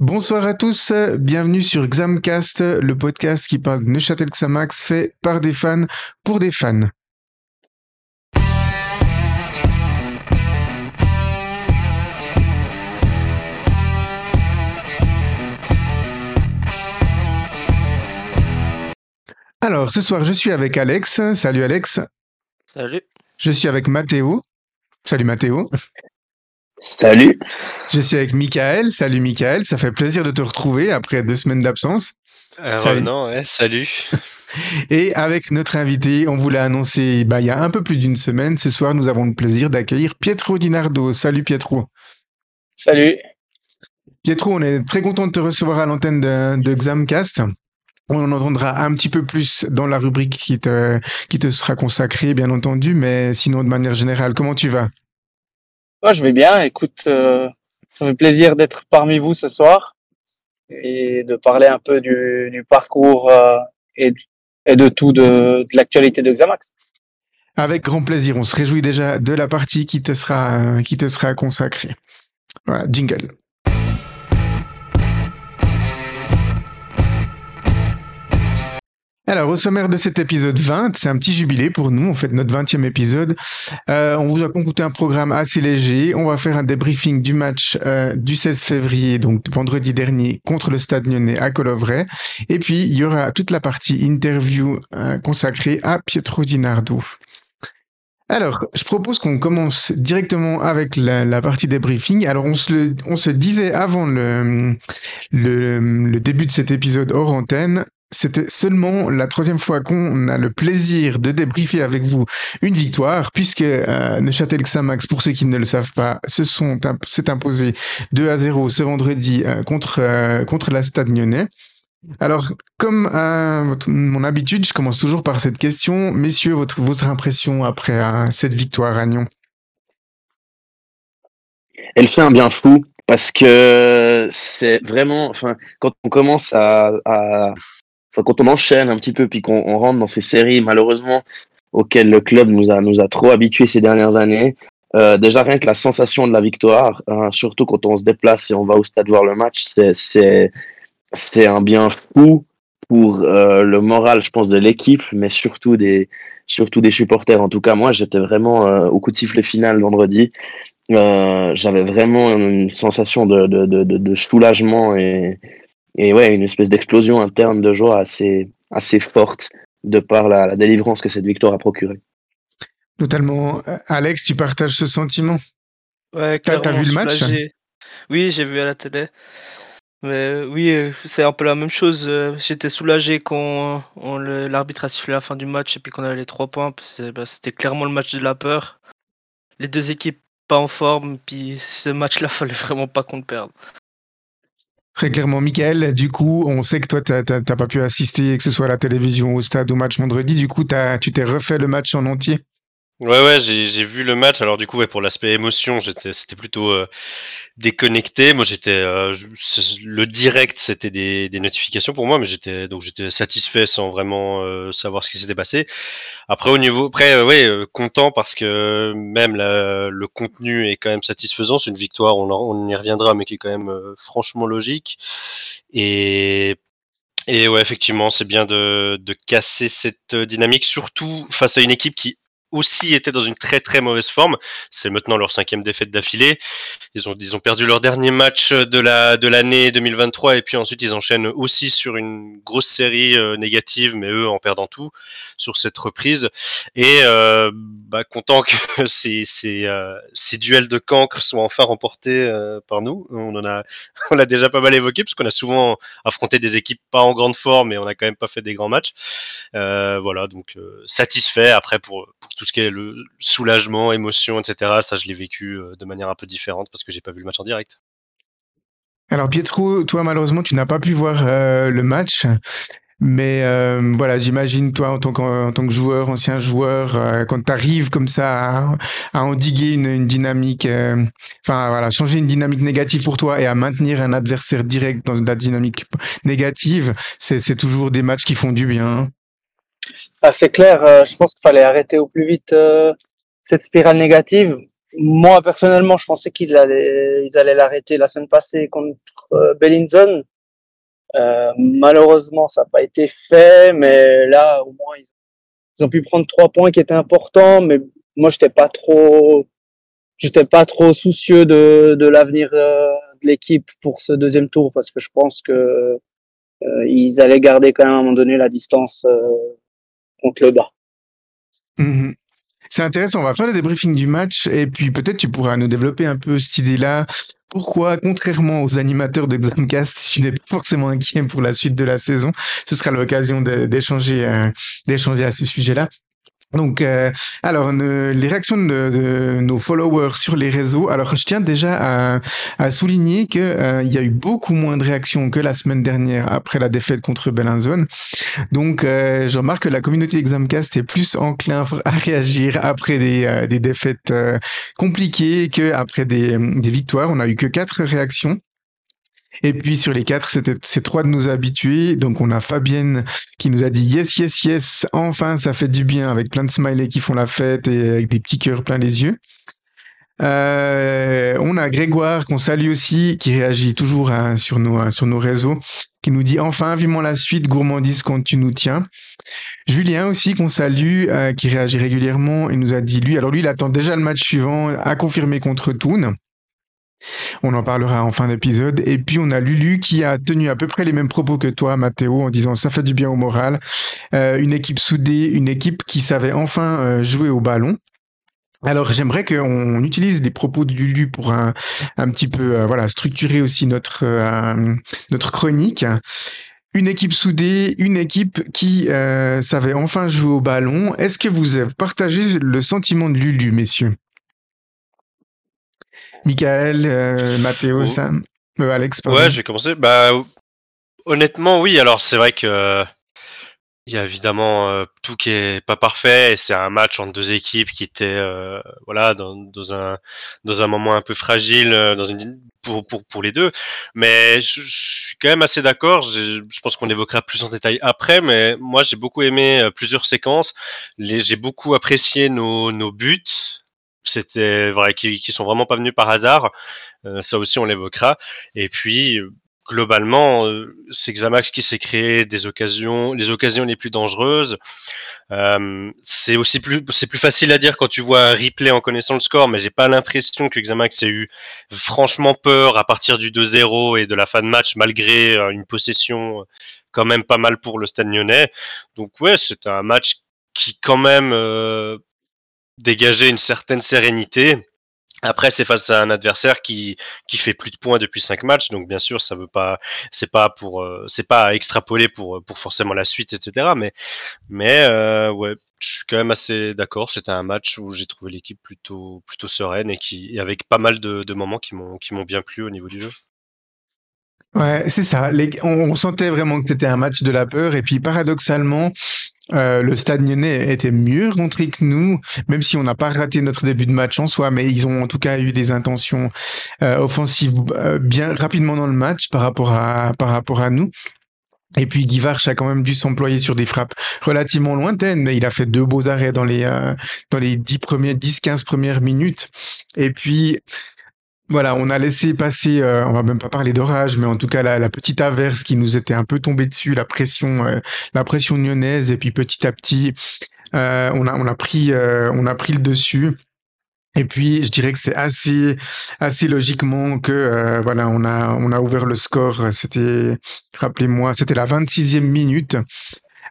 Bonsoir à tous, bienvenue sur Xamcast, le podcast qui parle de Neuchâtel Xamax fait par des fans pour des fans. Alors, ce soir, je suis avec Alex. Salut Alex. Salut. Je suis avec Mathéo. Salut Mathéo. Salut. Je suis avec Michael. Salut Michael, ça fait plaisir de te retrouver après deux semaines d'absence. Euh, salut. ouais, salut. Et avec notre invité, on vous l'a annoncé bah, il y a un peu plus d'une semaine. Ce soir, nous avons le plaisir d'accueillir Pietro Dinardo. Salut Pietro. Salut. Pietro, on est très content de te recevoir à l'antenne de, de Xamcast. On en entendra un petit peu plus dans la rubrique qui te, qui te sera consacrée, bien entendu, mais sinon, de manière générale, comment tu vas? Ouais, je vais bien. Écoute, euh, ça me fait plaisir d'être parmi vous ce soir et de parler un peu du, parcours euh, et, de tout de, de l'actualité de Xamax. Avec grand plaisir. On se réjouit déjà de la partie qui te sera, qui te sera consacrée. Voilà, jingle. Alors, au sommaire de cet épisode 20, c'est un petit jubilé pour nous, on fait notre 20e épisode. Euh, on vous a concocté un programme assez léger. On va faire un débriefing du match euh, du 16 février, donc vendredi dernier, contre le Stade Lyonnais à Colovray. Et puis, il y aura toute la partie interview euh, consacrée à Pietro Di Nardo. Alors, je propose qu'on commence directement avec la, partie débriefing. Alors, on se, disait avant le, le, le début de cet épisode hors antenne, c'était seulement la troisième fois qu'on a le plaisir de débriefer avec vous une victoire, puisque euh, Neuchâtel Xamax, pour ceux qui ne le savent pas, se s'est imposé 2 à 0 ce vendredi euh, contre euh, contre la Stade Lyonnais. Alors, comme euh, mon habitude, je commence toujours par cette question. Messieurs, votre, votre impression après cette victoire à Nyon? Elle fait un bien fou parce que c'est vraiment, enfin, quand on commence à quand on enchaîne un petit peu puis qu'on rentre dans ces séries malheureusement auxquelles le club nous a nous a trop habitués ces dernières années. Euh, déjà rien que la sensation de la victoire, hein, surtout quand on se déplace et on va au stade voir le match, c'est un bien fou pour euh, le moral, je pense, de l'équipe, mais surtout des, surtout des supporters. En tout cas, moi, j'étais vraiment euh, au coup de sifflet final vendredi. J'avais vraiment une sensation de, de, de, de soulagement et, et ouais, une espèce d'explosion interne de joie assez, assez forte de par la, la délivrance que cette victoire a procuré. Totalement. Alex, tu partages ce sentiment? Ouais, T'as as vu le match? Oui, j'ai vu à la télé. Mais oui, c'est un peu la même chose. J'étais soulagé quand l'arbitre a sifflé la fin du match et puis qu'on avait les trois points. Bah, c'était clairement le match de la peur. Les deux équipes pas en forme, puis ce match-là, fallait vraiment pas qu'on le perde. Très clairement, Michael, du coup, on sait que toi, tu n'as pas pu assister, que ce soit à la télévision, au stade, au match vendredi. Du coup, tu t'es refait le match en entier Ouais, ouais, j'ai vu le match. Alors, du coup, pour l'aspect émotion, c'était plutôt euh, déconnecté. Moi, j'étais euh, le direct, c'était des, des, notifications pour moi, mais j'étais donc j'étais satisfait sans vraiment euh, savoir ce qui s'était passé. Après, au niveau, après, ouais, content parce que même le contenu est quand même satisfaisant. C'est une victoire, on, on y reviendra, mais qui est quand même franchement logique. Et et ouais, effectivement, c'est bien de, de casser cette dynamique, surtout face à une équipe qui aussi étaient dans une très très mauvaise forme. C'est maintenant leur cinquième défaite d'affilée. Ils ont, ils ont perdu leur dernier match de la de l'année 2023 et puis ensuite ils enchaînent aussi sur une grosse série euh, négative, mais eux en perdant tout sur cette reprise. Et euh, bah, content que ces, ces, euh, ces duels de cancre soient enfin remportés par nous. On en a on l'a déjà pas mal évoqué parce qu'on a souvent affronté des équipes pas en grande forme et on a quand même pas fait des grands matchs. Voilà donc satisfait après pour, pour tout ce qui est le soulagement, émotion, etc. Ça, je l'ai vécu de manière un peu différente parce que j'ai pas vu le match en direct. Alors Pietro, toi malheureusement tu n'as pas pu voir euh, le match, mais euh, voilà, j'imagine toi en tant, que, tant que joueur, ancien joueur, euh, quand tu arrives comme ça à, endiguer une, une dynamique, enfin voilà, changer une dynamique négative pour toi et à maintenir un adversaire direct dans la dynamique négative, c'est toujours des matchs qui font du bien. Ah, c'est clair, euh, je pense qu'il fallait arrêter au plus vite euh, cette spirale négative. moi, personnellement, je pensais qu'ils allaient, ils allaient l'arrêter la semaine passée contre euh, Bellinzone. Euh, malheureusement, ça n'a pas été fait, mais là, au moins, ils, ils, ont pu prendre trois points qui étaient importants. Mais moi, j'étais pas trop, j'étais pas trop soucieux de, de l'avenir de l'équipe pour ce deuxième tour parce que je pense que ils allaient garder quand même à un moment donné la distance contre le bas. Mmh c'est intéressant, on va faire le débriefing du match et puis peut-être tu pourras nous développer un peu cette idée-là. Pourquoi, contrairement aux animateurs de Xamcast, tu n'es pas forcément inquiet pour la suite de la saison Ce sera l'occasion euh, d'échanger à ce sujet-là. Donc, euh, alors, les réactions de, nos followers sur les réseaux. Alors, je tiens déjà à, à souligner que euh, il y a eu beaucoup moins de réactions que la semaine dernière après la défaite contre Bellinzone. Donc, euh, je remarque que la communauté Examcast est plus enclin à réagir après des, euh, des défaites compliquées que après des, des victoires. On n'a eu que quatre réactions. Et puis sur les quatre, c'était ces trois de nos habitués. Donc on a Fabienne qui nous a dit yes, yes, yes, enfin ça fait du bien avec plein de smileys qui font la fête et avec des petits cœurs plein les yeux. Euh, on a Grégoire qu'on salue aussi, qui réagit toujours hein, sur, nos, sur nos réseaux, qui nous dit enfin vivement la suite, gourmandise quand tu nous tiens. Julien aussi qu'on salue, euh, qui réagit régulièrement et nous a dit lui, alors lui il attend déjà le match suivant à confirmer contre Toon. On en parlera en fin d'épisode. Et puis on a Lulu qui a tenu à peu près les mêmes propos que toi, Mathéo, en disant ça fait du bien au moral. Euh, une équipe soudée, une équipe qui savait enfin euh, jouer au ballon. Alors j'aimerais qu'on utilise les propos de Lulu pour un, petit peu euh, voilà structurer aussi notre chronique. Une équipe soudée, une équipe qui savait enfin jouer au ballon. Est-ce que vous partagé le sentiment de Lulu, messieurs? Michael, euh, Mathéo, oh. Sam, euh, Alex. Pardon. Ouais, je vais commencer. Bah, honnêtement, oui. Alors, c'est vrai que il y a évidemment euh, tout qui est pas parfait et c'est un match entre deux équipes qui étaient euh, voilà dans, dans, un dans un moment un peu fragile dans une pour pour pour les deux mais je, je suis quand même assez d'accord je, je pense qu'on évoquera plus en détail après mais moi j'ai beaucoup aimé plusieurs séquences j'ai beaucoup apprécié nos nos buts c'était vrai, qui, qui sont vraiment pas venus par hasard. Euh, ça aussi, on l'évoquera. Et puis, globalement, euh, c'est Xamax qui s'est créé des occasions, les occasions les plus dangereuses. Euh, c'est aussi plus, c'est plus facile à dire quand tu vois un replay en connaissant le score, mais j'ai pas l'impression que Xamax ait eu franchement peur à partir du 2-0 et de la fin de match, malgré une possession quand même pas mal pour le Stade Lyonnais. Donc ouais, c'est un match qui quand même euh, dégager une certaine sérénité. Après, c'est face à un adversaire qui qui fait plus de points depuis cinq matchs, donc bien sûr, ça veut pas, c'est pas pour, euh, c'est pas à extrapoler pour pour forcément la suite, etc. Mais mais euh, ouais, je suis quand même assez d'accord. C'était un match où j'ai trouvé l'équipe plutôt plutôt sereine et qui avec pas mal de, de moments qui m'ont qui m'ont bien plu au niveau du jeu. Ouais, c'est ça. Les, on, sentait vraiment que c'était un match de la peur. Et puis, paradoxalement, euh, le Stade Lyonnais était mieux rentré que nous, même si on n'a pas raté notre début de match en soi, mais ils ont en tout cas eu des intentions euh, offensives euh, bien rapidement dans le match par rapport à par rapport à nous. Et puis Guy Varch a quand même dû s'employer sur des frappes relativement lointaines, mais il a fait deux beaux arrêts dans les euh, dans les dix premières, 10-15 premières minutes. Et puis voilà, on a laissé passer, euh, on va même pas parler d'orage, mais en tout cas la, la, petite averse qui nous était un peu tombée dessus, la pression, euh, la pression lyonnaise, et puis petit à petit, euh, on a on a pris euh, on a pris le dessus. Et puis, je dirais que c'est assez, assez logiquement que euh, voilà, on a, on a ouvert le score. C'était, rappelez-moi, c'était la 26e minute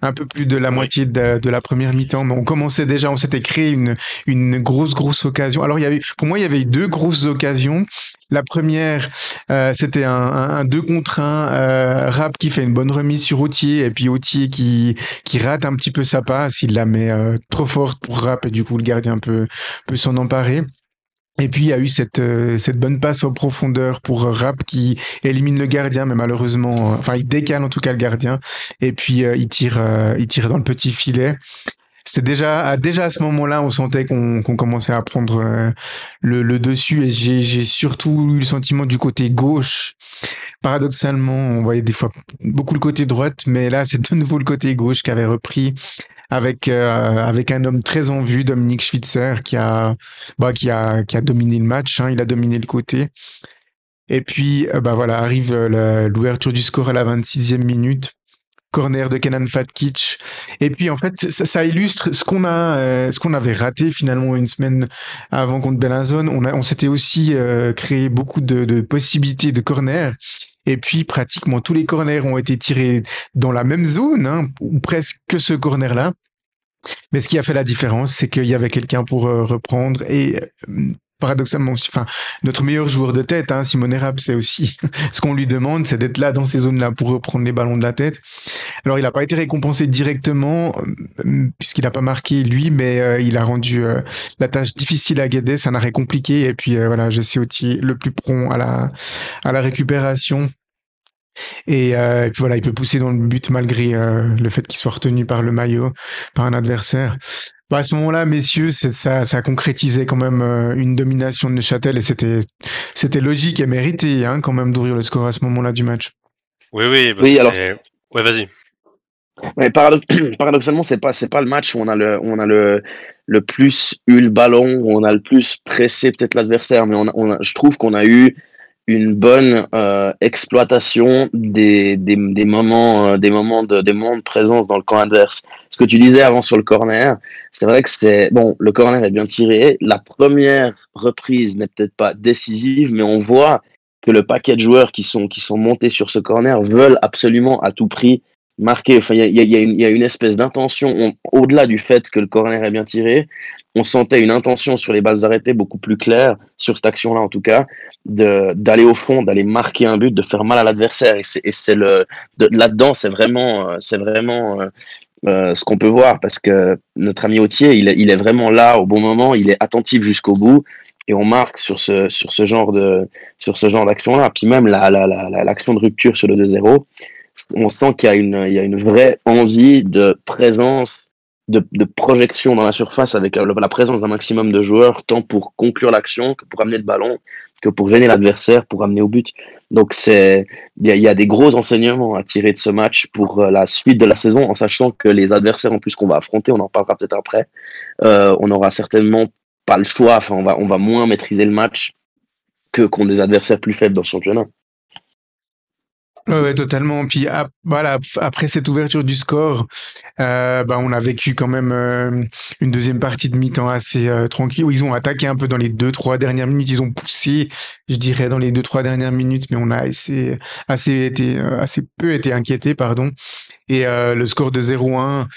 un peu plus de la moitié de, de la première mi-temps, mais on commençait déjà, on s'était créé une, une grosse, grosse occasion. Alors, il y avait, pour moi, il y avait deux grosses occasions. La première, euh, c'était un, un, deux contre un, euh, Rap qui fait une bonne remise sur Autier, et puis Autier qui, qui rate un petit peu sa passe, il la met euh, trop forte pour Rap, et du coup, le gardien peut, peut s'en emparer. Et puis il y a eu cette euh, cette bonne passe en profondeur pour Rap qui élimine le gardien, mais malheureusement, euh, enfin il décale en tout cas le gardien. Et puis euh, il tire il tire dans le petit filet. C'est déjà déjà à ce moment-là, on sentait qu'on qu'on commençait à prendre le, le dessus. Et j'ai j'ai surtout eu le sentiment du côté gauche paradoxalement, on voyait des fois beaucoup le côté droite, mais là, c'est de nouveau le côté gauche qui avait repris avec euh, avec un homme très en vue, Dominique Schwitzer, qui a bah, qui a qui a dominé le match. Hein, il a dominé le côté. Et puis, euh, bah voilà, arrive l'ouverture du score à la 26e minute corner de Kenan Fatkic. Et puis en fait, ça, illustre ce qu'on a, euh, ce qu'on avait raté finalement une semaine avant contre Bellinzone. On, a, on s'était aussi euh, créé beaucoup de, possibilités de corner. Et puis pratiquement tous les corners ont été tirés dans la même zone, hein, ou presque que ce corner-là. Mais ce qui a fait la différence, c'est qu'il y avait quelqu'un pour euh, reprendre et paradoxalement enfin notre meilleur joueur de tête hein, Simon Erab c'est aussi ce qu'on lui demande c'est d'être là dans ces zones là pour reprendre les ballons de la tête alors il n'a pas été récompensé directement euh, puisqu'il n'a pas marqué lui mais euh, il a rendu euh, la tâche difficile à Guedes un arrêt compliqué et puis voilà Jesse Autier le plus prompt à la à la récupération et, et, puis voilà, il peut pousser dans le but malgré le fait qu'il soit retenu par le maillot, par un adversaire. Bah à ce moment-là, messieurs, ça, ça concrétisait quand même euh, une domination de Neuchâtel et c'était, c'était logique et mérité hein, quand même d'ouvrir le score à ce moment-là du match. Oui, oui. Bah oui, alors. Ouais, vas-y. Ouais, paradoxalement, c'est pas c'est pas le match où on a le on a le le plus eu le ballon, où on a le plus pressé peut-être l'adversaire, mais on, on a, je trouve qu'on a eu une bonne euh, exploitation des, des, des moments, euh, des, moments de, des moments de présence dans le camp adverse. Ce que tu disais avant sur le corner, c'est vrai que c'est bon, le corner est bien tiré. La première reprise n'est peut-être pas décisive, mais on voit que le paquet de joueurs qui sont, qui sont montés sur ce corner veulent absolument à tout prix marquer. Enfin, il y a, y, a y a, une espèce d'intention au-delà du fait que le corner est bien tiré on sentait une intention sur les balles arrêtées beaucoup plus claire, sur cette action-là en tout cas, d'aller au fond, d'aller marquer un but, de faire mal à l'adversaire. Et c'est là-dedans, c'est vraiment, euh, c'est vraiment euh, euh, ce qu'on peut voir parce que notre ami Autier, il, est vraiment là au bon moment, il est attentif jusqu'au bout et on marque sur ce, sur ce genre de sur ce genre d'action-là. Puis même l'action la, de rupture sur le 2-0, on sent qu'il y, y a une vraie envie de présence de, de, projection dans la surface avec euh, la présence d'un maximum de joueurs, tant pour conclure l'action que pour amener le ballon, que pour gêner l'adversaire, pour amener au but. Donc c'est il y, y, a des gros enseignements à tirer de ce match pour euh, la suite de la saison, en sachant que les adversaires en plus qu'on va affronter, on en parlera peut-être après, euh, on aura certainement pas le choix, enfin on va, on va moins maîtriser le match que contre des adversaires plus faibles dans le championnat. Ouais, totalement. Puis voilà, après cette ouverture du score, euh, bah, on a vécu quand même euh, une deuxième partie de mi-temps assez euh, tranquille ils ont attaqué un peu dans les deux trois dernières minutes. Ils ont poussé, je dirais, dans les deux trois dernières minutes, mais on a assez assez été assez peu été inquiété, pardon. Et le score de 0-1,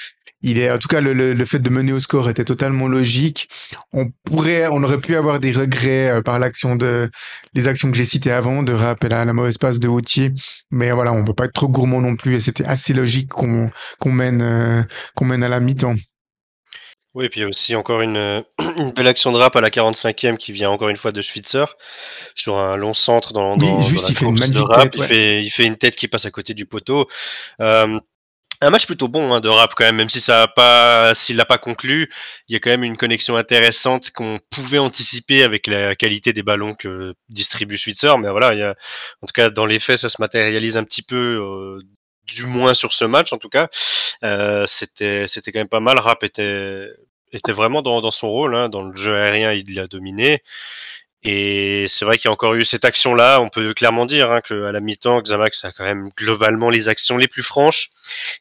il est, en tout cas, le, le, fait de mener au score était totalement logique. On pourrait, on aurait pu avoir des regrets euh, par l'action de, les actions que j'ai citées avant, de rappel à la mauvaise passe de Hautier. Mais voilà, on peut pas être trop gourmand non plus et c'était assez logique qu'on, qu'on mène, euh, qu'on mène à la mi-temps. Oui, et puis il y a aussi encore une, une, belle action de rap à la 45e qui vient encore une fois de Schwitzer sur un long centre dans, dans, oui, juste, il fait une de rap. Il, fait, il fait une tête qui passe à côté du poteau. Euh, un match plutôt bon hein, de rap quand même, même si ça a pas, s'il l'a pas conclu, il y a quand même une connexion intéressante qu'on pouvait anticiper avec la qualité des ballons que distribue Switzer. Mais voilà, il y a, en tout cas dans les faits, ça se matérialise un petit peu, euh, du moins sur ce match en tout cas. Euh, c'était, c'était quand même pas mal. Rap était, était vraiment dans, dans son rôle, hein, dans le jeu aérien, il l'a dominé. Et c'est vrai qu'il y a encore eu cette action-là. On peut clairement dire hein, qu'à la mi-temps, Xamax a quand même globalement les actions les plus franches,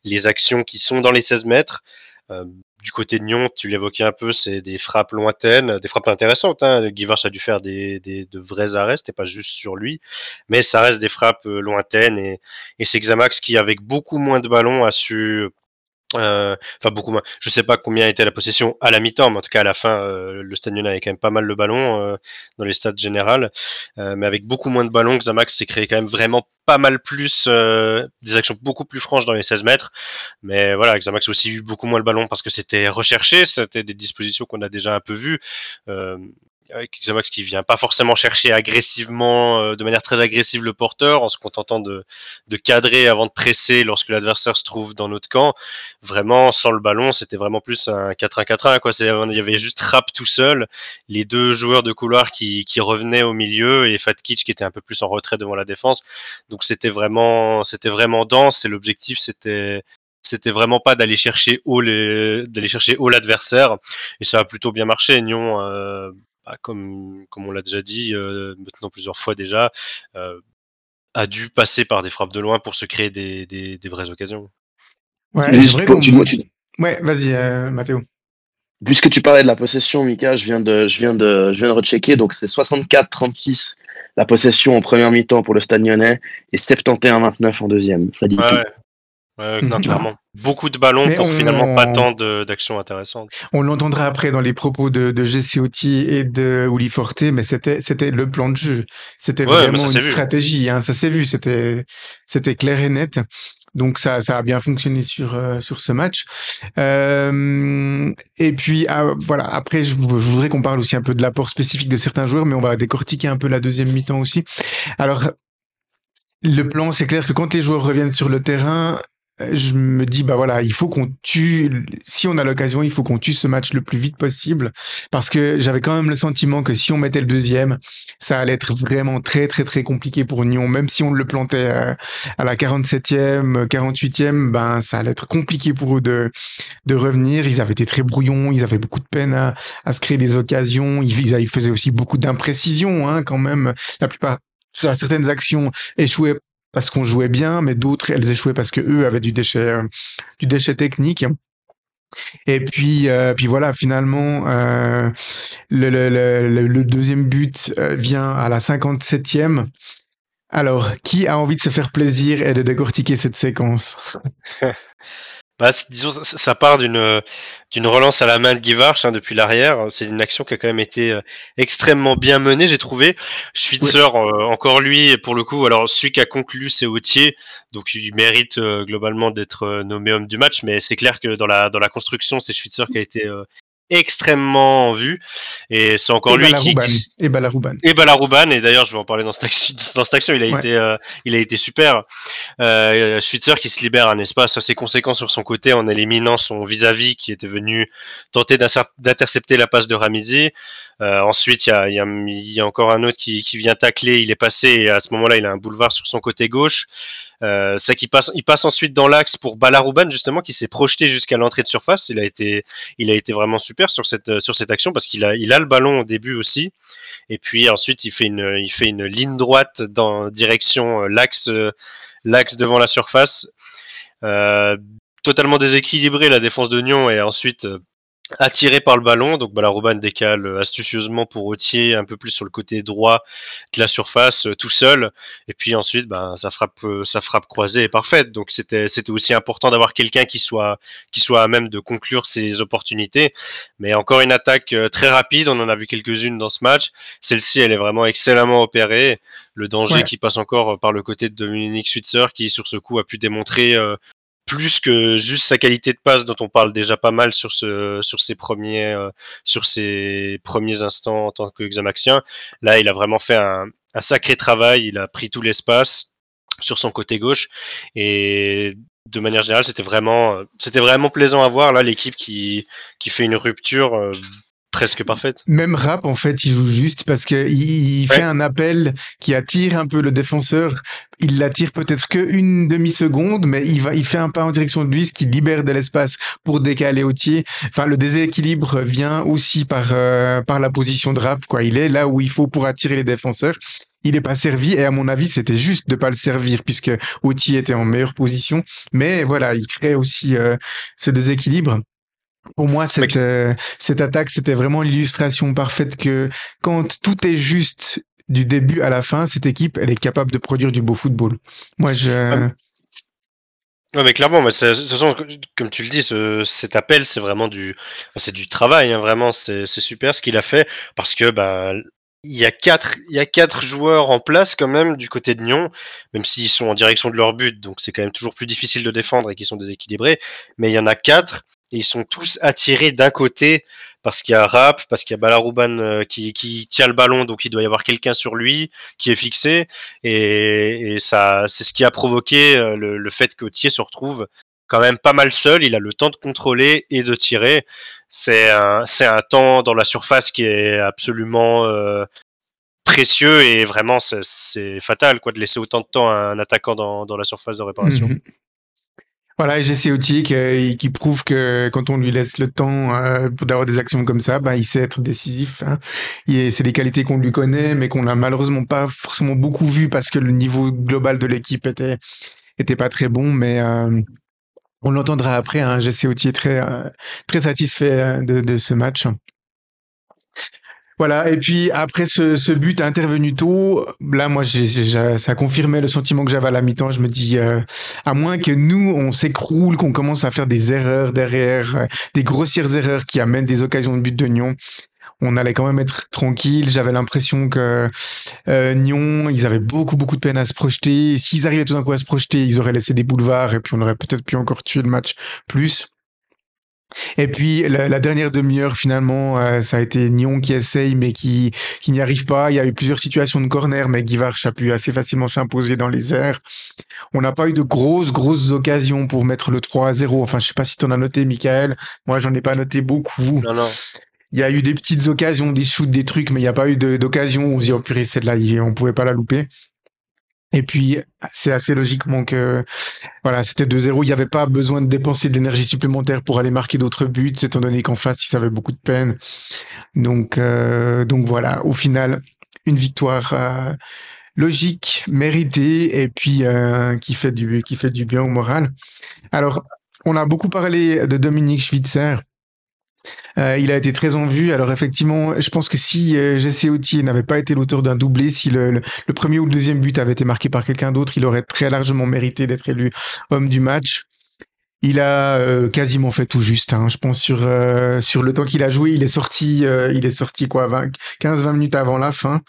les actions qui sont dans les 16 mètres. Euh, du côté de Nyon, tu l'évoquais un peu, c'est des frappes lointaines, des frappes intéressantes. Hein. A dû faire des, des, de vrais arrêts, c'était pas juste sur lui, mais ça reste des frappes euh, lointaines et, et c'est Xamax qui, avec beaucoup moins de ballons, a su euh, enfin beaucoup moins. Je sais pas combien était la possession à la mi-temps, mais en tout cas à la fin, euh, le Stade avait quand même pas mal le ballon euh, dans les stades générales, mais avec beaucoup moins de ballons, Xamax s'est créé quand même vraiment pas mal plus, des actions beaucoup plus franches dans les 16 mètres. Mais voilà, Xamax a aussi eu beaucoup moins le ballon parce que c'était recherché, c'était des dispositions qu'on a déjà un peu vues avec qui vient pas forcément chercher agressivement, euh, de manière très agressive le porteur, en se contentant de, de cadrer avant de presser lorsque l'adversaire se trouve dans notre camp. Vraiment, sans le ballon, c'était vraiment plus un 4-1-4-1. Quoi. Il y avait juste Rap tout seul, les deux joueurs de couloir qui, qui revenaient au milieu et Fat Kitsch qui était un peu plus en retrait devant la défense. Donc c'était vraiment, c'était vraiment dense et l'objectif c'était c'était vraiment pas d'aller chercher haut les, d'aller chercher haut l'adversaire et ça a plutôt bien marché. Nyon, euh, comme comme on l'a déjà dit euh, maintenant plusieurs fois déjà, euh, a dû passer par des frappes de loin pour se créer des, des, des vraies occasions. Ouais, Juste c'est vrai pour- qu'on- tu- moi, tu- Ouais, vas-y, euh, Mathéo. Puisque tu parlais de la possession, Mika, je viens de, je viens de, je viens de rechecker. Donc, c'est 64-36 la possession en première mi-temps pour le Stade Lyonnais et 71-29 en deuxième. Ça dit Ouais, tout. ouais. Non, Mhm. clairement. Beaucoup de ballons Mais pour on- finalement pas tant de- d'actions intéressantes. On l'entendra après dans les propos de, de Jesse Oti et de Uli Forte, mais c'était c'était le plan de jeu. C'était Ouais, vraiment une stratégie. Hein, ça s'est vu. C'était c'était clair et net. Donc ça ça a bien fonctionné sur euh, sur ce match. Euh, et puis ah, voilà. Après, je, vou- je voudrais qu'on parle aussi un peu de l'apport spécifique de certains joueurs, mais on va décortiquer un peu la deuxième mi-temps aussi. Alors le plan, c'est clair que quand les joueurs reviennent sur le terrain, euh, je me dis bah voilà, il faut qu'on tue. Si on a l'occasion, il faut qu'on tue ce match le plus vite possible, parce que j'avais quand même le sentiment que si on mettait le deuxième, ça allait être vraiment très très très compliqué pour Nyon. Même si on le plantait euh, à la 47e, 48e, ben ça allait être compliqué pour eux de de revenir. Ils avaient été très brouillons, ils avaient beaucoup de peine à, à se créer des occasions. Ils, ils, faisaient aussi beaucoup d'imprécisions hein, quand même. La plupart certaines actions échouaient parce qu'on jouait bien, mais d'autres elles échouaient parce que eux avaient du déchet, euh, du déchet technique. Et puis, euh, puis voilà, finalement, euh, le, le, deuxième but vient à la 57e. Alors, qui a envie de se faire plaisir et de décortiquer cette séquence? Bah, disons, ça, ça part d'une d'une relance à la main de Givarch hein, depuis l'arrière. C'est une action qui a quand même été euh, extrêmement bien menée, j'ai trouvé. Schwitzer, euh, encore lui, pour le coup, alors celui qui a conclu, c'est Autier, donc il mérite euh, globalement d'être euh, nommé homme du match, mais c'est clair que dans la dans la construction, c'est Schwitzer qui a été euh, extrêmement en vue, et c'est encore et lui qui, Et Balarouban. et Balarouban, et d'ailleurs je vais en parler dans cette action, dans cette action il a Ouais. été euh, il a été super. Euh, Schwitzer qui se libère un espace assez conséquent sur son côté en éliminant son vis-à-vis qui était venu tenter d'inter- d'intercepter la passe de Ramizi. Euh, ensuite il y a, y a encore un autre qui, qui vient tacler, il est passé et à ce moment-là il a un boulevard sur son côté gauche. Euh, ça qui passe, il passe ensuite dans l'axe pour Balarouban justement qui s'est projeté jusqu'à l'entrée de surface. Il a été, il a été vraiment super sur cette sur cette action parce qu'il a il a le ballon au début aussi. Et puis ensuite il fait une il fait une ligne droite dans direction euh, l'axe euh, l'axe devant la surface. Euh, totalement déséquilibré la défense de Nyon et ensuite attiré par le ballon. Donc Balarouban décale euh, astucieusement pour Autier un peu plus sur le côté droit de la surface euh, tout seul. Et puis ensuite, ben, sa frappe, euh, sa frappe croisée est parfaite. Donc c'était, c'était aussi important d'avoir quelqu'un qui soit, qui soit à même de conclure ses opportunités. Mais encore une attaque euh, très rapide. On en a vu quelques-unes dans ce match. Celle-ci, elle est vraiment excellemment opérée. Le danger Ouais. qui passe encore par le côté de Dominique Switzer, qui sur ce coup a pu démontrer euh, plus que juste sa qualité de passe dont on parle déjà pas mal sur ce sur ses premiers euh, sur ses premiers instants en tant que Xamaxien. Là, il a vraiment fait un, sacré travail, il a pris tout l'espace sur son côté gauche. Et de manière générale, c'était vraiment euh, c'était vraiment plaisant à voir. Là l'équipe qui qui fait une rupture euh, presque parfaite. Même Rap, en fait, il joue juste parce que il, il fait Ouais. un appel qui attire un peu le défenseur. Il l'attire peut-être que une demi-seconde, mais il va, il fait un pas en direction de lui, ce qui libère de l'espace pour décaler Autier. Enfin, le déséquilibre vient aussi par, euh, par la position de Rap, quoi. Il est là où il faut pour attirer les défenseurs. Il est pas servi et à mon avis c'était juste de pas le servir puisque Autier était en meilleure position. Mais voilà, il crée aussi euh, ce déséquilibre. Pour moi, cette, euh, cette attaque, c'était vraiment l'illustration parfaite que quand tout est juste du début à la fin, cette équipe, elle est capable de produire du beau football. Moi, je... Ouais. Ouais, mais clairement, mais de toute façon, comme tu le dis, ce, cet appel, c'est vraiment du, c'est du travail, hein, vraiment, c'est c'est super ce qu'il a fait parce que bah il y a quatre, il y a quatre joueurs en place quand même du côté de Nyon, même s'ils sont en direction de leur but, donc c'est quand même toujours plus difficile de défendre et qu'ils sont déséquilibrés. Mais il y en a quatre ils sont tous attirés d'un côté parce qu'il y a Rap, parce qu'il y a Balarouban euh, qui, tient le ballon, donc il doit y avoir quelqu'un sur lui qui est fixé, et, ça, c'est ce qui a provoqué euh, le, le fait qu'Autier se retrouve quand même pas mal seul. Il a le temps de contrôler et de tirer. C'est un, temps dans la surface qui est absolument euh, précieux et vraiment c'est, fatal quoi de laisser autant de temps à un attaquant dans, dans la surface de réparation. Mhm. Voilà, et Jesse Autier qui, prouve que quand on lui laisse le temps euh, d'avoir des actions comme ça, bah, il sait être décisif. Hein. C'est des qualités qu'on lui connaît, mais qu'on n'a malheureusement pas forcément beaucoup vu parce que le niveau global de l'équipe était était pas très bon. Mais euh, on l'entendra après. Hein, Jesse Autier très euh, très satisfait euh, de, de ce match. Voilà, et puis après ce, but intervenu tôt, là moi j'ai- ça confirmait le sentiment que j'avais à la mi-temps. Je me dis, euh, à moins que nous on s'écroule, qu'on commence à faire des erreurs derrière, euh, des grossières erreurs qui amènent des occasions de but de Nyon, on allait quand même être tranquille. J'avais l'impression que euh, Nyon, ils avaient beaucoup beaucoup de peine à se projeter. S'ils arrivaient tout d'un coup à se projeter, ils auraient laissé des boulevards et puis on aurait peut-être pu encore tuer le match plus. Et puis la, la dernière demi-heure finalement, euh, ça a été Nyon qui essaye mais qui qui n'y arrive pas. Il y a eu plusieurs situations de corner, mais Guivarch a pu assez facilement s'imposer dans les airs. On n'a pas eu de grosses grosses occasions pour mettre le 3 à 0. Enfin, je sais pas si tu en as noté, Michael. Moi, j'en ai pas noté beaucoup. Non, non. Il y a eu des petites occasions, des shoots, des trucs, mais il n'y a pas eu d'occasion où on se dit oh purée celle-là, on pouvait pas la louper. Et puis, c'est assez logiquement que, voilà, c'était 2-0. Il n'y avait pas besoin de dépenser de l'énergie supplémentaire pour aller marquer d'autres buts, étant donné qu'en face, ils avaient beaucoup de peine. Donc, euh, donc voilà, au final, une victoire euh, logique, méritée, et puis euh, qui fait du qui fait du bien au moral. Alors, on a beaucoup parlé de Dominique Schwitzer. Euh, il a été très en vue. Alors effectivement, je pense que si euh, Jesse Autier n'avait pas été l'auteur d'un doublé, si le, premier ou le deuxième but avait été marqué par quelqu'un d'autre, il aurait très largement mérité d'être élu homme du match. Il a euh, quasiment fait tout juste. Hein. Je pense sur euh, sur le temps qu'il a joué, il est sorti, euh, il est sorti quoi, 15-20 minutes avant la fin.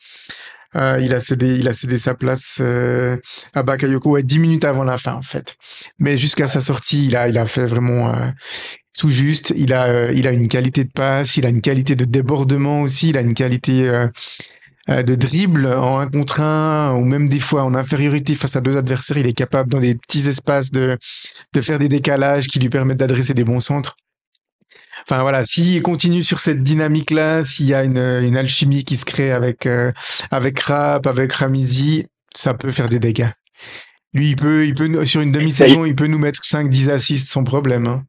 Euh, il a cédé, il a sa place euh, à Bakayoko ouais, 10 minutes avant la fin en fait. Mais jusqu'à sa sortie, il a, il a fait vraiment euh, tout juste. Il a, euh, il a une qualité de passe, il a une qualité de débordement aussi, il a une qualité euh, euh, de dribble en un contre un ou même des fois en infériorité face à deux adversaires. Il est capable dans des petits espaces de, de faire des décalages qui lui permettent d'adresser des bons centres. Enfin voilà, s'il continue sur cette dynamique-là, s'il y a une, une alchimie qui se crée avec euh, avec Rap, avec Ramizi, ça peut faire des dégâts. Lui, il peut, il peut sur une demi-saison, il peut nous mettre 5-10 assists sans problème. Hein.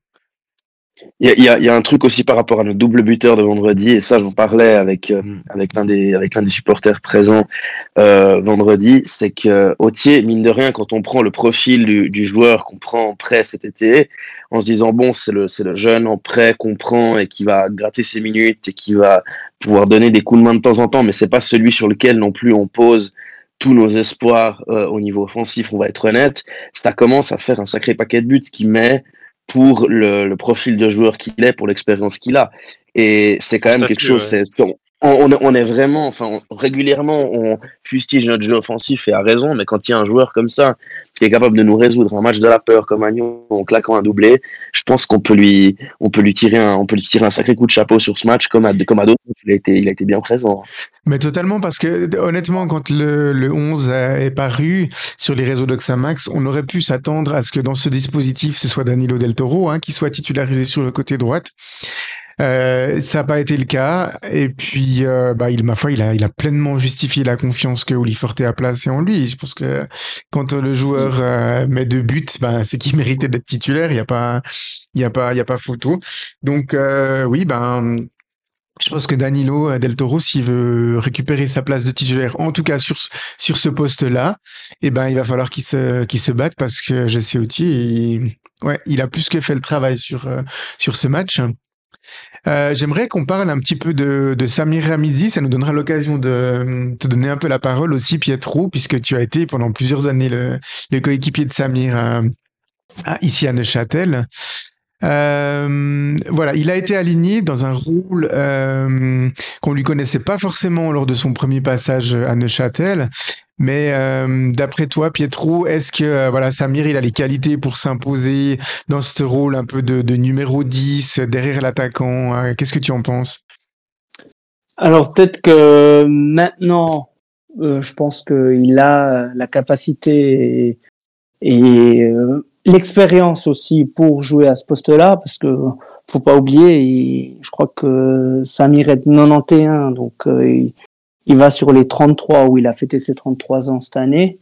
Il y a, y, y un truc aussi par rapport à notre double buteur de vendredi, et ça j'en parlais avec, euh, avec l'un des, avec l'un des supporters présents euh, vendredi, c'est que Autier, mine de rien, quand on prend le profil du, du joueur qu'on prend en prêt cet été, en se disant bon c'est le, c'est le jeune en prêt qu'on prend et qui va gratter ses minutes et qui va pouvoir donner des coups de main de temps en temps, mais c'est pas celui sur lequel non plus on pose tous nos espoirs euh, au niveau offensif, on va être honnête, ça commence à faire un sacré paquet de buts qui met pour le, le, profil de joueur qu'il est, pour l'expérience qu'il a. Et c'est quand même quelque chose. Ouais. On, on, on, est vraiment, enfin, régulièrement, on fustige notre jeu offensif et à raison, mais quand il y a un joueur comme ça qui est capable de nous résoudre un match de la peur comme Agnon en claquant un doublé, je pense qu'on peut lui, on peut lui tirer un, on peut lui tirer un sacré coup de chapeau sur ce match comme à, comme à d'autres. Il a été, il a été bien présent. Mais totalement, parce que honnêtement, quand le, le 11 est paru sur les réseaux d'Oxamax, on aurait pu s'attendre à ce que dans ce dispositif, ce soit Danilo Del Toro hein, qui soit titularisé sur le côté droite. Euh, ça n'a pas été le cas. Et puis, euh, bah, il, ma foi, il a, il a pleinement justifié la confiance que Oli Forte a placée en lui. Je pense que quand le joueur euh, met deux buts, bah, c'est qu'il méritait d'être titulaire. Il n'y a pas, il y a pas, il y a pas photo. Donc, euh, oui, ben. Je pense que Danilo Del Toro, s'il veut récupérer sa place de titulaire, en tout cas sur sur ce poste-là, eh ben il va falloir qu'il se qu'il se batte parce que Jesse Autier, ouais, il a plus que fait le travail sur sur ce match. Euh, J'aimerais qu'on parle un petit peu de, Samir Ramizi. Ça nous donnera l'occasion de te donner un peu la parole aussi, Pietro, puisque tu as été pendant plusieurs années le, le coéquipier de Samir euh, ici à Neuchâtel. Euh, voilà, il a été aligné dans un rôle euh, qu'on lui connaissait pas forcément lors de son premier passage à Neuchâtel, Mais euh, d'après toi, Pietro, est-ce que euh, voilà, Samir, il a les qualités pour s'imposer dans ce rôle un peu de, numéro 10 derrière l'attaquant euh, Qu'est-ce que tu en penses? Alors peut-être que maintenant, je pense qu'il a la capacité et, l'expérience aussi pour jouer à ce poste-là, parce que faut pas oublier, je crois que Samir est de 91, donc il va sur les 33 où il a fêté ses 33 ans cette année.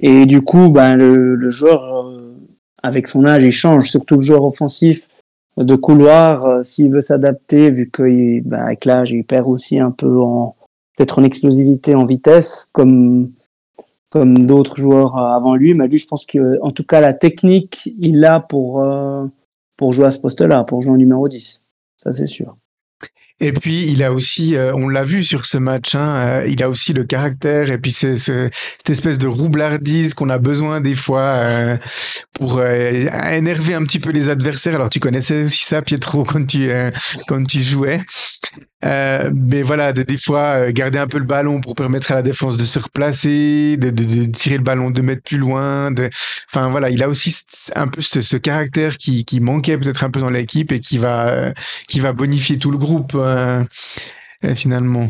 Et du coup, ben, le, joueur, euh, avec son âge, il change, surtout le joueur offensif de couloir, euh, s'il veut s'adapter, vu qu'avec ben, l'âge, il perd aussi un peu en peut-être en explosivité, en vitesse, comme d'autres joueurs euh, avant lui. Mais lui, je pense que, en tout cas, la technique, il l'a pour pour jouer à ce poste-là, pour jouer en numéro 10. Ça, c'est sûr. Et puis, il a aussi, euh, on l'a vu sur ce match, hein, euh, il a aussi le caractère et puis c'est ce- cette espèce de roublardise qu'on a besoin des fois euh, pour euh, énerver un petit peu les adversaires. Alors, tu connaissais aussi ça, Pietro, quand tu, euh, quand tu jouais. Euh, mais voilà, de, des fois, euh, garder un peu le ballon pour permettre à la défense de se replacer, de, de, de tirer le ballon deux mètres plus loin. Enfin, voilà, il a aussi un peu ce, ce caractère qui, qui manquait peut-être un peu dans l'équipe et qui va, euh, qui va bonifier tout le groupe euh, euh, finalement.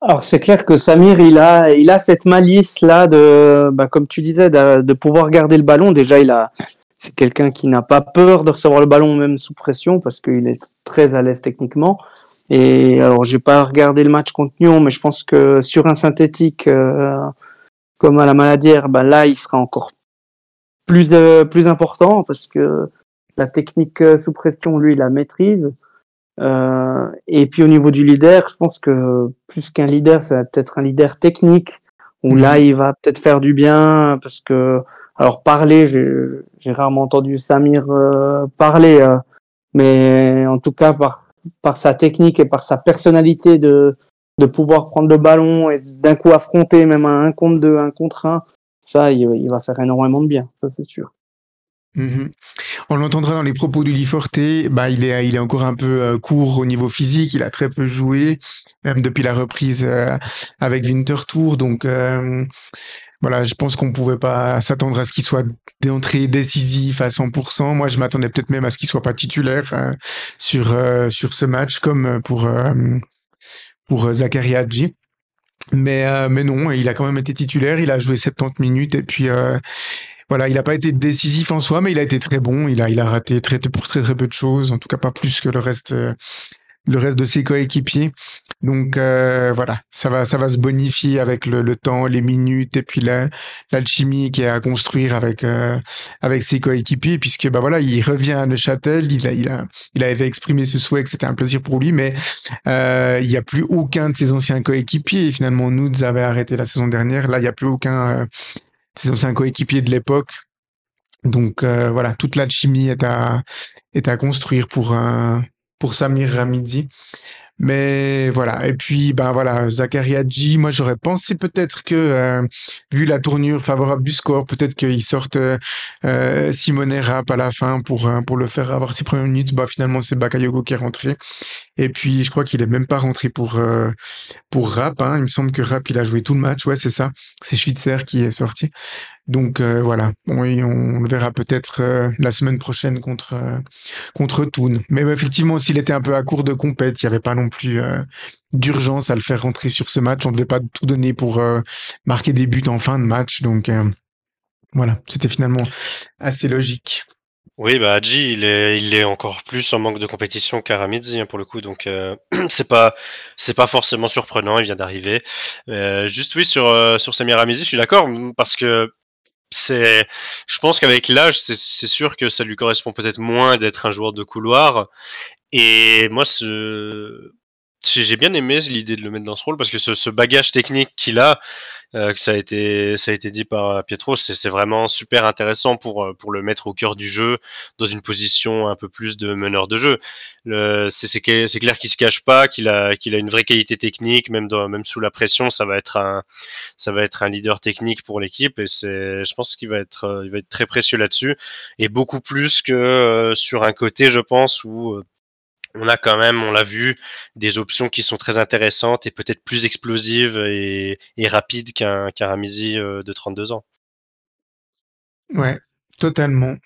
Alors c'est clair que Samir, il a, il a cette malice là de, bah, comme tu disais, de, pouvoir garder le ballon. Déjà, il a, c'est quelqu'un qui n'a pas peur de recevoir le ballon même sous pression parce qu'il est très à l'aise techniquement. Et alors j'ai pas regardé le match contre Nyon, mais je pense que sur un synthétique euh, comme à la Maladière, bah là il sera encore plus euh, plus important parce que la technique euh, sous pression, lui, il la maîtrise. Euh, et puis au niveau du leader, je pense que plus qu'un leader, ça va peut-être un leader technique où Mhm. là il va peut-être faire du bien parce que alors parler, j'ai rarement entendu Samir euh, parler, euh, mais en tout cas par par sa technique et par sa personnalité de de pouvoir prendre le ballon et d'un coup affronter même un 1 contre 2, un contre 1, ça il, il va faire énormément de bien, ça c'est sûr. Mhm. On l'entendra dans les propos du Forte, bah, il, est, il est encore un peu euh, court au niveau physique, il a très peu joué, même depuis la reprise euh, avec Winterthur. Donc euh, voilà, je pense qu'on pouvait pas s'attendre à ce qu'il soit d'entrée décisif à 100%. Moi, je m'attendais peut-être même à ce qu'il soit pas titulaire sur, sur ce match, comme pour, pour Zachary Hadji. Mais, mais non, il a quand même été titulaire, il a joué 70 minutes et puis voilà, il n'a pas été décisif en soi, mais il a été très bon. Il a, il a raté très, pour très très peu de choses, en tout cas pas plus que le reste, euh, le reste de ses coéquipiers. Donc euh, voilà, ça va, ça va se bonifier avec le, le temps, les minutes et puis la- l'alchimie qu'il y a à construire avec euh, avec ses coéquipiers, puisque bah voilà, il revient à Neuchâtel. Il a, il a, il avait exprimé ce souhait que c'était un plaisir pour lui, mais euh, il n'y a plus aucun de ses anciens coéquipiers. Finalement, Nudes avait arrêté la saison dernière. Là, il n'y a plus aucun de ses anciens coéquipiers de l'époque. Donc euh, voilà, toute l'alchimie est à, est à construire pour, un pour Samir Ramidzi. Mais voilà, et puis ben voilà, Zachary Hadji, moi j'aurais pensé peut-être que, euh, vu la tournure favorable du score, peut-être qu'il sorte euh, Simone Rapp à la fin pour, euh, le faire avoir ses premières minutes. Bah finalement c'est Bakayoko qui est rentré. Et puis je crois qu'il est même pas rentré pour, euh, pour Rapp. Hein. Il me semble que Rapp il a joué tout le match, ouais c'est ça. C'est Schwitzer qui est sorti. Donc euh, voilà, on, on le verra peut-être euh, la semaine prochaine contre euh, contre Thun. Mais effectivement, s'il était un peu à court de compète, il n'y avait pas non plus euh, d'urgence à le faire rentrer sur ce match. On ne devait pas tout donner pour euh, marquer des buts en fin de match. Donc euh, voilà, c'était finalement assez logique. Oui, bah Hadji, il est, il est encore plus en manque de compétition qu'Aramidzi hein, pour le coup, donc euh, c'est pas, c'est pas forcément surprenant. Il vient d'arriver. Euh, juste oui sur euh, sur Samir Amizi, je suis d'accord parce que c'est, je pense qu'avec l'âge, c'est sûr que ça lui correspond peut-être moins d'être un joueur de couloir. Et moi, ce, j'ai j'ai bien aimé l'idée de le mettre dans ce rôle parce que ce, ce bagage technique qu'il a, euh, que ça a été, ça a été dit par Pietro, c'est vraiment super intéressant pour euh, pour le mettre au cœur du jeu dans une position un peu plus de meneur de jeu. C'est c'est clair qu'il se cache pas, qu'il a qu'il a une vraie qualité technique, même dans même sous la pression, ça va être un ça va être un leader technique pour l'équipe et c'est je pense qu'il va être euh, il va être très précieux là-dessus et beaucoup plus que euh, sur un côté, je pense où euh, on a quand même, on l'a vu, des options qui sont très intéressantes et peut-être plus explosives et, rapides qu'un qu Ramizi euh, de 32 ans. Ouais, totalement.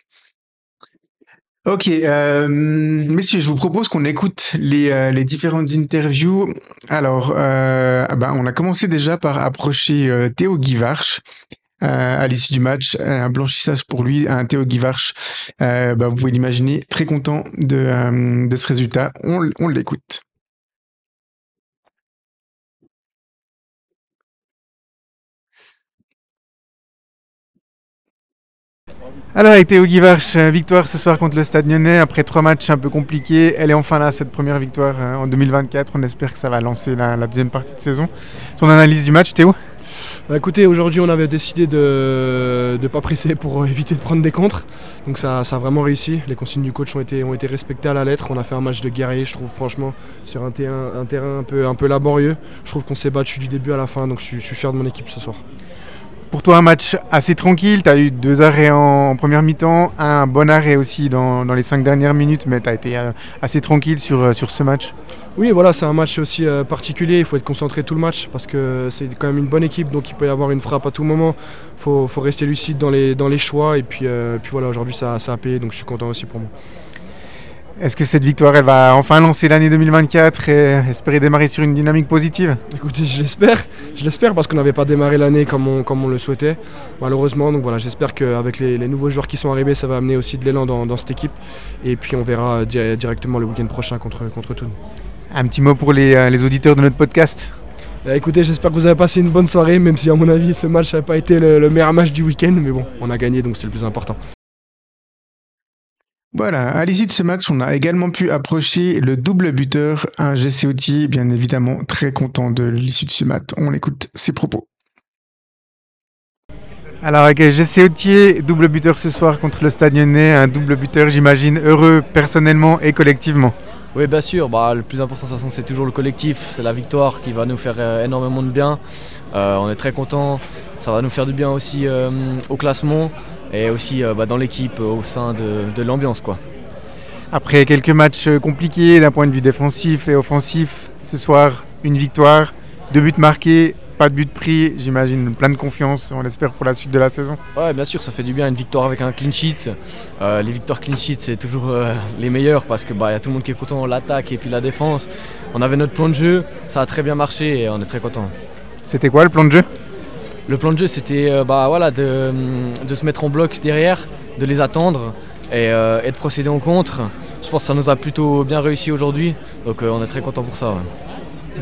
Ok, euh, messieurs, je vous propose qu'on écoute les, euh, différentes interviews. Alors, euh, bah, on a commencé déjà par approcher Théo Guivarch. À l'issue du match, un blanchissage pour lui, un Théo Guivarch, bah, vous pouvez l'imaginer, très content de, de ce résultat. On, l'écoute. Alors avec Théo Guivarch, euh, victoire ce soir contre le Stade Lyonnais après trois matchs un peu compliqués. Elle est enfin là, cette première victoire euh, en 2024. On espère que ça va lancer la, deuxième partie de saison. Ton analyse du match, Théo? Bah écoutez, aujourd'hui on avait décidé de ne pas presser pour éviter de prendre des contres. Donc ça, ça, a vraiment réussi. Les consignes du coach ont été, respectées à la lettre. On a fait un match de guerrier, je trouve franchement, sur un terrain, un peu, laborieux. Je trouve qu'on s'est battu du début à la fin, donc je suis fier de mon équipe ce soir. Pour toi, un match assez tranquille. Tu as eu deux arrêts en, première mi-temps, un bon arrêt aussi dans, les cinq dernières minutes, mais tu as été euh, assez tranquille sur, euh, sur ce match. Oui, voilà, c'est un match aussi euh, particulier. Il faut être concentré tout le match parce que c'est quand même une bonne équipe, donc il peut y avoir une frappe à tout moment. Il faut, rester lucide dans les, choix. Et puis, puis voilà, aujourd'hui, ça, ça a payé, donc je suis content aussi pour moi. Est-ce que cette victoire, elle va enfin lancer l'année 2024 et espérer démarrer sur une dynamique positive? Écoutez, je l'espère. Je l'espère parce qu'on n'avait pas démarré l'année comme on, comme on le souhaitait, malheureusement. Donc voilà, j'espère qu'avec les, nouveaux joueurs qui sont arrivés, ça va amener aussi de l'élan dans, cette équipe. Et puis on verra directement le week-end prochain contre, contre tout. Un petit mot pour les, euh, auditeurs de notre podcast? Bah, écoutez, j'espère que vous avez passé une bonne soirée, même si à mon avis ce match n'a pas été le meilleur match du week-end, mais bon, on a gagné donc c'est le plus important. Voilà, à l'issue de ce match, on a également pu approcher le double buteur, un GCOT, bien évidemment très content de l'issue de ce match. On écoute ses propos. Alors avec GC double buteur ce soir contre le Stade Lyonnais, un double buteur j'imagine heureux personnellement et collectivement. Oui bien sûr, bah, le plus important c'est toujours le collectif, c'est la victoire qui va nous faire euh, énormément de bien. Euh, on est très content, ça va nous faire du bien aussi euh, au classement et aussi euh, bah, dans l'équipe euh, au sein de, l'ambiance. quoi. Après quelques matchs euh, compliqués d'un point de vue défensif et offensif, ce soir une victoire, deux buts marqués, pas de but pris, j'imagine plein de confiance, on l'espère pour la suite de la saison. Ouais bien sûr ça fait du bien une victoire avec un clean sheet. les victoires clean sheet c'est toujours les meilleures parce qu'il bah, y a tout le monde qui est content, l'attaque et puis la défense. On avait notre plan de jeu, ça a très bien marché et on est très content. C'était quoi le plan de jeu? Le plan de jeu, c'était euh, bah, voilà, de, se mettre en bloc derrière, de les attendre euh, et, de procéder en contre. Je pense que ça nous a plutôt bien réussi aujourd'hui, donc euh, on est très content pour ça.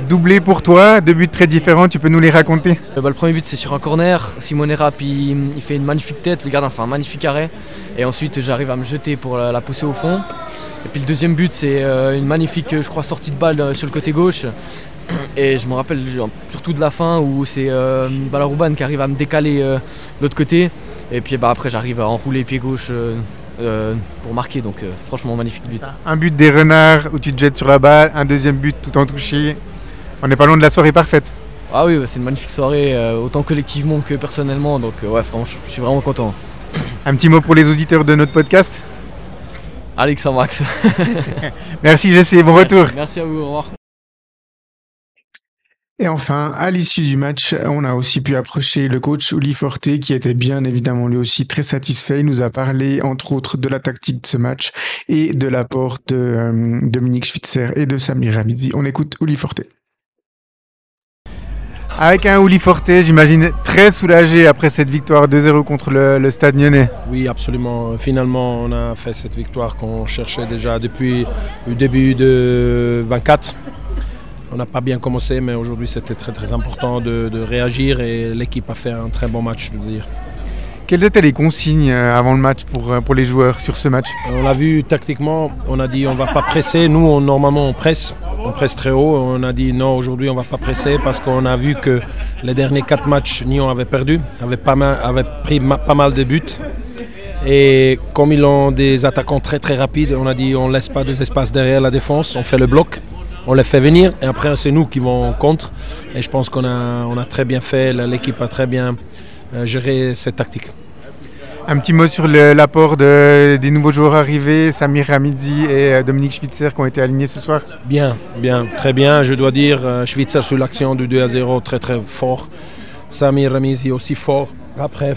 Doublé pour toi, deux buts très différents, tu peux nous les raconter? Bah, Le premier but c'est sur un corner, Simone Rapp il, fait une magnifique tête, le gardien fait un magnifique arrêt et ensuite j'arrive à me jeter pour la, pousser au fond. Et puis le deuxième but c'est une magnifique je crois sortie de balle sur le côté gauche et je me rappelle surtout de la fin où c'est euh, Balarouban qui arrive à me décaler euh, de l'autre côté. Et puis bah, après j'arrive à enrouler pied gauche euh, pour marquer. Donc franchement magnifique but. Un but des renards où tu te jettes sur la balle, un deuxième but tout en touché. On n'est pas loin de la soirée parfaite. Ah oui, c'est une magnifique soirée, autant collectivement que personnellement. Donc ouais, franchement, je suis vraiment content. Un petit mot pour les auditeurs de notre podcast Alex Max. Merci Jesse, bon retour. Merci à vous, au revoir. Et enfin, à l'issue du match, on a aussi pu approcher le coach Uli Forte, qui était bien évidemment lui aussi très satisfait. Il nous a parlé, entre autres, de la tactique de ce match et de l'apport de euh, Dominique Schwitzer et de Samir Ramidi. On écoute Uli Forte. Avec un Uli Forte, j'imagine très soulagé après cette victoire 2-0 contre le, le, Stade Lyonnais. Oui, absolument. Finalement, on a fait cette victoire qu'on cherchait déjà depuis le début de 24. On n'a pas bien commencé, mais aujourd'hui c'était très très important de, réagir et l'équipe a fait un très bon match, je veux dire. Quelles étaient les consignes euh, avant le match pour, euh, pour les joueurs sur ce match? On l'a vu tactiquement, on a dit on ne va pas presser. Nous, normalement, on presse, on presse très haut. On a dit non, aujourd'hui, on ne va pas presser parce qu'on a vu que les derniers quatre matchs, Nyon avait perdu, avait, pas mal, avait pris pas mal de buts. Et comme ils ont des attaquants très très rapides, on a dit on ne laisse pas des espaces derrière la défense, on fait le bloc on les fait venir et après c'est nous qui vont contre. Et je pense qu'on a, on a très bien fait, l'équipe a très bien euh, géré cette tactique. Un petit mot sur l'apport de, des nouveaux joueurs arrivés, Samir Ramidzi et euh, Dominique Schwitzer qui ont été alignés ce soir Bien, bien, très bien. Je dois dire, euh, Schwitzer sur l'action du 2 à 0, très très fort. Samir Ramidzi aussi fort. Après,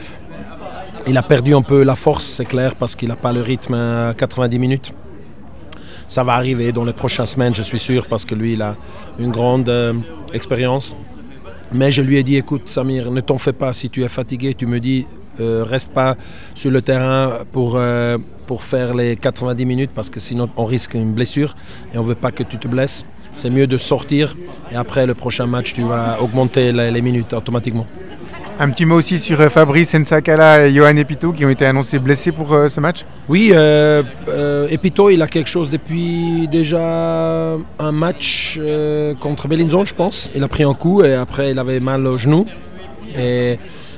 il a perdu un peu la force, c'est clair, parce qu'il n'a pas le rythme à 90 minutes. Ça va arriver dans les prochaines semaines, je suis sûr, parce que lui, il a une grande euh, expérience. Mais je lui ai dit, écoute Samir, ne t'en fais pas si tu es fatigué, tu me dis, euh, reste pas sur le terrain pour, euh, pour faire les 90 minutes parce que sinon on risque une blessure et on veut pas que tu te blesses. C'est mieux de sortir et après le prochain match tu vas augmenter les minutes automatiquement. Un petit mot aussi sur euh, Fabrice Nsakala et Johan Epito qui ont été annoncés blessés pour euh, ce match Oui, euh, Epito, il a quelque chose depuis déjà un match contre Bellinzon, je pense. Il a pris un coup et après il avait mal au genou. Et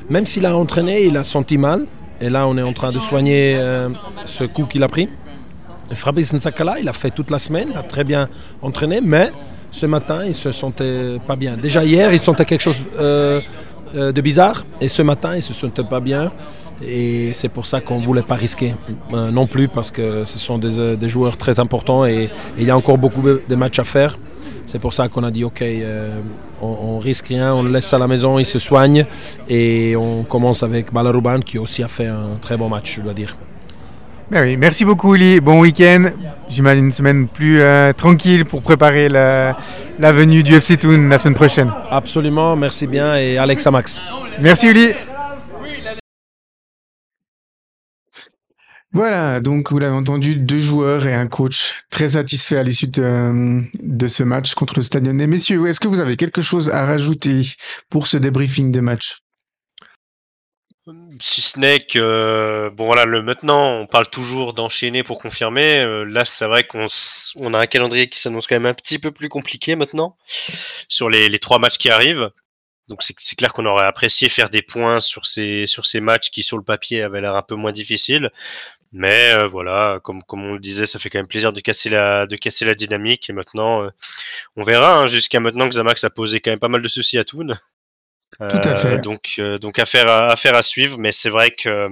même s'il a entraîné, il a senti mal. Et là, on est en train de soigner ce coup qu'il a pris. Fabrice Nsakala, il a fait toute la semaine, il a très bien entraîné, mais ce matin, il se sentait pas bien. Déjà hier, il sentait quelque chose euh, de bizarre. Et ce matin, il ne se sentait pas bien. Et c'est pour ça qu'on ne voulait pas risquer euh, non plus, parce que ce sont euh, des, joueurs très importants et, il y a encore beaucoup de matchs à faire. C'est pour ça qu'on a dit, OK, on, risque rien, on le laisse à la maison, il se soigne. Et on commence avec Balarouban, qui aussi a fait un très bon match, je dois dire. Ben oui, merci beaucoup, Uli. Bon week-end. J'imagine une semaine plus tranquille pour préparer la, la venue du FC Toon la semaine prochaine. Absolument, merci bien et Alex Max. Merci Uli. Voilà, donc vous l'avez entendu, deux joueurs et un coach très satisfaits à l'issue de, de, ce match contre le Stade Messieurs, est-ce que vous avez quelque chose à rajouter pour ce débriefing de match? Si ce n'est que, euh, bon voilà, le maintenant, on parle toujours d'enchaîner pour confirmer. Euh, là, c'est vrai qu'on on a un calendrier qui s'annonce quand même un petit peu plus compliqué maintenant sur les, les trois matchs qui arrivent. Donc c'est clair qu'on aurait apprécié faire des points sur ces sur ces matchs qui sur le papier avaient l'air un peu moins difficiles. Mais euh, voilà, comme comme on le disait, ça fait quand même plaisir de casser la de casser la dynamique. Et maintenant, on verra. Hein, Jusqu'à maintenant, Xamax a posé quand même pas mal de soucis à Toon. Tout à fait. Euh, donc, euh, donc affaire à, à suivre, mais c'est vrai que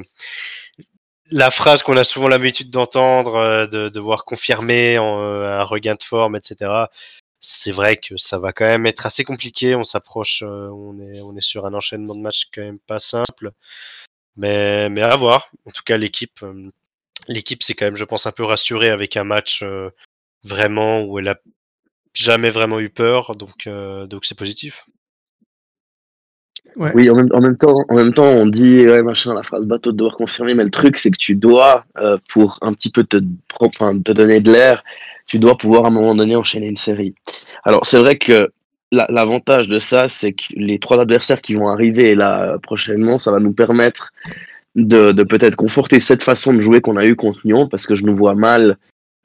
la phrase qu'on a souvent l'habitude d'entendre, euh, de devoir confirmer un regain de forme, etc. C'est vrai que ça va quand même être assez compliqué. On s'approche, on est, on est sur un enchaînement de matchs quand même pas simple, mais, mais à voir. En tout cas, l'équipe, l'équipe s'est quand même, je pense, un peu rassurée avec un match vraiment où elle a jamais vraiment eu peur, donc donc c'est positif. Oui, en même, temps, en même temps, on dit ouais, machin, la phrase bateau de devoir confirmer, mais le truc, c'est que tu dois, euh, pour un petit peu te, te donner de l'air, tu dois pouvoir à un moment donné enchaîner une série. Alors, c'est vrai que l'avantage de ça, c'est que les trois adversaires qui vont arriver là prochainement, ça va nous permettre de, de peut-être conforter cette façon de jouer qu'on a eu contre Nyon, parce que je nous vois mal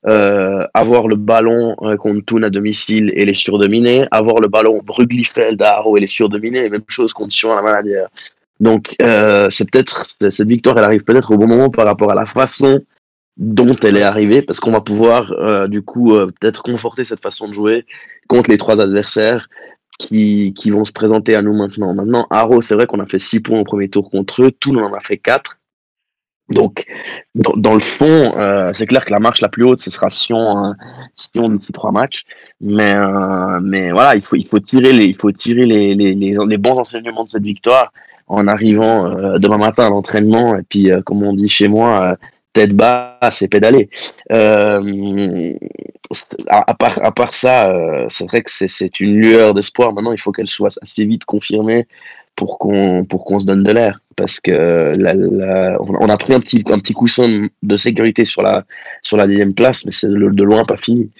euh, avoir le ballon euh, contre Thun à domicile et les surdominer, avoir le ballon Bruglifeld à Haro et les surdominer, même chose contre Sion à la Maladière. Donc, euh, c'est peut-être, cette victoire, elle arrive peut-être au bon moment par rapport à la façon dont elle est arrivée, parce qu'on va pouvoir, euh, du coup, euh, peut-être conforter cette façon de jouer contre les trois adversaires qui, qui vont se présenter à nous maintenant. Maintenant, Haro, c'est vrai qu'on a fait 6 points au premier tour contre eux, Thun en a fait 4. Donc, dans, le fond, euh, c'est clair que la marche la plus haute, ce sera Sion, euh, Sion d'ici trois matchs. Mais, euh, mais voilà, il faut, il faut tirer, les, il faut tirer les, les, les, bons enseignements de cette victoire en arrivant euh, demain matin à l'entraînement. Et puis, euh, comme on dit chez moi, tête basse et pédaler. Euh, à, part, à part ça, c'est vrai que c'est une lueur d'espoir. Maintenant, il faut qu'elle soit assez vite confirmée pour qu'on pour qu'on se donne de l'air. Parce que on a pris un petit un petit coussin de sécurité sur la sur la dixième place mais c'est de, loin pas fini.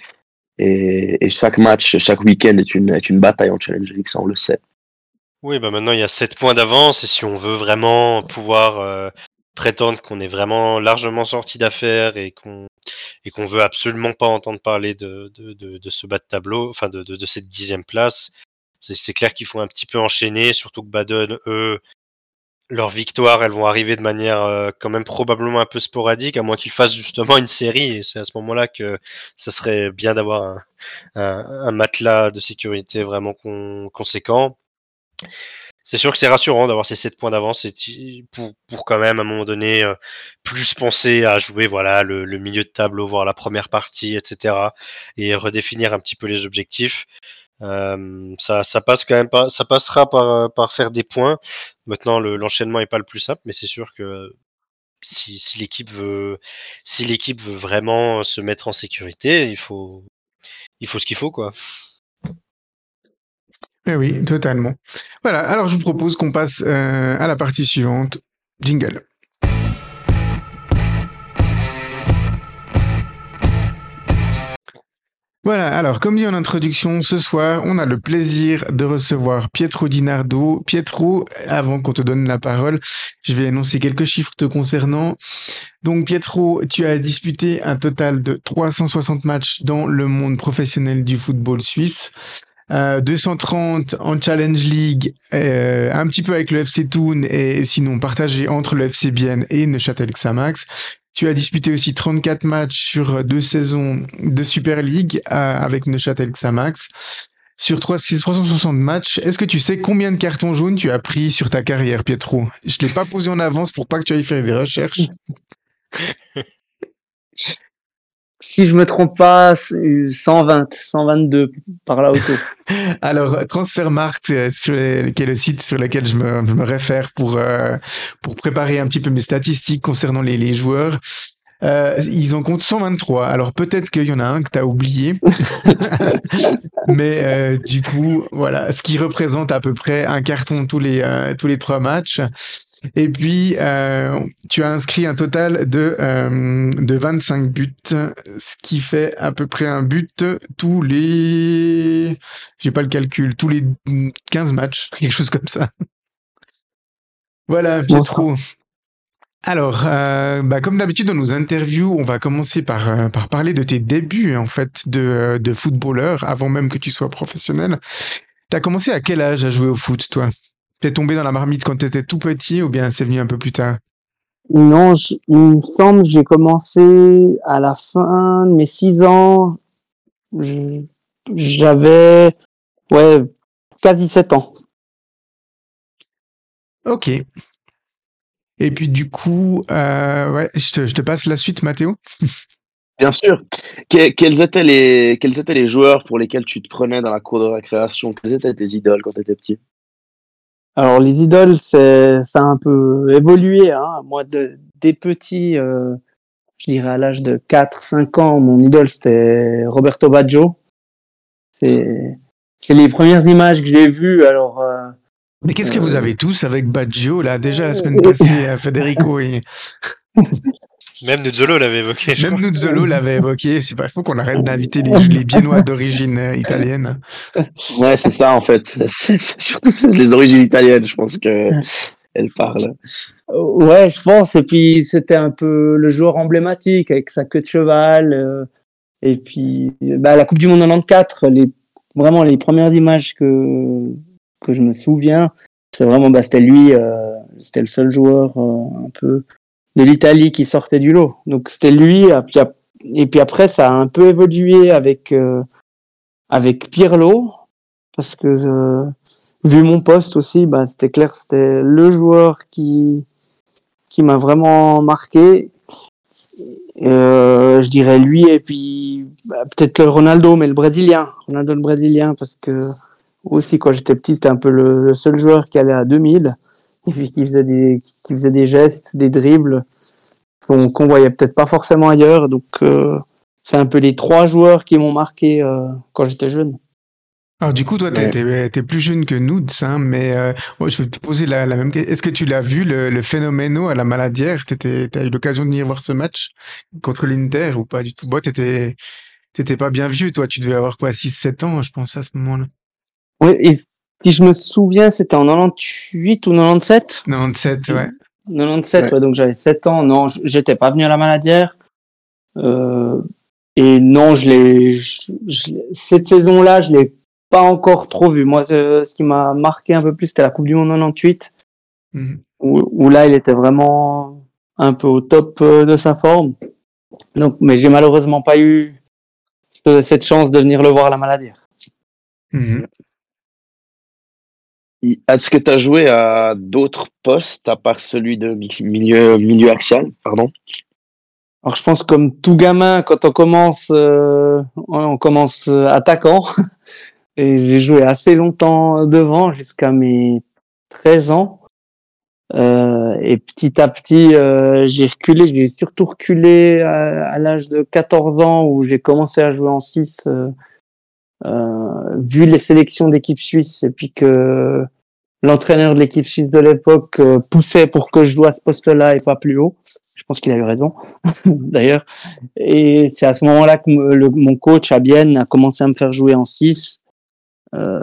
Et, chaque match chaque week-end est une est une bataille en Challenge League ça on le sait. Oui bah maintenant il y a 7 points d'avance et si on veut vraiment pouvoir euh, prétendre qu'on est vraiment largement sorti d'affaires et qu'on et qu'on veut absolument pas entendre parler de, de ce bas de tableau, enfin de, de, de cette dixième place, c'est clair qu'il faut un petit peu enchaîner, surtout que Baden, eux, leurs victoires, elles vont arriver de manière euh, quand même probablement un peu sporadique, à moins qu'ils fassent justement une série. Et c'est à ce moment-là que ça serait bien d'avoir un, matelas de sécurité vraiment conséquent. c'est sûr que c'est rassurant d'avoir ces 7 points d'avance pour, pour quand même à un moment donné euh, plus penser à jouer voilà le, milieu de tableau, voir la première partie, etc. et redéfinir un petit peu les objectifs. Euh, ça, ça passe quand même pas, ça passera par, par faire des points. Maintenant, l'enchaînement est pas le plus simple, mais c'est sûr que si, si l'équipe veut, si l'équipe veut vraiment se mettre en sécurité, il faut, il faut ce qu'il faut, quoi. Eh oui, totalement. Voilà, alors je vous propose qu'on passe euh, à la partie suivante. Jingle. Voilà, alors comme dit en introduction, ce soir, on a le plaisir de recevoir Pietro Dinardo. Pietro, avant qu'on te donne la parole, je vais énoncer quelques chiffres te concernant. Donc Pietro, tu as disputé un total de 360 matchs dans le monde professionnel du football suisse. 230 euh, en Challenge League, euh, un petit peu avec le FC Thun et sinon partagé entre le FC Bienne et Neuchâtel Xamax. Tu as disputé aussi 34 matchs sur deux saisons de Super League euh, avec Neuchâtel Xamax. Sur 360 matchs, est-ce que tu sais combien de cartons jaunes tu as pris sur ta carrière, Pietro? Je ne l'ai pas posé en avance pour pas que tu ailles faire des recherches. si je me trompe pas, 120, 122 par là autour. Alors, Transfermarkt, euh, sur qui est le site sur lequel je me, je me réfère pour, euh, pour préparer un petit peu mes statistiques concernant les, les joueurs. Euh, ils en comptent 123. Alors peut-être qu'il y en a un que tu as oublié. Mais euh, du coup, voilà, ce qui représente à peu près un carton tous les, euh, tous les trois matchs. Et puis, euh, tu as inscrit un total de, euh, de 25 buts, ce qui fait à peu près un but tous les... J'ai pas le calcul, tous les 15 matchs, quelque chose comme ça. Voilà, Pietro. Alors, euh, bah, comme d'habitude dans nos interviews, on va commencer par, euh, par parler de tes débuts en fait de, de footballeur, avant même que tu sois professionnel. Tu as commencé à quel âge à jouer au foot, toi? T'es tombé dans la marmite quand t'étais tout petit ou bien c'est venu un peu plus tard? Non, il me semble que j'ai commencé à la fin de mes six ans. J'avais, ouais, quasi sept ans. Ok. Et puis du coup, euh, ouais, je te, je te passe la suite, Mathéo. Bien sûr. quels, étaient les, quels étaient les joueurs pour lesquels tu te prenais dans la cour de récréation? Quels étaient tes idoles quand tu étais petit? Alors les idoles, c'est ça a un peu évolué. Hein. Moi, de, des petits, euh, je dirais à l'âge de 4-5 ans, mon idole c'était Roberto Baggio. C'est c'est les premières images que j'ai vues. Alors. Euh, Mais qu'est-ce que vous euh, avez tous avec Baggio là? Déjà la semaine passée, Federico et même Nuzzolo l'avait évoqué. Même Nuzzolo l'avait évoqué. C'est pas faux qu'on arrête d'inviter les, les Biennois d'origine euh, italienne. Ouais, c'est ça en fait. Surtout les origines italiennes, je pense que elle parle. Ouais, je pense. Et puis c'était un peu le joueur emblématique avec sa queue de cheval. Euh, et puis bah, la Coupe du Monde 94, les, vraiment les premières images que que je me souviens, c'est vraiment bah, c'était lui. Euh, c'était le seul joueur un peu de l'Italie qui sortait du lot. Donc c'était lui. Et puis après, ça a un peu évolué avec euh, avec Pirlo, parce que euh, vu mon poste aussi, bah, c'était clair, c'était le joueur qui qui m'a vraiment marqué. Euh, je dirais lui et puis bah, peut-être que Ronaldo, mais le brésilien, Ronaldo le brésilien, parce que aussi quand j'étais petit, c'était un peu le, le, seul joueur qui allait à 2000 qui faisait des, qui faisait des gestes, des dribbles qu'on qu voyait peut-être pas forcément ailleurs. Donc, euh, c'est un peu les trois joueurs qui m'ont marqué euh, quand j'étais jeune. Alors du coup, toi, tu es, plus jeune que nous, hein, mais euh, je vais te poser la, la même question. Est-ce que tu l'as vu, le, le phénoméno à la Maladière? Tu as eu l'occasion de venir voir ce match contre l'Inter ou pas du tout? Bon, tu n'étais pas bien vieux, toi. Tu devais avoir quoi, 6-7 ans, je pense, à ce moment-là. Oui, et si je me souviens, c'était en 98 ou 97 97, ouais. 97, ouais. donc j'avais 7 ans. Non, j'étais pas venu à la Maladière. Euh, et non, je l'ai. Cette saison-là, je l'ai pas encore trop vu. Moi, ce qui m'a marqué un peu plus, c'était la Coupe du Monde 98, mhm. où, où, là, il était vraiment un peu au top euh, de sa forme. Donc, mais j'ai malheureusement pas eu cette chance de venir le voir à la Maladière. Mhm. Est-ce que tu as joué à d'autres postes à part celui de mi- milieu, milieu axial pardon? Alors je pense comme tout gamin, quand on commence, euh, on commence euh, attaquant. Et j'ai joué assez longtemps devant, jusqu'à mes 13 ans. Euh, et petit à petit, j'ai reculé. J'ai surtout reculé à, l'âge de 14 ans où j'ai commencé à jouer en 6, euh, euh, vu les sélections d'équipe suisse et puis que l'entraîneur de l'équipe suisse de l'époque euh, poussait pour que je joue à ce poste-là et pas plus haut. Je pense qu'il a eu raison, d'ailleurs. Et c'est à ce moment-là que mon coach à a commencé à me faire jouer en 6. Euh,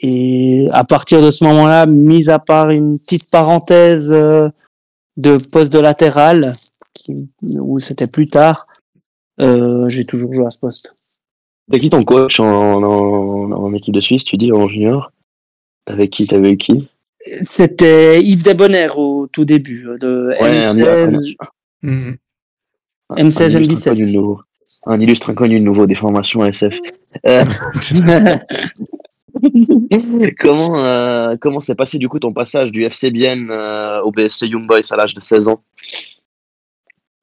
et à partir de ce moment-là, mis à part une petite parenthèse euh, de poste de latéral, où c'était plus tard, euh, j'ai toujours joué à ce poste. C'est qui ton coach en, en, en équipe de Suisse, tu dis, en junior? T'avais qui T'avais eu qui? C'était Yves Desbonnaire au tout début, euh, de Ouais, un- M16, Mhm. M16, un illustre M17. inconnu de nouveau. Un illustre inconnu de nouveau des formations SF. Euh, comment euh, comment s'est passé du coup ton passage du FC Bienne euh, au BSC Young Boys à l'âge de 16 ans?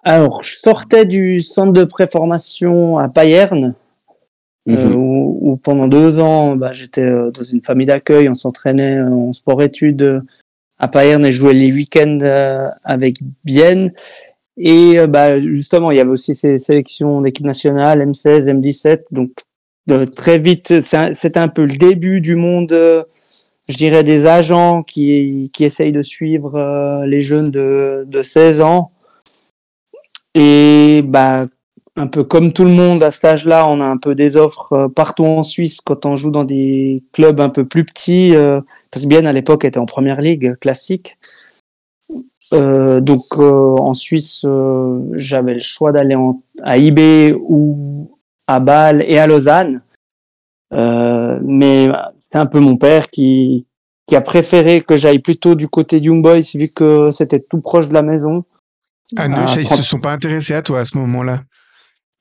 Alors, je sortais du centre de préformation à Payerne, euh, Mhm. où, où pendant deux ans, bah, j'étais euh, dans une famille d'accueil, on s'entraînait euh, en sport-études à Payerne et je jouais les week-ends avec Bienne. Et bah, justement, il y avait aussi ces sélections d'équipe nationale, M16, M17. Donc, très vite, c'est un- c'était un peu le début du monde, je dirais, des agents qui, qui essayent de suivre les jeunes de, de 16 ans. Et bah, un peu comme tout le monde à cet âge-là, on a un peu des offres euh, partout en Suisse quand on joue dans des clubs un peu plus petits. euh, parce que Bienne à l'époque était en première ligue classique. Euh, donc euh, en Suisse, euh, j'avais le choix d'aller à IB ou à Bâle et à Lausanne. Mais c'est un peu mon père qui, qui a préféré que j'aille plutôt du côté Young Boys vu que c'était tout proche de la maison. Ah, ils trente- se sont pas intéressés à toi à ce moment-là.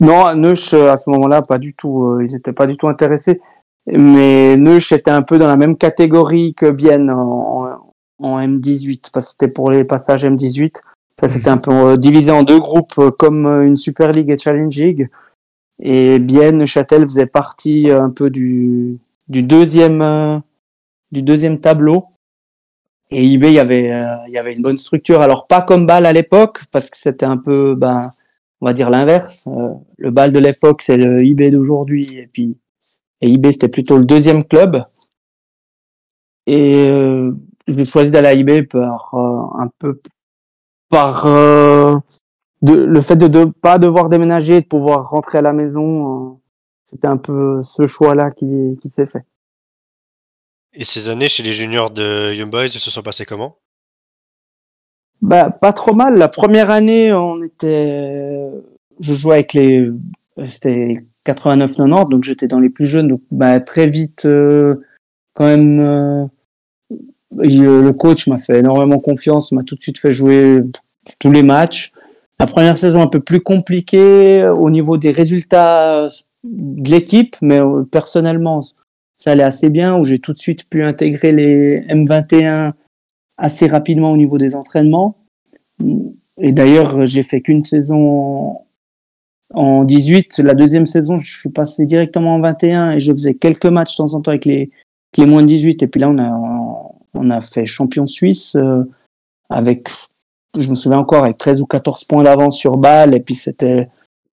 Non, Neuch, euh, à ce moment-là, pas du tout. euh, Ils étaient pas du tout intéressés. Mais Neuch était un peu dans la même catégorie que Bienne en, en, en M18, parce que c'était pour les passages M18. Ça, c'était un peu euh, divisé en deux groupes, comme une Super League et Challenge League. Et Bienne, Neuchâtel faisait partie un peu du, du deuxième, du deuxième tableau. Et IB, il y avait, il y avait une bonne structure. Alors, pas comme Bâle à l'époque, parce que c'était un peu, ben, va dire l'inverse. Euh, le Bâle de l'époque, c'est le IB d'aujourd'hui. Et puis, et IB, c'était plutôt le deuxième club. Et euh, j'ai choisi d'aller à IB par euh, un peu par le fait de ne pas devoir déménager, de pouvoir rentrer à la maison. c'était un peu ce choix-là qui, qui s'est fait. Et ces années chez les juniors de Young Boys, elles se sont passées comment? Bah, pas trop mal. La première année, on était, je jouais avec les, c'était 89-90, donc j'étais dans les plus jeunes. Donc, bah, très vite, euh, quand même, euh, il- le coach m'a fait énormément confiance, m'a tout de suite fait jouer tous les matchs. La première saison un peu plus compliquée euh, au niveau des résultats euh, de l'équipe, mais euh, personnellement, ça allait assez bien, où j'ai tout de suite pu intégrer les M21 assez rapidement au niveau des entraînements. Et d'ailleurs, j'ai fait qu'une saison en, en 18. La deuxième saison, je suis passé directement en 21 et je faisais quelques matchs de temps en temps avec les, les moins de 18. Et puis là, on a, on a fait champion suisse euh, avec, je me souviens encore, avec 13 ou 14 points d'avance sur Bâle. Et puis c'était,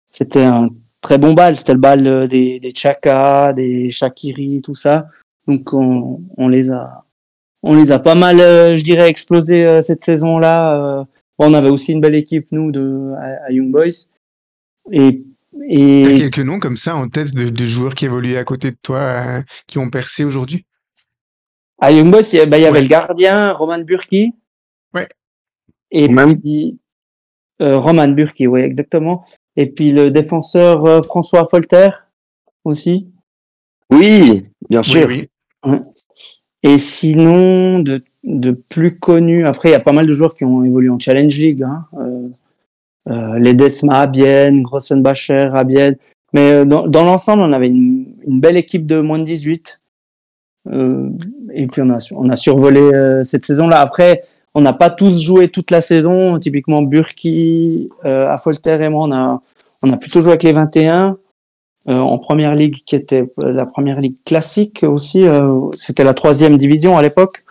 c'était un très bon bal. C'était le bal euh, des, des Chaka, des Shakiri, tout ça. Donc on, on les a, on les a pas mal, euh, je dirais, explosés euh, cette saison-là. Euh, on avait aussi une belle équipe, nous, de, à, à Young Boys. Et, T'as quelques noms comme ça en tête de, de joueurs qui évoluaient à côté de toi, euh, qui ont percé aujourd'hui? À Young Boys, il y, a- bah, il y avait Ouais. le gardien, Roman Burki. Ouais. Et Roman puis, euh, Roman Burki, oui, exactement. Et puis le défenseur euh, François Folter aussi. Oui, bien Oui, sûr. oui. Et sinon, de, de plus connus, après, il y a pas mal de joueurs qui ont évolué en Challenge League. Hein. Euh, euh, Ledesma à Bienne, Grossenbacher à Bienne. Mais euh, dans, dans l'ensemble, on avait une, une belle équipe de moins de 18. Euh, et puis on a, on a survolé euh, cette saison-là. Après, on n'a pas tous joué toute la saison. Typiquement, Burki, euh, Affolter et moi, on a, on a plutôt joué avec les 21 euh, en première ligue, qui était la première ligue classique aussi. euh, c'était la troisième division à l'époque.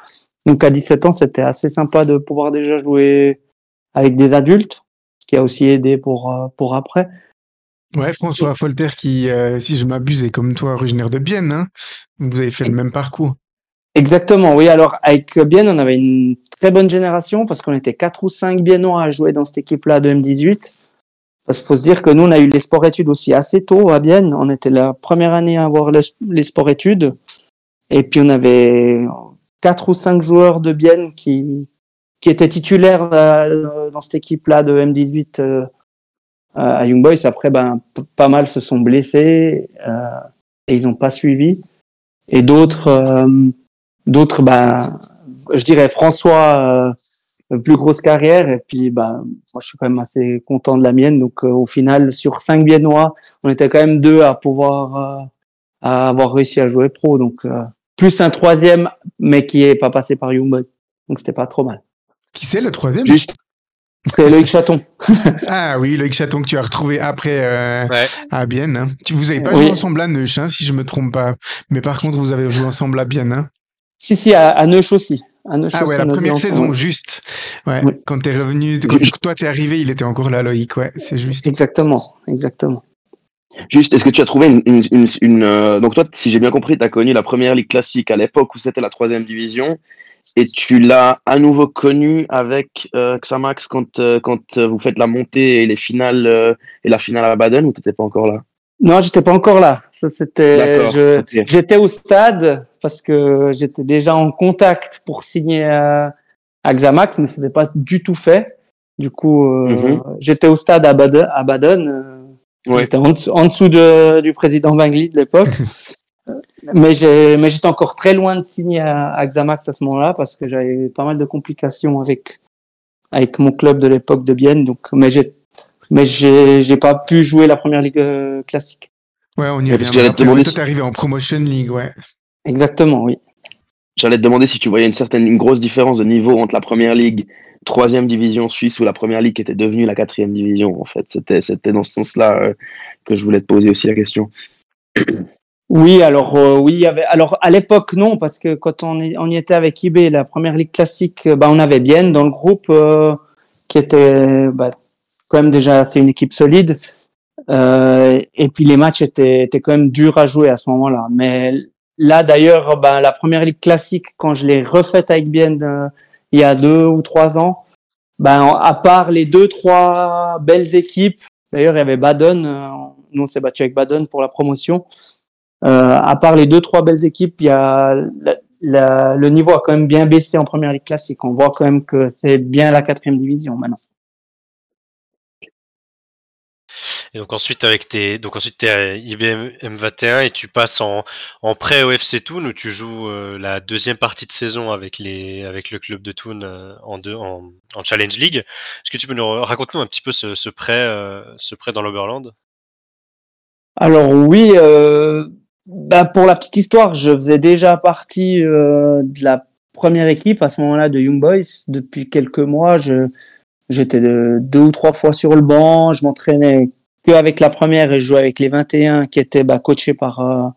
Donc à 17 ans, c'était assez sympa de pouvoir déjà jouer avec des adultes, ce qui a aussi aidé pour euh, pour après. Ouais, François Folter qui, euh, si je m'abuse, est comme toi, originaire de Bienne. Hein Vous avez fait le même parcours. Exactement, oui. Alors, avec Bienne, on avait une très bonne génération parce qu'on était quatre ou cinq Biennois à jouer dans cette équipe-là de M18. Parce qu'il faut se dire que nous, on a eu les sports-études aussi assez tôt à Bienne. On était la première année à avoir les, sports-études. Et puis, on avait quatre ou cinq joueurs de Bienne qui, qui étaient titulaires euh, dans cette équipe-là de M18 euh, à Young Boys. Après, ben, pas mal se sont blessés euh, et ils n'ont pas suivi. Et d'autres, d'autres, ben, je dirais François, plus grosse carrière. Et puis, ben, moi, je suis quand même assez content de la mienne. Donc, euh, au final, sur cinq Biennois, on était quand même deux à pouvoir, euh, à avoir réussi à jouer pro. Donc, euh, plus un troisième, mais qui est pas passé par Young Boys. Donc, c'était pas trop mal. Qui c'est le troisième? Juste, C'est Loïc Chaton. Ah oui, Loïc Chaton que tu as retrouvé après euh, Ouais. à Bienne. hein. Tu vous avez pas Oui. joué ensemble à Neuch, hein, si je me trompe pas. Mais par contre, vous avez joué ensemble à Bienne. Hein. Si, si, à, à Neuch aussi. À Ah ouais, la première saison, juste. Ouais. Oui. Quand t'es revenu, quand toi t'es arrivé, il était encore là, Loïc. Ouais, c'est juste. Exactement, exactement. juste, est-ce que tu as trouvé une, une, une, une, euh, donc toi, si j'ai bien compris, tu as connu la première ligue classique à l'époque où c'était la troisième division, et tu l'as à nouveau connu avec euh, Xamax quand euh, quand vous faites la montée et les finales euh, et la finale à Baden ou t'étais pas encore là? Non, j'étais pas encore là. Ça, c'était, j'étais au stade parce que j'étais déjà en contact pour signer à, à Xamax, mais c'était pas du tout fait. Du coup, euh, Mhm. j'étais au stade à Baden. À Baden euh, Ouais. J'étais en, dessous- en dessous de, du président Bangli de l'époque. mais j'étais encore très loin de signer à, à Xamax à ce moment-là parce que j'avais pas mal de complications avec, avec mon club de l'époque de Bienne. Donc, mais j'ai, mais j'ai, j'ai pas pu jouer la première ligue euh, classique. Ouais, on y revient. que j'allais te demander toi si- arrivé en Promotion League, ouais. Exactement, oui. J'allais te demander si tu voyais une certaine, une grosse différence de niveau entre la première ligue, troisième division suisse ou la première ligue qui était devenue la quatrième division. En fait, c'était, c'était dans ce sens-là euh, que je voulais te poser aussi la question. Oui, alors euh, oui, il y avait. Alors à l'époque non, parce que quand on, y- on y était avec eBay, la première ligue classique, euh, bah, on avait Bienne dans le groupe euh, qui était bah, quand même déjà c'est une équipe solide. Euh, et puis les matchs étaient, étaient quand même durs à jouer à ce moment-là. Mais là d'ailleurs, bah, la première ligue classique, quand je l'ai refaite avec Bienne euh, il y a deux ou trois ans, ben à part les deux trois belles équipes, d'ailleurs il y avait Baden, euh, nous on s'est battu avec Baden pour la promotion. Euh, à part les deux trois belles équipes, il y a la- le niveau a quand même bien baissé en première ligue classique. On voit quand même que c'est bien la quatrième division maintenant. Et donc ensuite avec tes donc ensuite t'es à IBM M21 et tu passes en, en prêt au FC Thun où tu joues euh, la deuxième partie de saison avec les avec le club de Thun euh, en deux en, en Challenge League. Est-ce que tu peux nous raconter un petit peu ce, ce prêt euh, ce prêt dans l'Oberland? Alors oui, bah, pour la petite histoire, je faisais déjà partie de la première équipe à ce moment-là de Young Boys. Depuis quelques mois, je j'étais de- deux ou trois fois sur le banc. Je m'entraînais que avec la première et je jouais avec les 21 qui étaient bah, coachés par euh,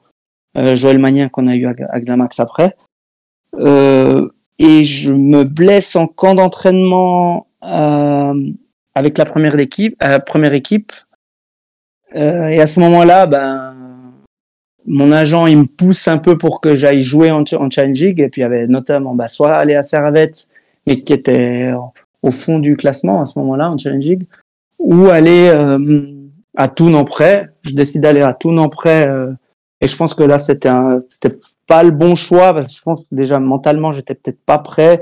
euh, Joël Magnin qu'on a eu à, à Xamax après. Euh, et je me blesse en camp d'entraînement avec la première équipe, et à ce moment-là, ben, mon agent, il me pousse un peu pour que j'aille jouer en, en Challenge League. Et puis, il y avait notamment, bah, soit aller à Servette, mais qui était au fond du classement à ce moment-là en Challenge League, ou aller à Toon en prêt. Je décide d'aller à Toon en prêt. euh, et je pense que là, c'était un, c'était pas le bon choix parce que je pense que déjà mentalement, j'étais peut-être pas prêt.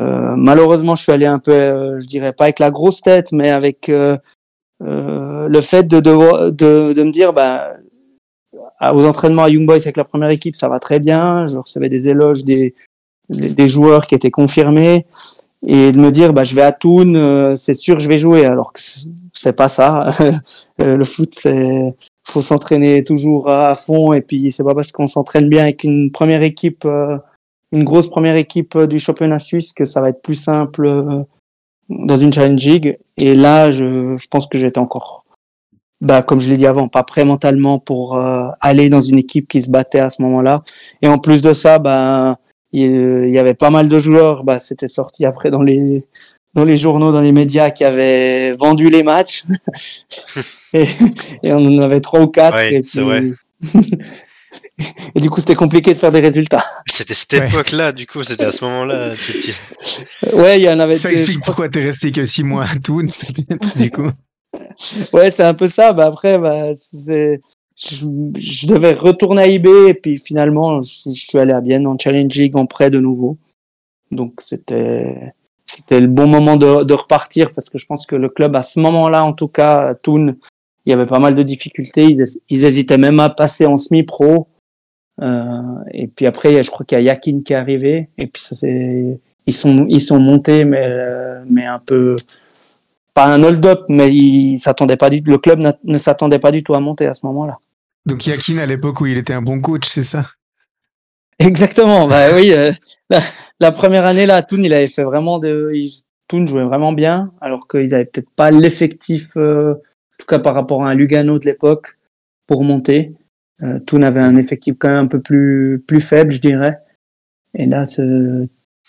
Euh, malheureusement, je suis allé un peu, euh, je dirais pas avec la grosse tête, mais avec euh, euh, le fait de, devoir, de, de me dire, bah, aux entraînements à Young Boys avec la première équipe, ça va très bien. Je recevais des éloges des, des joueurs qui étaient confirmés. Et de me dire, bah, je vais à Toon, euh, c'est sûr, je vais jouer. Alors que c'est pas ça. Euh, le foot, c'est faut s'entraîner toujours à fond et puis c'est pas parce qu'on s'entraîne bien avec une première équipe, euh, une grosse première équipe du championnat suisse que ça va être plus simple euh, dans une challenge league. Et là, je, je pense que j'étais encore, bah comme je l'ai dit avant, pas prêt mentalement pour euh, aller dans une équipe qui se battait à ce moment-là. Et en plus de ça, bah il y avait pas mal de joueurs, bah c'était sorti après dans les dans les journaux, dans les médias qui avaient vendu les matchs. et, et, on en avait trois ou quatre. Ouais, et, c'est vrai. et du coup, c'était compliqué de faire des résultats. C'était cette Ouais. époque-là, du coup, c'était à ce moment-là. tu- tu- Ouais, il y en avait. Ça explique pourquoi t'es resté que six mois à Toon, du coup. Ouais, c'est un peu ça. Bah après, bah, c'est, je, je devais retourner à IB et puis finalement, je, suis allé à Bienne en Challenge League en prêt de nouveau. Donc c'était, c'était le bon moment de, de repartir parce que je pense que le club à ce moment-là, en tout cas, à Thun, il y avait pas mal de difficultés. Ils, ils hésitaient même à passer en semi-pro. Euh, et puis après, je crois qu'il y a Yakin qui est arrivé. Et puis ça c'est, ils sont, ils sont montés, mais, mais un peu, pas un hold-up, mais il s'attendait pas du, le club ne s'attendait pas du tout à monter à ce moment-là. Donc Yakin, à l'époque où il était un bon coach, c'est ça? Exactement, bah oui. euh, la, première année là, Thun, il avait fait vraiment de, Thun jouait vraiment bien, alors qu'ils avaient peut-être pas l'effectif, euh, en tout cas par rapport à un Lugano de l'époque, pour monter. Euh, Thun avait un effectif quand même un peu plus plus faible, je dirais. Et là,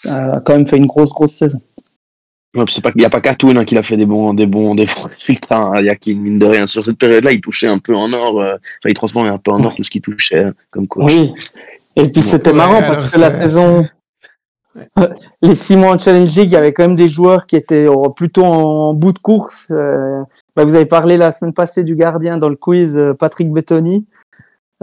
a quand même fait une grosse grosse saison. Ouais, puis c'est pas, il n'y a pas Toon hein, qu'il a fait des bons, des bons, des bons résultats. hein. Il y a qui, mine de rien, sur cette période-là, il touchait un peu en or. euh, Enfin, il transformait un peu en or tout ce qu'il touchait euh, comme coach. Oui. Et puis c'était Ouais, marrant parce que la saison, les six mois en Challenge League, il y avait quand même des joueurs qui étaient plutôt en bout de course. Euh, bah, vous avez parlé la semaine passée du gardien dans le quiz, euh, Patrick Bettoni.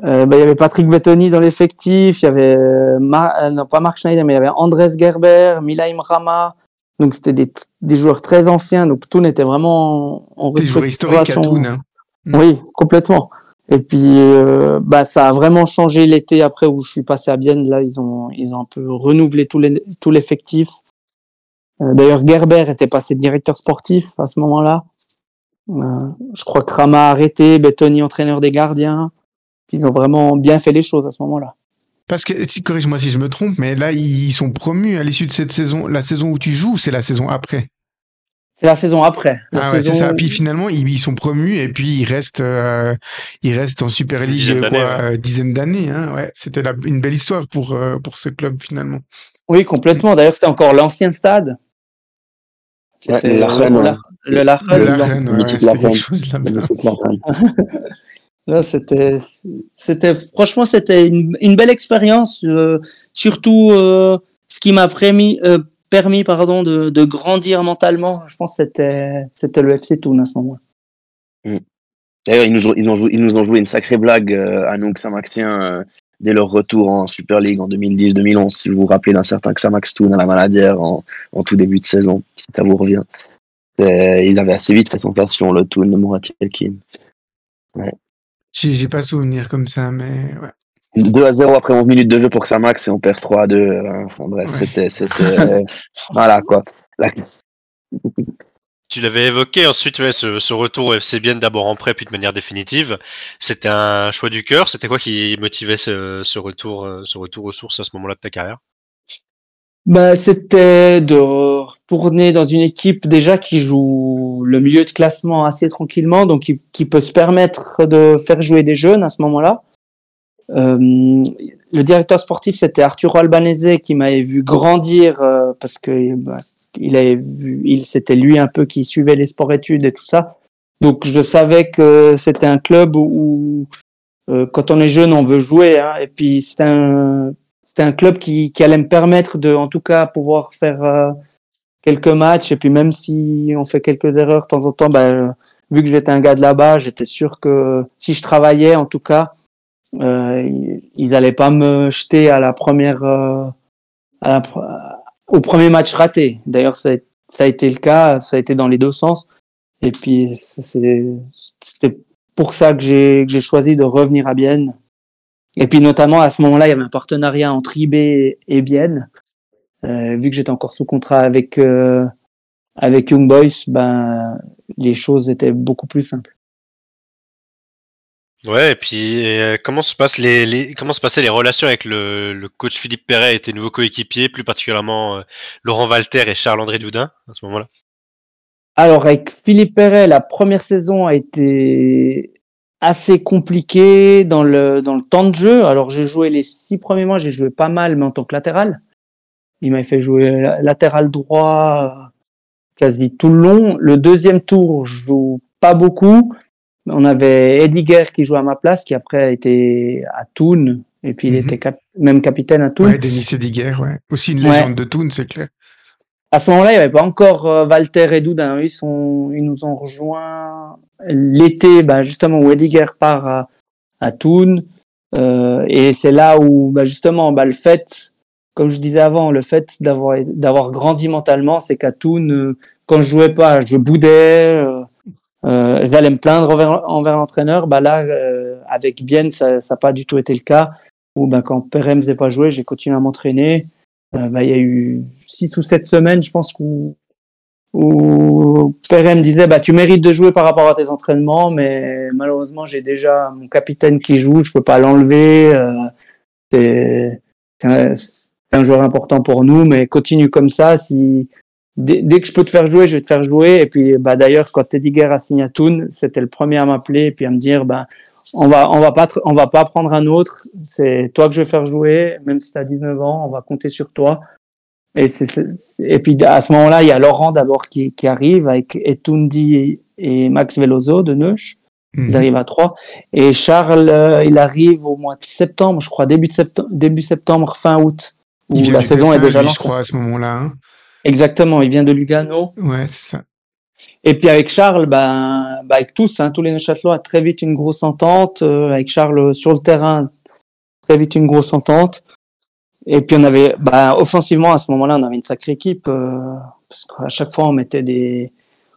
Euh, bah, il y avait Patrick Bettoni dans l'effectif, il y avait Mar- non pas Mark Schneider, mais il y avait Andres Gerber, Milaim Rama. Donc c'était des, des joueurs très anciens, donc tout n'était vraiment en, Des joueurs historiques à. Toon. Hein. Oui, complètement. Et puis, euh, bah, ça a vraiment changé l'été après où je suis passé à Bienne. Là, ils ont, ils ont un peu renouvelé tout l'effectif. Euh, D'ailleurs, Gerber était passé directeur sportif à ce moment-là. Euh, je crois que Rama a arrêté, Bettoni entraîneur des gardiens. Puis ils ont vraiment bien fait les choses à ce moment-là. Parce que, corrige-moi si je me trompe, mais là, ils sont promus à l'issue de cette saison. La saison où tu joues, c'est la saison après? C'est la saison après. La Ah ouais, c'est ça. Puis finalement, ils, ils sont promus et puis ils restent, euh, ils restent en Super League dizaine quoi, d'années, euh, dizaine d'années. Hein, ouais, c'était la- une belle histoire pour euh, pour ce club finalement. Oui, complètement. D'ailleurs, c'était encore l'ancien stade. Ouais, C'était le Lachen, le, ouais. le Lachen, Le la- la ouais, c'était quelque chose. Là, c'était, c'était, franchement, c'était une, une belle expérience, euh, surtout euh, ce qui m'a permis, euh, permis, pardon, de, de grandir mentalement. Je pense c'était, c'était le FC Toon à ce moment. D'ailleurs, ils nous, ils, ont ils nous ont joué une sacrée blague à nous, Xamaxiens, euh, dès leur retour en Super League en 2010-2011, si vous vous rappelez d'un certain Xamax Toon à la Maladière en, en tout début de saison, si ça vous revient. Il avait assez vite fait son passion, le Toon de Murat Yelkin. J'ai j'ai pas souvenir comme ça, mais ouais. 2 à 0 après 11 minutes de jeu pour Xamax et on perd 3 à 2. euh, enfin, bref, Ouais. c'était. c'était, euh, voilà quoi. La- Tu l'avais évoqué ensuite, ouais, ce, ce retour au FC Bienne d'abord en prêt puis de manière définitive. C'était un choix du cœur. C'était quoi qui motivait ce, ce retour, euh, ce retour aux sources à ce moment-là de ta carrière? Bah, c'était de retourner dans une équipe déjà qui joue le milieu de classement assez tranquillement, donc qui, qui peut se permettre de faire jouer des jeunes à ce moment-là. Euh, le directeur sportif, c'était Arturo Albanese qui m'avait vu grandir euh, parce que bah, il avait vu, il c'était lui un peu qui suivait les sports-études et tout ça. Donc je savais que c'était un club où, euh, quand on est jeune, on veut jouer. Hein, et puis c'était un c'était un club qui, qui allait me permettre de, en tout cas, pouvoir faire euh, quelques matchs. Et puis même si on fait quelques erreurs de temps en temps, ben, vu que j'étais un gars de là-bas, j'étais sûr que si je travaillais, en tout cas, euh, ils, ils allaient pas me jeter à la première, euh, au premier match raté. D'ailleurs, ça, ça a été le cas, ça a été dans les deux sens. Et puis c'était pour ça que j'ai que j'ai choisi de revenir à Bienne. Et puis notamment à ce moment-là, il y avait un partenariat entre IB et Bienne. Euh, vu que j'étais encore sous contrat avec euh, avec Young Boys, ben les choses étaient beaucoup plus simples. Ouais, et puis euh, comment se passent les, les comment se passaient les relations avec le, le coach Philippe Perret et tes nouveaux coéquipiers, plus particulièrement euh, Laurent Walter et Charles-André Doudin à ce moment-là? Alors avec Philippe Perret, la première saison a été assez compliquée dans le dans le temps de jeu. Alors j'ai joué les six premiers mois, j'ai joué pas mal, mais en tant que latéral. Il m'a fait jouer la- latéral droit euh, quasi tout le long. Le deuxième tour, je joue pas beaucoup. On avait Ediger qui jouait à ma place, qui après a été à Thun, et puis il Mhm. était cap- même capitaine à Thun. Ouais, Denis Sédiguer, ouais. Aussi une Ouais. légende de Toon, c'est clair. À ce moment-là, il n'y avait pas encore euh, Walter et Doudin. Ils, nous ont rejoints l'été, bah, justement, où Ediger part à, à Thun. Euh, et c'est là où, bah, justement, bah, le fait, comme je disais avant, le fait d'avoir grandi mentalement, c'est qu'à Thun, euh, quand je jouais pas, je boudais, j'allais me plaindre envers, l'entraîneur. Là, avec Bien, ça n'a pas du tout été le cas. Où quand Perret ne faisait pas jouer, j'ai continué à m'entraîner. Euh, bah, il y a eu six ou sept semaines, je pense, où, où me disait bah, Tu mérites de jouer par rapport à tes entraînements, mais malheureusement, j'ai déjà mon capitaine qui joue, je peux pas l'enlever. Euh, c'est un, un joueur important pour nous, mais continue comme ça. Si, dès, dès que je peux te faire jouer, je vais te faire jouer. Et puis, bah, d'ailleurs, quand Teddy Guerre a signé à Thun, c'était le premier à m'appeler et puis à me dire bah, on va, on va pas, on va pas prendre un autre. C'est toi que je vais faire jouer, même si tu as 19 ans, on va compter sur toi. Et, c'est, c'est- et puis à ce moment-là, il y a Laurent d'abord qui, qui arrive avec Etundi et, Max Veloso de Neuch. Mhm. Ils arrivent à trois. Et Charles, euh, il arrive au mois de septembre, je crois, début, de septembre, début septembre, fin août, où la saison est déjà lui, je lancée. crois, à ce moment-là. hein. Exactement, il vient de Lugano. Ouais, c'est ça. Et puis avec Charles, ben, ben avec tous, hein, tous les Neuchâtelois, très vite une grosse entente. euh, avec Charles euh, sur le terrain, très vite une grosse entente. Et puis on avait, ben, offensivement à ce moment-là, on avait une sacrée équipe euh, parce qu'à chaque fois on mettait des,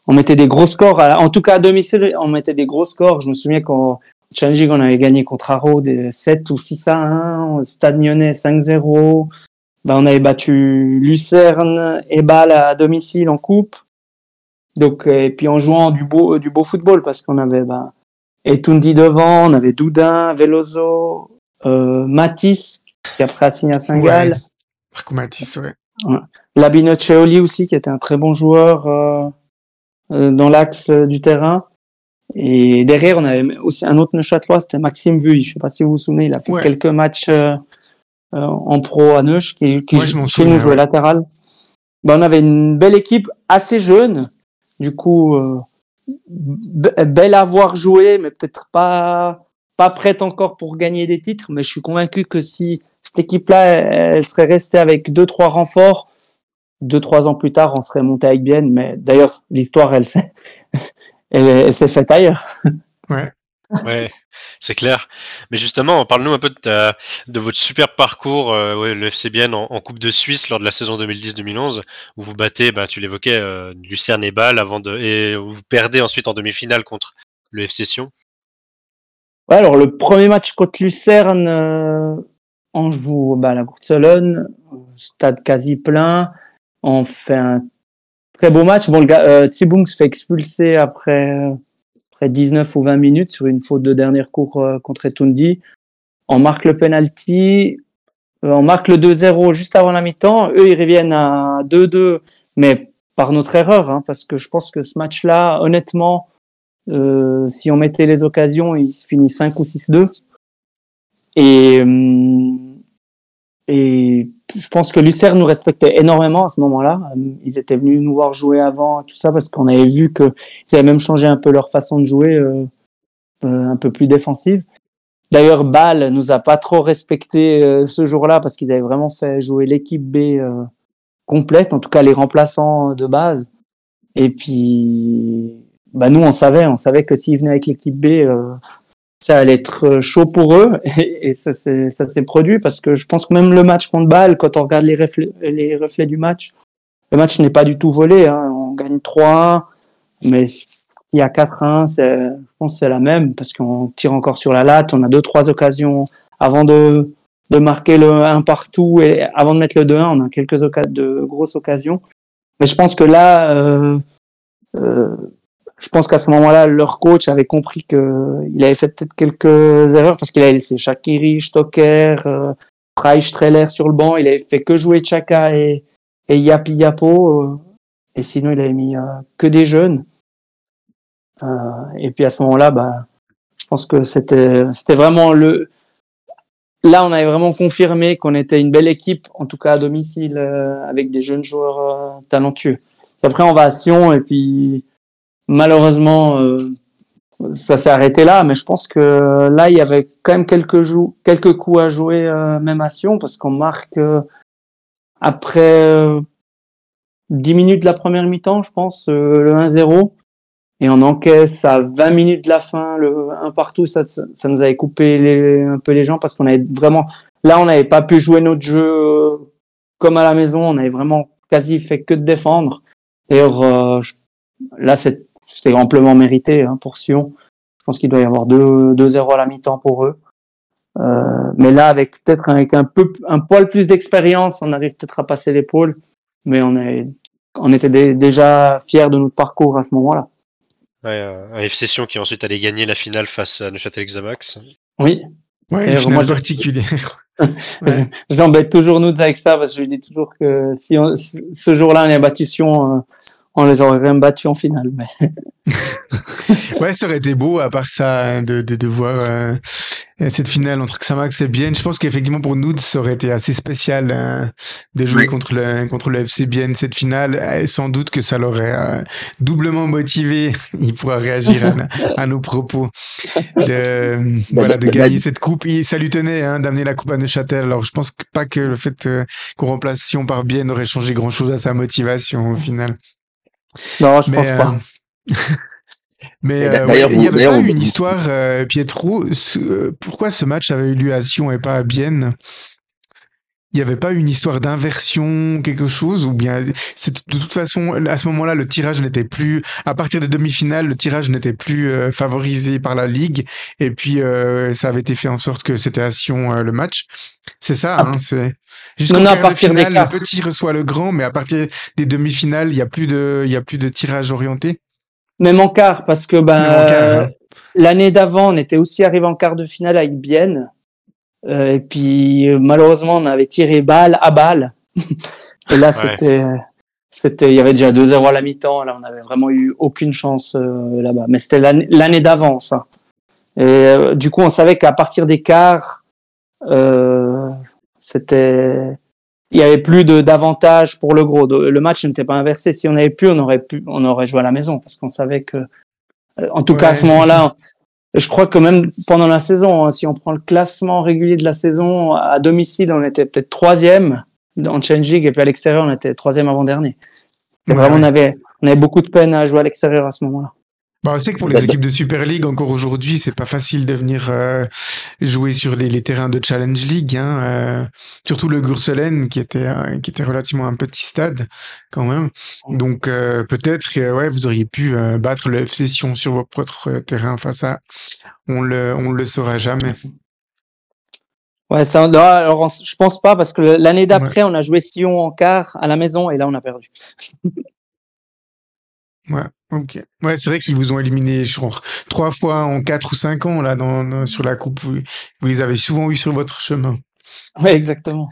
on mettait des gros scores. En tout cas à domicile, on mettait des gros scores. Je me souviens qu'en challenging, on avait gagné contre Haro des 7 ou 6 à 1, au Stade Lyonnais 5-0. Ben, on avait battu Lucerne et Bâle à domicile en coupe. Donc, euh, et puis en jouant du beau, du beau football, parce qu'on avait ben, Etundi devant, on avait Doudin, Veloso, euh, Matisse, qui après a signé à Saint-Gall, Ouais. Marco Matisse, ouais. Labino Ceoli aussi, qui était un très bon joueur euh, euh, dans l'axe du terrain. Et derrière, on avait aussi un autre Neuchâtelois, c'était Maxime Vuille. Je sais pas si vous vous souvenez, il a fait Ouais. quelques matchs euh, en pro à Neuch, qui, Ouais, chez nous jouait ouais. latéral. Ben, on avait une belle équipe, assez jeune. Du coup, euh, be- belle à voir jouer, mais peut-être pas pas prête encore pour gagner des titres. Mais je suis convaincu que si cette équipe-là, elle, elle serait restée avec deux trois renforts, deux trois ans plus tard, on serait monté avec Bienne. Mais d'ailleurs, l'histoire, elle s'est elle, elle s'est faite ailleurs. Ouais. Ouais, c'est clair. Mais justement, parle-nous un peu de, votre super parcours, euh, le FC Bienne en, en Coupe de Suisse lors de la saison 2010-2011, où vous battez, bah, tu l'évoquais, euh, Lucerne et Bâle, avant de, et vous perdez ensuite en demi-finale contre le FC Sion. Ouais, alors le premier match contre Lucerne, euh, on joue bah, à la stade quasi plein. On fait un très beau match. Bon, le gars, se fait expulser après, euh, après 19 ou 20 minutes sur une faute de dernière cour euh, contre Etundi. On marque le penalty. euh, on marque le 2-0 juste avant la mi-temps. Eux, ils reviennent à 2-2, mais par notre erreur, hein, parce que je pense que ce match-là, honnêtement, euh, si on mettait les occasions, il se finit 5 ou 6-2. Et, hum, et je pense que Lucerne nous respectait énormément à ce moment-là. Euh, Ils étaient venus nous voir jouer avant, tout ça, parce qu'on avait vu qu'ils avaient même changé un peu leur façon de jouer, euh, euh, un peu plus défensive. D'ailleurs, Bâle nous a pas trop respecté euh, ce jour-là parce qu'ils avaient vraiment fait jouer l'équipe B euh, complète, en tout cas les remplaçants de base. Et puis, bah nous, on savait, on savait que s'ils venaient avec l'équipe B, euh, ça allait être chaud pour eux. Et, et ça s'est produit parce que je pense que même le match contre Bâle, quand on regarde les reflets, les reflets du match, le match n'est pas du tout volé. Hein. On gagne 3-1, mais il y a 4-1, c'est- je pense que c'est la même parce qu'on tire encore sur la latte. On a deux, trois occasions avant de, de marquer le 1 partout et avant de mettre le 2-1, on a quelques de grosses occasions. Mais je pense que là, euh, euh, je pense qu'à ce moment-là, leur coach avait compris que il avait fait peut-être quelques erreurs parce qu'il avait laissé Shakiri, Stocker, euh, Treller sur le banc. Il avait fait que jouer Chaka et, et Yapi Yapo. Euh, et sinon, il avait mis euh, que des jeunes. Euh, et puis à ce moment-là, bah, je pense que c'était c'était vraiment le. Là, on avait vraiment confirmé qu'on était une belle équipe, en tout cas à domicile, avec des jeunes joueurs talentueux. après, on va à Sion et puis malheureusement, euh, ça s'est arrêté là, mais je pense que là, il y avait quand même quelques, jou quelques coups à jouer, euh, même à Sion, parce qu'on marque euh, après 10 minutes de la première mi-temps, je pense, le 1-0. Et on encaisse à 20 minutes de la fin, le 1 partout, ça, ça nous avait coupé les, un peu les gens parce qu'on avait vraiment, là, on n'avait pas pu jouer notre jeu comme à la maison, on avait vraiment quasi fait que de défendre. D'ailleurs, là, c'est c'est amplement mérité hein, pour Sion. Je pense qu'il doit y avoir 2-0 à la mi-temps pour eux. Euh, mais là, avec peut-être avec un peu un poil plus d'expérience, on arrive peut-être à passer l'épaule. Mais on est on était déjà fiers de notre parcours à ce moment-là. Ouais, euh, un FC Sion qui ensuite allait gagner la finale face à Neuchâtel Xamax. Oui. Ouais, une finale particulière. J'embête toujours nous avec ça parce que je dis toujours que si on, ce jour-là on est battu Sion, euh, on les aurait quand même battus en finale. Mais... ouais, ça aurait été beau, à part ça, hein, de, de, de voir euh, cette finale entre Xamax et Bienne. Je pense qu'effectivement, pour nous, ça aurait été assez spécial hein, de jouer contre, le, contre le FC Bienne cette finale. sans doute que ça l'aurait euh, doublement motivé. Il pourra réagir à, nos propos. De, voilà, de gagner bah, cette coupe. Et ça lui tenait hein, d'amener la coupe à Neuchâtel. Alors, je pense pas que le fait euh, qu'on remplace Sion par Bienne aurait changé grand-chose à sa motivation au final. Non, je pense pas. Euh, mais euh, il n'y avait pas eu une histoire, euh, Pietro. pourquoi ce match avait eu lieu à Sion et pas à Bienne? Il n'y avait pas eu une histoire d'inversion, quelque chose Ou bien, de toute façon, à ce moment-là, le tirage n'était plus. À partir des demi-finales, le tirage n'était plus favorisé par la Ligue. Et puis, ça avait été fait en sorte que c'était à Sion le match. C'est ça, ah. hein, c'est. Jusqu'au à partir finale, le petit reçoit le grand, mais à partir des demi-finales, il y a plus de, il y a plus de tirage orienté. Même en quart, parce que ben hein. l'année d'avant, on était aussi arrivé en quart de finale avec Bienne, euh, et puis malheureusement, on avait tiré balle à balle. et là, c'était, c'était, il y avait déjà 2-0 à la mi-temps. Là, on avait vraiment eu aucune chance euh, là-bas. Mais c'était l'année d'avant, ça. Et euh, du coup, on savait qu'à partir des quarts, euh, c'était il y avait plus de d'avantages pour le gros. Le match n'était pas inversé. Si on avait pu, on aurait pu, on aurait joué à la maison parce qu'on savait que, euh, en tout cas à ce moment-là, je crois que même pendant la saison, hein, si on prend le classement régulier de la saison, à domicile, on était peut-être troisième en changing et puis à l'extérieur, on était troisième avant dernier. Vraiment, on avait, on avait beaucoup de peine à jouer à l'extérieur à ce moment-là. Bah, on sait que pour les équipes de Super League, encore aujourd'hui, c'est pas facile de venir euh, jouer sur les, les, terrains de Challenge League. Hein, euh, surtout le Gurselen, qui était euh, qui était relativement un petit stade quand même. Donc peut-être que ouais, vous auriez pu battre le FC Sion sur votre terrain face à. On le on le saura jamais. Ouais, ça, alors, je pense pas parce que l'année d'après, on a joué Sion en quart à la maison et là, on a perdu. Ouais, ok. Ouais, c'est vrai qu'ils vous ont éliminé, je crois, trois fois en quatre ou cinq ans, là, dans, sur la coupe. Vous, les avez souvent eu sur votre chemin. Ouais, exactement.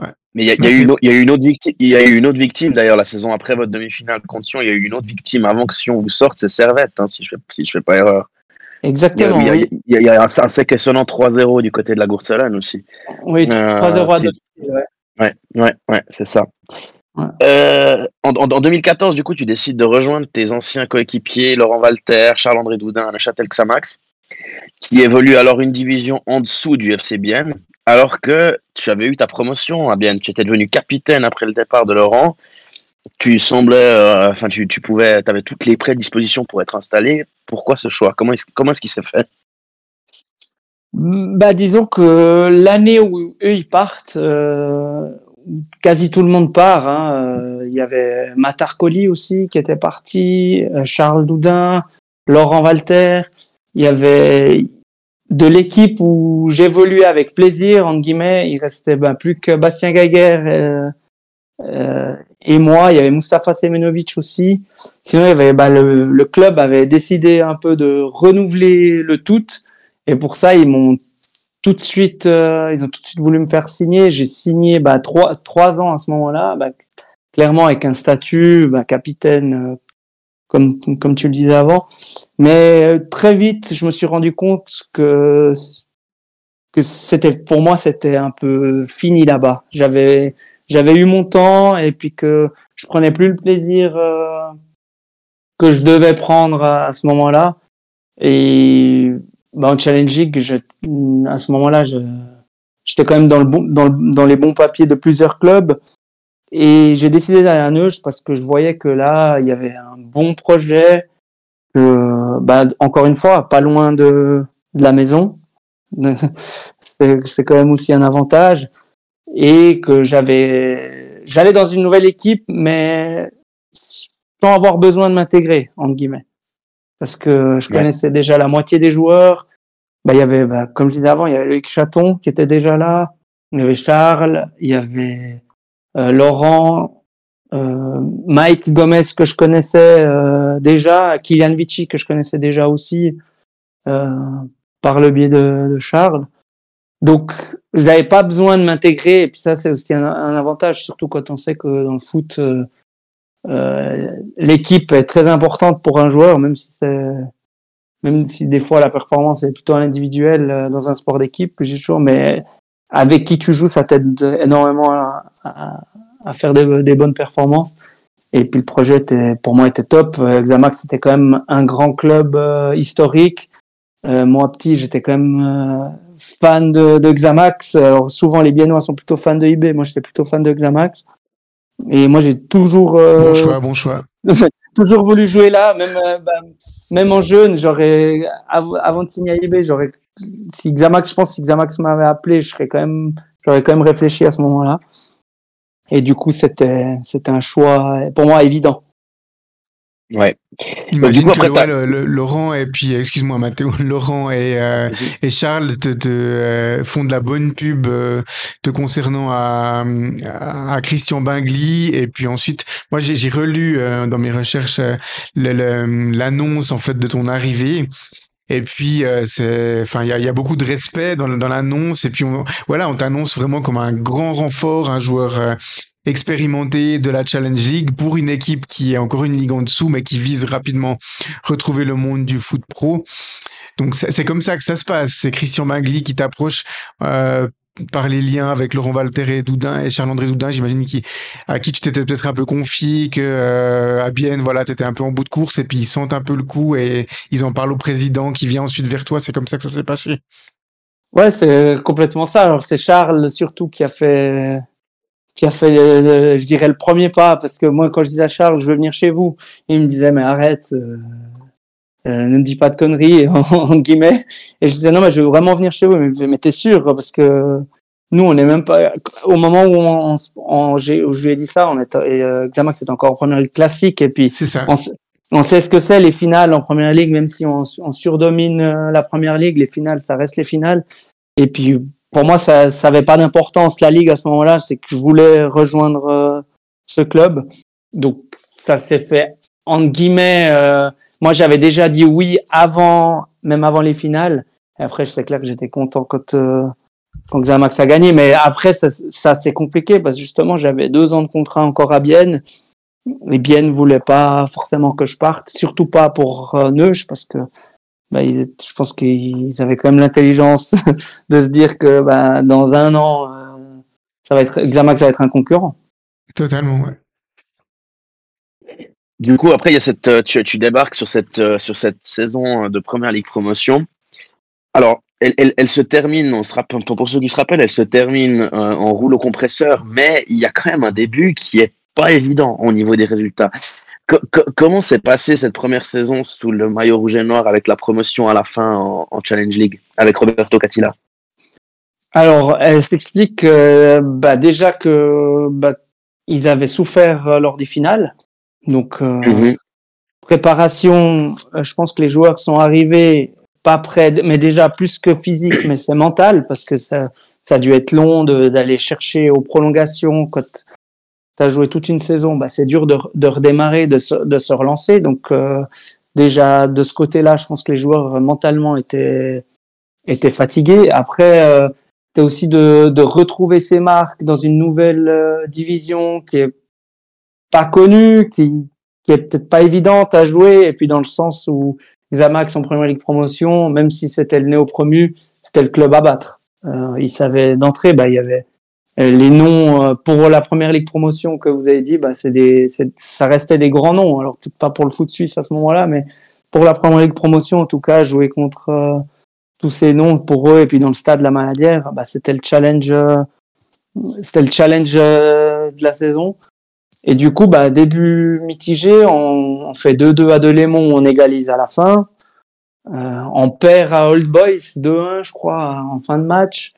Ouais. Mais il y, a, eu une, y a eu une autre victime, il y a eu une autre victime d'ailleurs la saison après votre demi-finale contre Sion. Il y a eu une autre victime avant que Sion vous sorte, c'est Servette, hein, si je fais, si je fais pas erreur. Exactement. Il y a, il y a, il y a un, fait questionnant 3-0 du côté de la Gourcelane aussi. Oui, 3-0 à ouais. Ouais, ouais, ouais, c'est ça. Euh, en, 2014, du coup, tu décides de rejoindre tes anciens coéquipiers Laurent Walter, Charles-André Doudin à Châtel Xamax, qui évolue alors une division en dessous du FC Bienne, alors que tu avais eu ta promotion à Bienne. Tu étais devenu capitaine après le départ de Laurent. Tu semblais, euh, enfin, tu, tu, pouvais, tu avais toutes les prédispositions pour être installé. Pourquoi ce choix? Comment est-ce comment est qu'il s'est fait? Bah, disons que l'année où eux ils partent, euh, quasi tout le monde part. Hein. Euh, il y avait Matarcoli aussi qui était parti, euh, Charles Doudin, Laurent Walter. Il y avait de l'équipe où j'évoluais avec plaisir, entre guillemets. Il restait ben, plus que Bastien Gaguer, euh, et moi. Il y avait Mustafa Semenovic aussi. Sinon, il y avait, bah, le, le club avait décidé un peu de renouveler le tout. Et pour ça, ils m'ont tout de suite, euh, ils ont tout de suite voulu me faire signer. J'ai signé bah, trois, trois ans à ce moment-là, bah, clairement avec un statut bah, capitaine, euh, comme, comme tu le disais avant. Mais euh, très vite, je me suis rendu compte que que c'était pour moi c'était un peu fini là-bas. J'avais j'avais eu mon temps et puis que je prenais plus le plaisir que je devais prendre à, à ce moment-là. Et bah, en Challenge je, à ce moment-là, j'étais quand même dans, le bon, dans, dans, les bons papiers de plusieurs clubs. Et j'ai décidé d'aller à Neuch parce que je voyais que là, il y avait un bon projet, que, bah, encore une fois, pas loin de, de la maison. C'est quand même aussi un avantage. Et que j'avais, j'allais dans une nouvelle équipe, mais sans avoir besoin de m'intégrer, entre guillemets parce que je connaissais déjà la moitié des joueurs. Bah, il y avait, bah, comme je disais avant, il y avait Loïc Chaton qui était déjà là. Il y avait Charles, il y avait euh, Laurent, euh, Mike Gomez que je connaissais euh, déjà, Kylian Vici que je connaissais déjà aussi par le biais de, de Charles. Donc, je n'avais pas besoin de m'intégrer. Et puis ça, c'est aussi un, un, avantage, surtout quand on sait que dans le foot, l'équipe est très importante pour un joueur, même si c'est même si des fois la performance est plutôt individuelle euh, dans un sport d'équipe, j'ai toujours, mais avec qui tu joues, ça t'aide énormément à, à, à faire des, des, bonnes performances. Et puis le projet était, pour moi était top. Euh, Xamax c'était quand même un grand club euh, historique. Euh, moi petit, j'étais quand même fan de, de Xamax. Alors souvent les Biennois sont plutôt fans de IB, moi j'étais plutôt fan de Xamax. Et moi, j'ai toujours. Euh, bon choix, bon choix. toujours voulu jouer là, même, euh, bah, même en jeune. J'aurais, av avant de signer à IB, j'aurais. Si Xamax, je pense, si Xamax m'avait appelé, je serais quand même, j'aurais quand même réfléchi à ce moment-là. Et du coup, c'était, c'était un choix pour moi évident. Ouais. Imagine coup, que après, le, le, Laurent et puis excuse-moi Mathéo, Laurent et, euh, et Charles te, te euh, font de la bonne pub euh, te concernant à, à, Christian Bingli. Et puis ensuite moi j'ai relu dans mes recherches l'annonce en fait de ton arrivée. Et puis c'est enfin il y a, y a, beaucoup de respect dans, dans l'annonce. Et puis on, voilà on t'annonce vraiment comme un grand renfort un joueur expérimenté de la Challenge League pour une équipe qui est encore une ligue en dessous, mais qui vise rapidement retrouver le monde du foot pro. Donc c'est comme ça que ça se passe. C'est Christian Magli qui t'approche euh, par les liens avec Laurent Walter et Doudin et Charles-André Doudin, j'imagine qui à qui tu t'étais peut-être un peu confié, que euh, à Bienne, voilà, tu étais un peu en bout de course et puis ils sentent un peu le coup et ils en parlent au président qui vient ensuite vers toi. C'est comme ça que ça s'est passé. Ouais, c'est complètement ça. Alors c'est Charles surtout qui a fait qui a fait, euh, je dirais, le premier pas, parce que moi, quand je disais à Charles, je veux venir chez vous, il me disait, mais arrête, euh, euh, ne me dis pas de conneries, en, guillemets. Et je disais, non, mais je veux vraiment venir chez vous, mais, mais t'es sûr, parce que nous, on n'est même pas, au moment où, on, on, où je lui ai dit ça, on est, et, euh, Xamax c'était encore en première ligue classique, et puis, ça. On, on, sait ce que c'est, les finales en première ligue, même si on, on surdomine euh, la première ligue, les finales, ça reste les finales. Et puis, pour moi, ça n'avait pas d'importance la ligue à ce moment-là. C'est que je voulais rejoindre euh, ce club. Donc, ça s'est fait en guillemets. Euh, moi, j'avais déjà dit oui avant, même avant les finales. Et après, c'est clair que j'étais content quand euh, quand Xamax a gagné. Mais après, ça, ça c'est compliqué parce que justement, j'avais deux ans de contrat encore à Bienne. Et Bienne voulait pas forcément que je parte, surtout pas pour euh, Neuch parce que bah, ils, je pense qu'ils avaient quand même l'intelligence de se dire que bah, dans un an, euh, ça va être Xamax va être un concurrent. Totalement, ouais. Du coup, après, il y a cette, euh, tu, tu débarques sur cette, euh, sur cette saison de première ligue promotion. Alors, elle, elle, elle se termine, on se rappelle, pour ceux qui se rappellent, elle se termine euh, en rouleau compresseur, mais il y a quand même un début qui est pas évident au niveau des résultats comment s'est passée cette première saison sous le maillot rouge et noir avec la promotion à la fin en, en Challenge League avec Roberto Catilla? Alors, elle s'explique euh, bah, déjà que bah, ils avaient souffert euh, lors des finales. Donc, euh, -hmm. préparation, euh, je pense que les joueurs sont arrivés pas près, mais déjà plus que physique, mais c'est mental parce que ça, ça a dû être long d'aller chercher aux prolongations quand tu as joué toute une saison, bah, c'est dur de, de, redémarrer, de se, de se relancer. Donc euh, déjà de ce côté-là, je pense que les joueurs mentalement étaient étaient fatigués. Après, euh, c'est aussi de, de retrouver ses marques dans une nouvelle euh, division qui est pas connue, qui qui est peut-être pas évidente à jouer, et puis dans le sens où Zamax en première ligue promotion, même si c'était le néo-promu, c'était le club à battre. Euh, ils savaient d'entrée, bah, il y avait euh, les noms euh, pour la première ligue promotion que vous avez dit, bah, c'est des, ça restait des grands noms. Alors pas pour le foot suisse à ce moment-là, mais pour la première ligue promotion, en tout cas, jouer contre euh, tous ces noms pour eux et puis dans le stade de la Maladière, bah, c'était le challenge, c'était le challenge de la saison. Et du coup, bah, début mitigé, on, on fait 2-2 à Delémont, on égalise à la fin. Euh, on perd à Old Boys 2-1, je crois, en fin de match.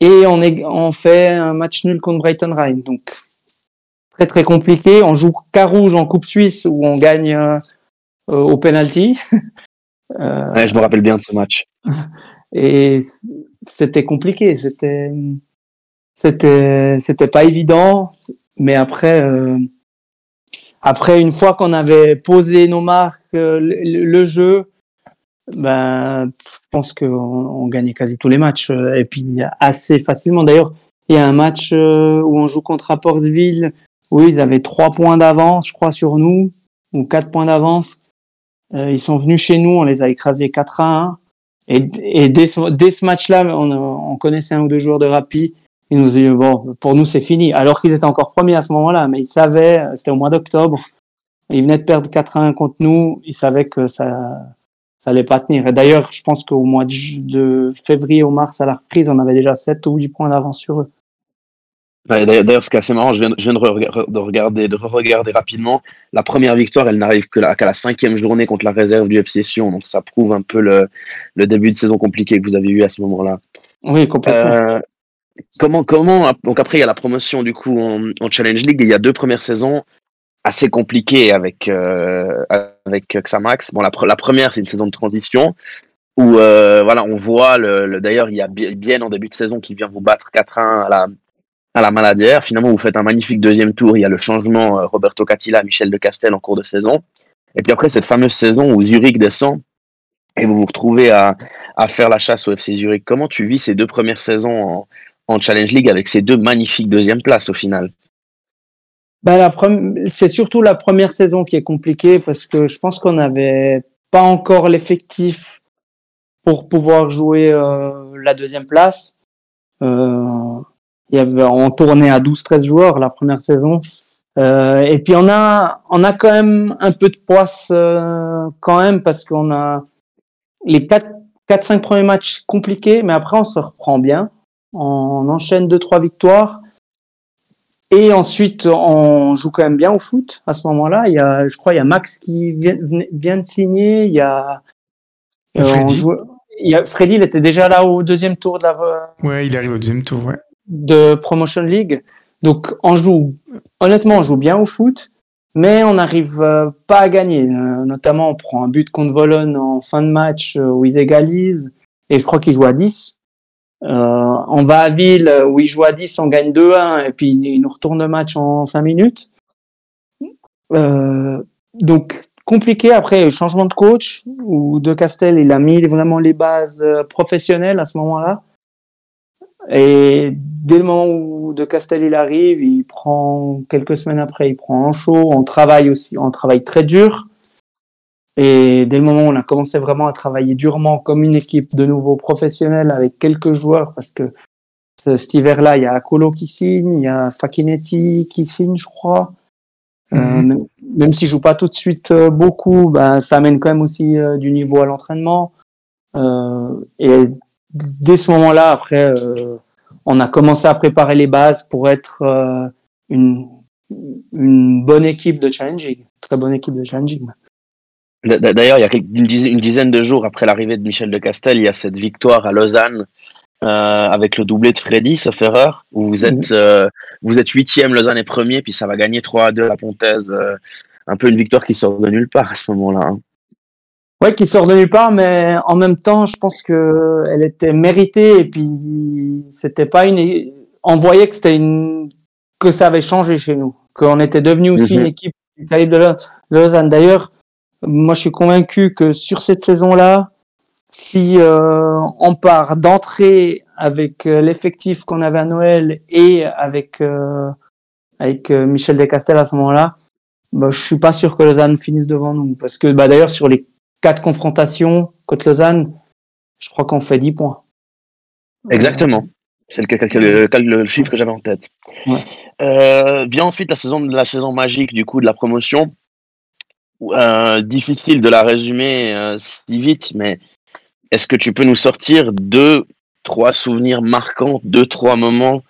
Et on, est, on fait un match nul contre Brighton Rhine. Donc, très très compliqué. On joue Carouge en Coupe Suisse où on gagne euh, au penalty. euh, ouais, je me rappelle bien de ce match. Et c'était compliqué. C'était, c'était, c'était pas évident. Mais après, euh, après une fois qu'on avait posé nos marques, euh, le, le, jeu, ben, pense qu'on on gagnait quasi tous les matchs euh, et puis assez facilement. D'ailleurs, il y a un match euh, où on joue contre Portsville où ils avaient trois points d'avance, je crois, sur nous ou quatre points d'avance. Euh, ils sont venus chez nous, on les a écrasés 4 à 1. Et, et dès, ce, dès ce match-là, on, on connaissait un ou deux joueurs de Rappi ils nous dit bon, pour nous c'est fini. Alors qu'ils étaient encore premiers à ce moment-là, mais ils savaient, c'était au mois d'octobre, ils venaient de perdre 4 à 1 contre nous, ils savaient que ça, ça allait pas tenir. Et d'ailleurs, je pense qu'au mois de, février ou mars à la reprise, on avait déjà 7 ou 8 points d'avance sur eux. D'ailleurs, ce qui est assez marrant, je viens, je viens de, re de, regarder, de regarder rapidement. La première victoire, elle n'arrive qu'à la, qu la, cinquième journée contre la réserve du FC Sion. Donc, ça prouve un peu le, le début de saison compliqué que vous avez eu à ce moment-là. Oui, complètement. Euh, comment, comment, donc après, il y a la promotion du coup en, en Challenge League. Et il y a deux premières saisons assez compliquées avec, euh, avec Xamax. Bon, la, première, c'est une saison de transition où euh, voilà, on voit le d'ailleurs, il y a bien en début de saison qui vient vous battre 4-1 à la, à la Maladière. Finalement, vous faites un magnifique deuxième tour. Il y a le changement euh, Roberto Catilla, Michel de Castel en cours de saison. Et puis après, cette fameuse saison où Zurich descend et vous vous retrouvez à, à faire la chasse au FC Zurich. Comment tu vis ces deux premières saisons en, en Challenge League avec ces deux magnifiques deuxièmes places au final? Ben, la C'est surtout la première saison qui est compliquée parce que je pense qu'on n'avait pas encore l'effectif pour pouvoir jouer euh, la deuxième place. Euh, y avait, on tournait à 12-13 joueurs la première saison. Euh, et puis on a, on a quand même un peu de poisse euh, quand même parce qu'on a les 4-5 premiers matchs compliqués, mais après on se reprend bien. On enchaîne deux trois victoires. Et ensuite, on joue quand même bien au foot à ce moment-là. Il y a, je crois, il y a Max qui vient, vient de signer. Il y a, euh, Freddy. Joue, il y a, Freddy, il était déjà là au deuxième tour de la. Ouais, il arrive au deuxième tour, ouais. De Promotion League. Donc, on joue, honnêtement, on joue bien au foot, mais on n'arrive euh, pas à gagner. Euh, notamment, on prend un but contre Volon en fin de match où ils égalisent. Et je crois qu'ils jouent à 10. Euh, on va à Ville où ils jouent à 10, on gagne 2-1 et puis ils nous retournent le match en 5 minutes. Euh, donc compliqué après changement de coach où De Castel il a mis vraiment les bases professionnelles à ce moment-là. Et dès le moment où De Castel il arrive, il prend quelques semaines après, il prend en chaud. On travaille aussi, on travaille très dur. Et dès le moment où on a commencé vraiment à travailler durement comme une équipe de nouveau professionnelle avec quelques joueurs, parce que cet hiver-là, il y a Akolo qui signe, il y a Fakinetti qui signe, je crois. Mm -hmm. euh, même s'il joue pas tout de suite euh, beaucoup, ben, ça amène quand même aussi euh, du niveau à l'entraînement. Et dès ce moment-là, après, on a commencé à préparer les bases pour être une, une bonne équipe de challenging, très bonne équipe de challenging. D'ailleurs, il y a une dizaine, de jours après l'arrivée de Michel de Castel, il y a cette victoire à Lausanne euh, avec le doublé de Freddy, sauf erreur, où vous êtes, euh, vous êtes huitième, Lausanne est premier, puis ça va gagner 3 à 2 à la Pontaise. Euh, un peu une victoire qui sort de nulle part à ce moment-là. Hein. Ouais, qui sort de nulle part, mais en même temps, je pense que elle était méritée et puis c'était pas une. On voyait que c'était une que ça avait changé chez nous, qu'on était devenu aussi Mhm. une équipe du calibre de Lausanne. D'ailleurs, moi je suis convaincu que sur cette saison-là, si euh, on part d'entrée avec euh, l'effectif qu'on avait à Noël et avec euh, avec euh, Michel Descastel à ce moment-là, bah, je suis pas sûr que Lausanne finisse devant nous parce que bah, d'ailleurs sur les quatre confrontations contre Lausanne, je crois qu'on fait 10 points. Exactement. C'est le, chiffre que j'avais en tête. Ouais. Euh, vient ensuite la saison, la saison magique du coup de la promotion. Euh, difficile de la résumer euh, si vite, mais est-ce que tu peux nous sortir deux, trois souvenirs marquants, deux, trois moments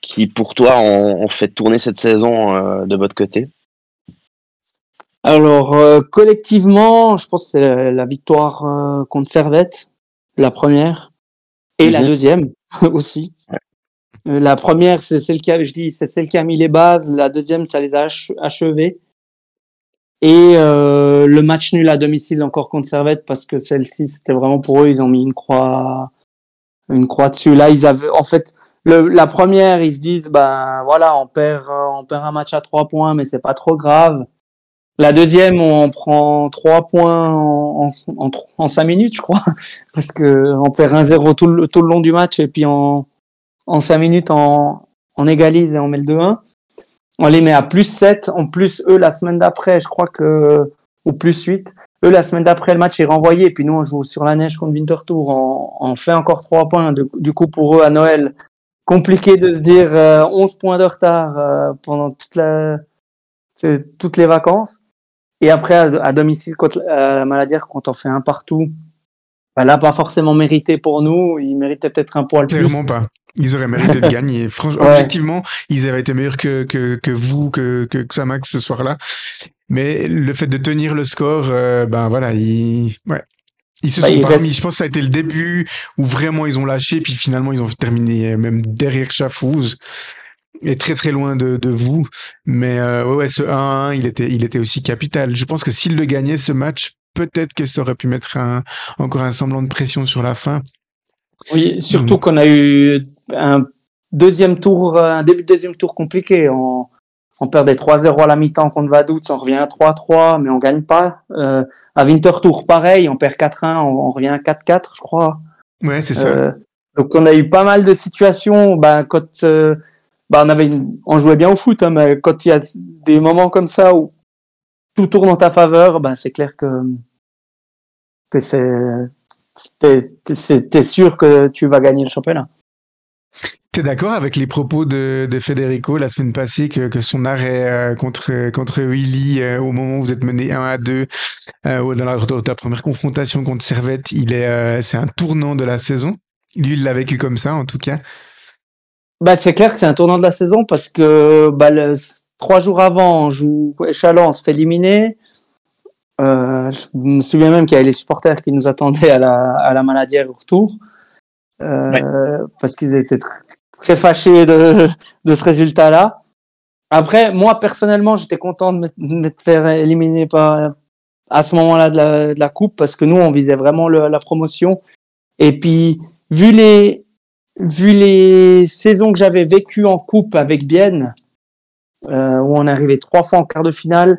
qui pour toi ont, ont fait tourner cette saison euh, de votre côté? Alors, collectivement, je pense que c'est la, la victoire contre Servette, la première, et la Mhm. deuxième aussi. La première, c'est celle qui a, je dis, c'est celle qui a mis les bases. La deuxième, ça les a ach- achevées. Et euh, le match nul à domicile encore contre Servette, parce que celle-ci, c'était vraiment pour eux, ils ont mis une croix, une croix dessus. Là, ils avaient, en fait, le, la première, ils se disent, ben voilà, on perd, euh, on perd un match à trois points, mais c'est pas trop grave. La deuxième, on prend trois points en, en, en, cinq minutes, je crois, parce que on perd un 0 tout le, tout le long du match et puis en, en cinq minutes, on, on égalise et on met le 2-1. On les met à plus 7. En plus, eux, la semaine d'après, je crois que, ou plus 8. Eux, la semaine d'après, le match est renvoyé. Et puis nous, on joue sur la neige contre Winterthur. On, on fait encore trois points. De- du coup, pour eux, à Noël, compliqué de se dire euh, 11 points de retard euh, pendant toutes les vacances. Et après, à, domicile, contre euh, la quand on fait un partout, bah là, pas forcément mérité pour nous. Ils méritaient peut-être un poil plus. Clairement pas. Ils auraient mérité de gagner. Franchement, Ouais. objectivement, ils avaient été meilleurs que, que, que vous, que, que, que Samax ce soir-là. Mais le fait de tenir le score, euh, ben voilà, ils, ouais. Ils se Bah, sont il pas reste- remis. Je pense que ça a été le début où vraiment ils ont lâché, puis finalement ils ont terminé euh, même derrière Chafouz et très très loin de, de vous. Mais euh, ouais, ce 1-1, il était, il était aussi capital. Je pense que s'il le gagnait ce match, peut-être que ça aurait pu mettre un, encore un semblant de pression sur la fin. Oui, surtout Mhm. qu'on a eu un deuxième tour, un début de deuxième tour compliqué. On, on perdait 3-0 à la mi-temps contre Vaduz, on revient à 3-3, mais on gagne pas. Euh, à Winterthur, pareil, on perd 4-1, on, on revient à 4-4, je crois. Ouais, c'est ça. Euh, donc on a eu pas mal de situations. Ben quand euh, ben, on avait, une- on jouait bien au foot, hein, mais quand il y a des moments comme ça où tout tourne en ta faveur, ben c'est clair que que c'est t'es sûr que tu vas gagner le championnat. T'es d'accord avec les propos de, de Federico la semaine passée que, que son arrêt euh, contre, contre Willy euh, au moment où vous êtes mené 1 à 2 euh, dans la, dans première confrontation contre Servette, il est, euh, c'est un tournant de la saison? Lui, il l'a vécu comme ça, en tout cas? Bah, c'est clair que c'est un tournant de la saison parce que bah, le- trois jours avant, on joue Chalon, on se fait éliminer. Euh, je me souviens même qu'il y avait les supporters qui nous attendaient à la, à la maladière au retour euh, parce qu'ils étaient tr- très fâchés de, de ce résultat-là. Après, moi personnellement, j'étais content de me faire éliminer par, à ce moment-là de la, de la coupe parce que nous, on visait vraiment le- la promotion. Et puis, vu les, vu les saisons que j'avais vécues en coupe avec Bienne, euh, où on est arrivé trois fois en quart de finale,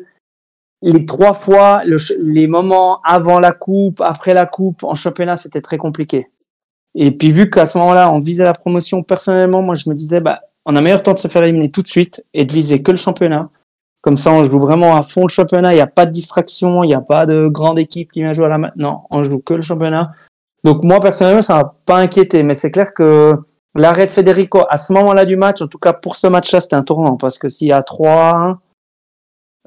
les trois fois, le les moments avant la coupe, après la coupe, en championnat, c'était très compliqué. Et puis vu qu'à ce moment-là, on visait la promotion, personnellement, moi je me disais, bah, on a meilleur temps de se faire éliminer tout de suite et de viser que le championnat. Comme ça, on joue vraiment à fond le championnat. Il n'y a pas de distraction, il n'y a pas de grande équipe qui vient jouer à la main. Non, on joue que le championnat. Donc moi personnellement, ça m'a pas inquiété, mais c'est clair que l'arrêt de Federico à ce moment-là du match, en tout cas pour ce match-là, c'était un tournant parce que s'il y a 3-1,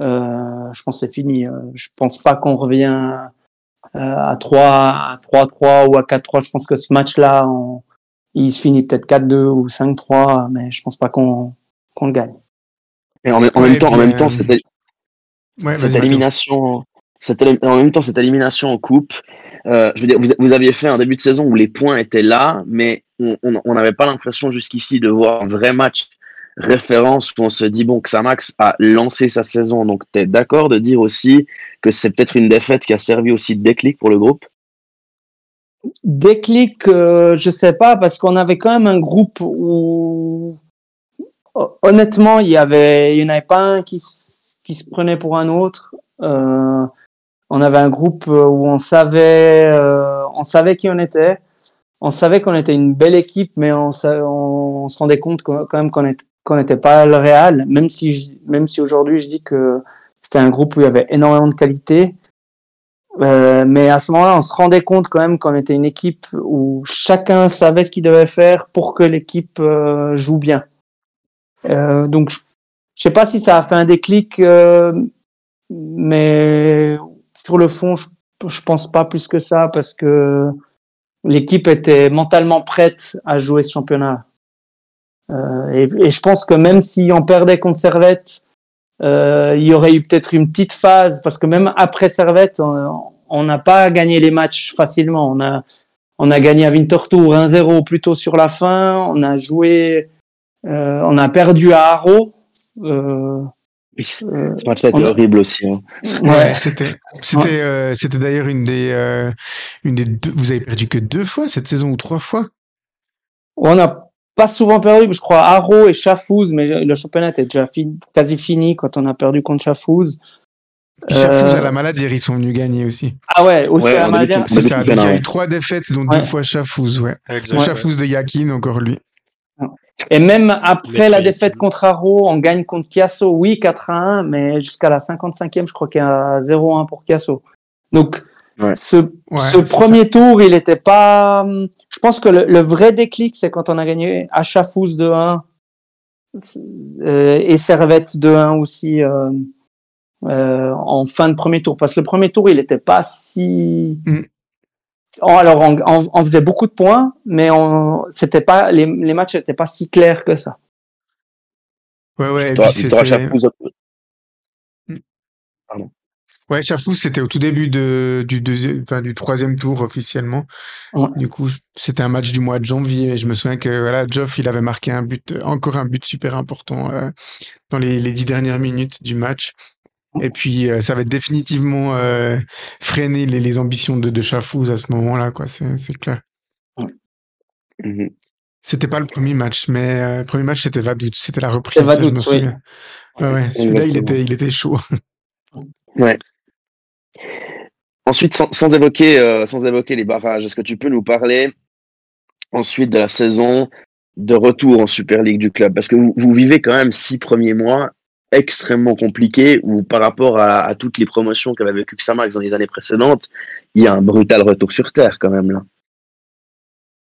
euh, je pense que c'est fini. Euh, Je pense pas qu'on revient euh, à 3 à 3-3 ou à 4-3. Je pense que ce match-là, on- il se finit peut-être 4-2 ou 5-3, mais je pense pas qu'on qu'on le gagne. Et en, même- en Ouais, même temps, en puis, même euh, temps, cette, Ouais, élimination, cette en même temps, cette élimination en coupe, euh, je veux dire, vous, vous aviez fait un début de saison où les points étaient là, mais on n'avait pas l'impression jusqu'ici de voir un vrai match référence où on se dit bon que Samax a lancé sa saison. Donc, tu es d'accord de dire aussi que c'est peut-être une défaite qui a servi aussi de déclic pour le groupe? Déclic, euh, je sais pas, parce qu'on avait quand même un groupe où honnêtement, il y avait, il y en avait pas un qui, qui se prenait pour un autre. Euh, on avait un groupe où on savait, euh, on savait qui on était. On savait qu'on était une belle équipe, mais on, se rendait compte quand même qu'on n'était pas le Real. Même si, même si aujourd'hui je dis que c'était un groupe où il y avait énormément de qualité. Euh, mais à ce moment-là, on se rendait compte quand même qu'on était une équipe où chacun savait ce qu'il devait faire pour que l'équipe euh, joue bien. Euh, donc, je, je sais pas si ça a fait un déclic, mais sur le fond, je, je pense pas plus que ça parce que l'équipe était mentalement prête à jouer ce championnat. Euh, et, et je pense que même si on perdait contre Servette, euh, il y aurait eu peut-être une petite phase parce que même après Servette, on n'a pas gagné les matchs facilement. On a on a gagné à Winterthur 1-0 plutôt sur la fin. On a joué, euh, on a perdu à Haro. Oui, ce euh, ce match-là était horrible aussi. hein. Ouais, c'était, c'était, euh, c'était d'ailleurs une des, euh, une des deux. Vous avez perdu que deux fois cette saison ou trois fois? On n'a pas souvent perdu, je crois, Haro et Chafouz, mais le championnat était déjà fini- quasi fini quand on a perdu contre Chafouz. Puis Chafouz Euh, à la maladie, ils sont venus gagner aussi. Ah ouais, aussi Ouais, à la début de Maladie. C'est ça. Donc il y a eu trois défaites, dont Ouais. deux fois Chafouz, ouais. Chafouz de Yakin, encore lui. Et même après la défaite contre Haro, on gagne contre Chiasso, oui, 4 à 1, mais jusqu'à la 55e, je crois qu'il y a 0 à 1 pour Chiasso. Donc, Ouais. ce, Ouais, ce c'est premier tour, il était pas. hum, Je pense que le, le vrai déclic, c'est quand on a gagné à Chafouz 2-1 euh, et Servette 2-1 aussi euh, euh, en fin de premier tour. Parce que le premier tour, il était pas si. Mm. Oh, Alors, on, on- on faisait beaucoup de points, mais on, c'était pas les, les matchs n'étaient pas si clairs que ça. Ouais, ouais. et Victoire- puis à c'est- Chafouz. Ouais, Chafouz, c'était au tout début de, du, deuxième, enfin, du troisième tour officiellement. Ouais. Du coup, c'était un match du mois de janvier. Et je me souviens que voilà, Geoff, il avait marqué un but, encore un but super important euh, dans les, les dix dernières minutes du match. Et puis, euh, ça avait définitivement euh, freiné les, les ambitions de, de Chafouz à ce moment-là, quoi. C'est clair. Mhm. C'était pas le premier match, mais euh, le premier match, c'était Vaduz. C'était la reprise, Vaduz, oui. souviens. Ouais, ouais. Celui-là, il était, il était chaud. Ouais. Ensuite, sans, sans évoquer, euh, sans évoquer les barrages, est-ce que tu peux nous parler ensuite de la saison de retour en Super League du club? Parce que vous, vous vivez quand même six premiers mois extrêmement compliqués où par rapport à, toutes les promotions qu'avait vécu Xamax dans les années précédentes, il y a un brutal retour sur terre quand même là.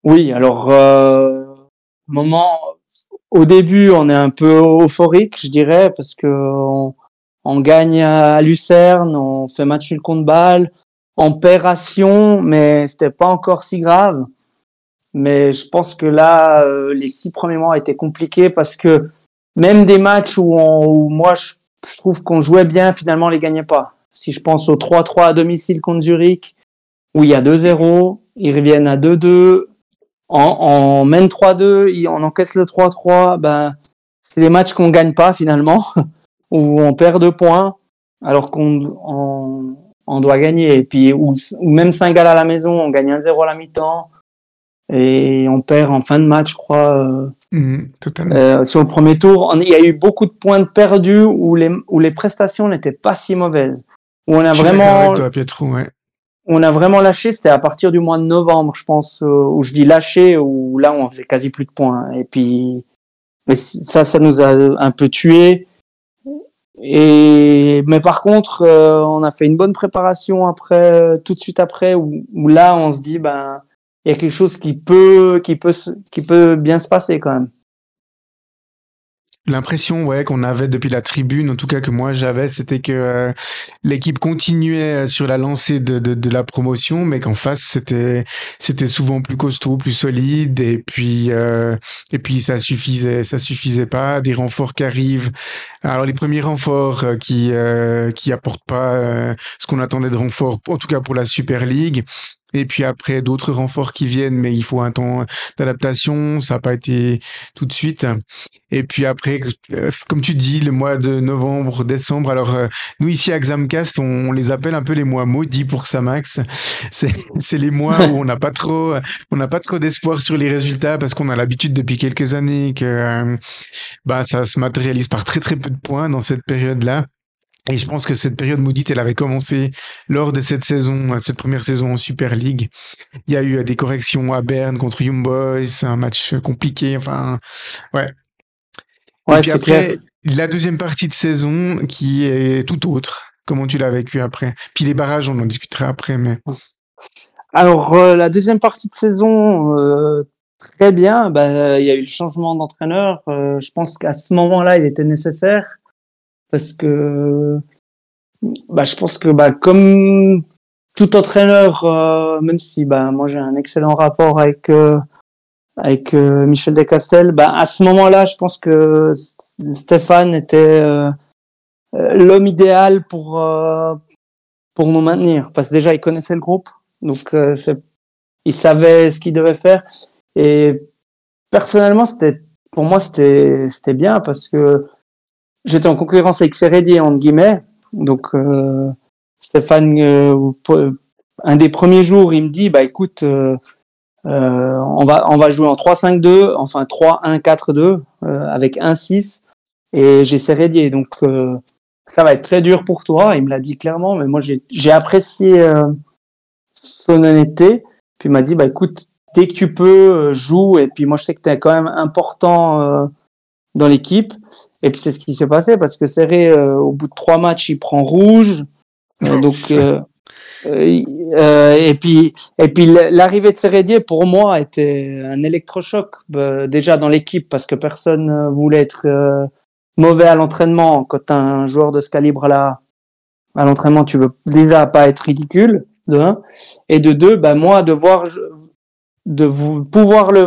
Oui, alors euh, moment au début, on est un peu euphorique, je dirais, parce que on, gagne à Lucerne, on fait match nul contre Bâle, on perd à Sion, mais c'était pas encore si grave. Mais je pense que là, euh, les six premiers mois étaient compliqués parce que même des matchs où, on, où moi je, je trouve qu'on jouait bien, finalement on les gagnait pas. Si je pense au 3-3 à domicile contre Zurich, où il y a 2-0, ils reviennent à 2-2, on, on mène 3-2, il- on encaisse le 3-3, ben, c'est des matchs qu'on gagne pas finalement, où on perd deux points, alors qu'on on, on doit gagner. Et puis, ou, ou même Saint-Gall à la maison, on gagne 1-0 à la mi-temps, et on perd en fin de match, je crois. euh, totalement. euh, sur le premier tour, il y a eu beaucoup de points de perdus où les, où les prestations n'étaient pas si mauvaises. Où on a Je vraiment, avec toi, Pietro, ouais. on a vraiment lâché, c'était à partir du mois de novembre, je pense, euh, où je dis lâché, où là on faisait quasi plus de points. Et puis, mais ça, ça nous a un peu tué. Et mais par contre, euh, on a fait une bonne préparation après, euh, tout de suite après, où, où là on se dit ben il y a quelque chose qui peut, qui peut, qui peut bien se passer quand même. L'impression, ouais, qu'on avait depuis la tribune, en tout cas que moi j'avais, c'était que euh, l'équipe continuait euh, sur la lancée de, de, de la promotion, mais qu'en face c'était c'était souvent plus costaud, plus solide, et puis euh, et puis ça suffisait, ça suffisait pas. Des renforts qui arrivent. Alors les premiers renforts euh, qui euh, qui apportent pas ce qu'on attendait de renforts, en tout cas pour la Super League. Et puis après, d'autres renforts qui viennent, mais il faut un temps d'adaptation. Ça n'a pas été tout de suite. Et puis après, euh, comme tu dis, le mois de novembre, décembre. Alors, euh, nous ici à Xamcast, on, les appelle un peu les mois maudits pour Samax. C'est les mois où on n'a pas trop, on n'a pas trop d'espoir sur les résultats parce qu'on a l'habitude depuis quelques années que euh, bah, ça se matérialise par très très peu de points dans cette période-là. Et je pense que cette période maudite, elle avait commencé lors de cette saison, cette première saison en Super League. Il y a eu des corrections à Berne contre Young Boys, un match compliqué. Enfin, ouais. Et puis après, la deuxième partie de saison qui est tout autre. Comment tu l'as vécu après? Puis les barrages, on en discutera après, mais. Alors, euh, la deuxième partie de saison, euh, très bien. Bah, il y a eu le changement d'entraîneur. Euh, je pense qu'à ce moment-là, il était nécessaire parce que bah, je pense que bah, comme tout entraîneur, euh, même si bah, moi j'ai un excellent rapport avec euh, avec euh, Michel Descastel, bah, à ce moment-là, je pense que Stéphane était l'homme idéal pour pour nous maintenir, parce que déjà il connaissait le groupe, donc il savait ce qu'il devait faire, et personnellement, c'était pour moi c'était c'était bien parce que j'étais en concurrence avec Seredi entre guillemets. Donc euh, Stéphane, euh, un des premiers jours, il me dit bah écoute, euh, euh on va on va jouer en 3-5-2, enfin 3-1-4-2 avec 1-6 et j'ai Seredi. Donc ça va être très dur pour toi. Il me l'a dit clairement, mais moi j'ai apprécié son honnêteté. Puis il m'a dit bah écoute, dès que tu peux, joue. Et puis moi je sais que tu es quand même important dans l'équipe. Et puis c'est ce qui s'est passé parce que Serré, euh, au bout de trois matchs, il prend rouge. Euh, donc euh, et puis et puis l'arrivée de Serredier pour moi était un électrochoc déjà dans l'équipe parce que personne voulait être mauvais à l'entraînement. Quand un joueur de ce calibre là à l'entraînement, tu veux déjà pas être ridicule de un et de deux, bah moi de voir de vous pouvoir le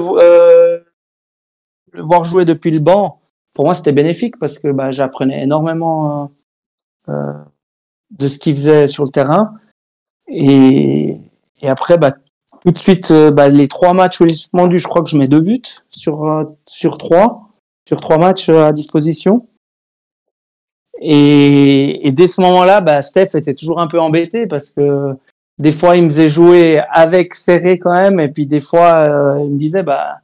le voir jouer depuis le banc, pour moi, c'était bénéfique parce que bah, j'apprenais énormément euh, euh, de ce qu'il faisait sur le terrain. Et, et après, bah, tout de suite, euh, bah, les trois matchs où il est suspendu, je crois que je mets deux buts sur, euh, sur trois, sur trois matchs à disposition. Et, et dès ce moment-là, bah, Steph était toujours un peu embêté parce que des fois, il me faisait jouer avec serré quand même, et puis des fois, il me disait, bah,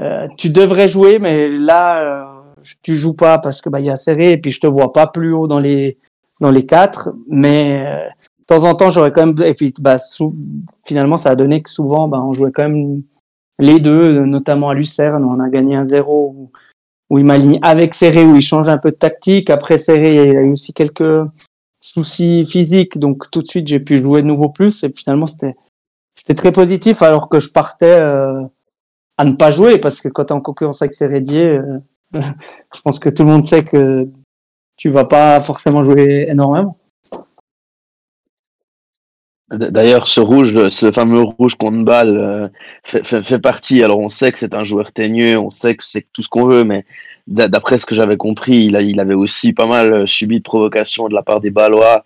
euh, tu devrais jouer, mais là, euh, tu joues pas parce que bah il y a serré et puis je te vois pas plus haut dans les dans les quatre. Mais euh, de temps en temps, j'aurais quand même et puis bah finalement, ça a donné que souvent, bah, on jouait quand même les deux, notamment à Lucerne, on a gagné un zéro où, où il m'aligne avec serré, où il change un peu de tactique. Après serré, il a eu aussi quelques soucis physiques, donc tout de suite j'ai pu jouer de nouveau plus et finalement c'était c'était très positif alors que je partais euh, à ne pas jouer parce que quand tu es en concurrence avec euh, je pense que tout le monde sait que tu vas pas forcément jouer énormément. D'ailleurs, ce rouge, ce fameux rouge contre balle euh, fait, partie. Alors, on sait que c'est un joueur teigneux, on sait que c'est tout ce qu'on veut, mais d'après ce que j'avais compris, il, il avait aussi pas mal euh, subi de provocations de la part des Ballois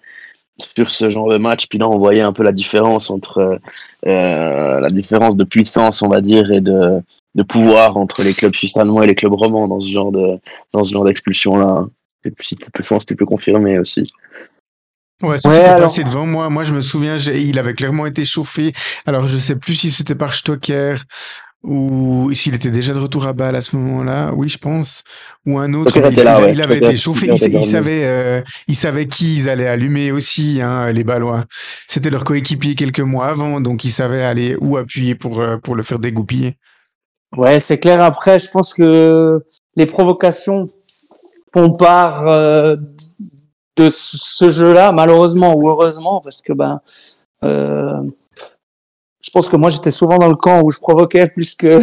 sur ce genre de match. Puis là, on voyait un peu la différence entre euh, la différence de puissance, on va dire, et de, de pouvoir entre les clubs suisses allemands et les clubs romans dans ce genre de dans ce genre d'expulsion là. Et puis, si tu peux, tu peux confirmer aussi. Ouais, ça s'était passé devant moi. Moi, je me souviens, il avait clairement été chauffé. Alors, je sais plus si c'était par Stocker ou s'il était déjà de retour à balle à ce moment-là, oui, je pense, ou un autre. Il, il, avait été chauffé, il, savait, euh, il savait qui ils allaient allumer aussi, hein, les Ballois. C'était leur coéquipier quelques mois avant, donc ils savaient aller où appuyer pour, euh, pour le faire dégoupiller. Ouais, c'est clair. Après, je pense que les provocations font part euh, de ce jeu-là, malheureusement ou heureusement, parce que ben, euh, pense que moi j'étais souvent dans le camp où je provoquais plus que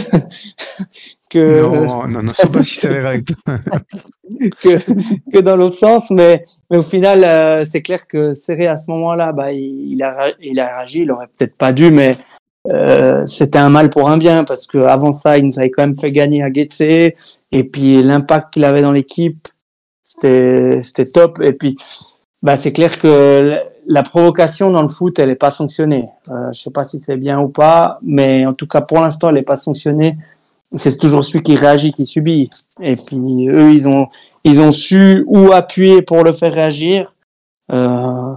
que non non non sais pas si c'est vrai que, que dans l'autre sens mais mais au final euh, c'est clair que Serré à ce moment-là bah il, a il a réagi il aurait peut-être pas dû mais euh, c'était un mal pour un bien parce que avant ça il nous avait quand même fait gagner à Getse et puis l'impact qu'il avait dans l'équipe c'était c'était top et puis bah c'est clair que la provocation dans le foot, elle n'est pas sanctionnée. Euh, je sais pas si c'est bien ou pas, mais en tout cas pour l'instant, elle n'est pas sanctionnée. C'est toujours celui qui réagit qui subit. Et puis eux, ils ont ils ont su où appuyer pour le faire réagir. Euh,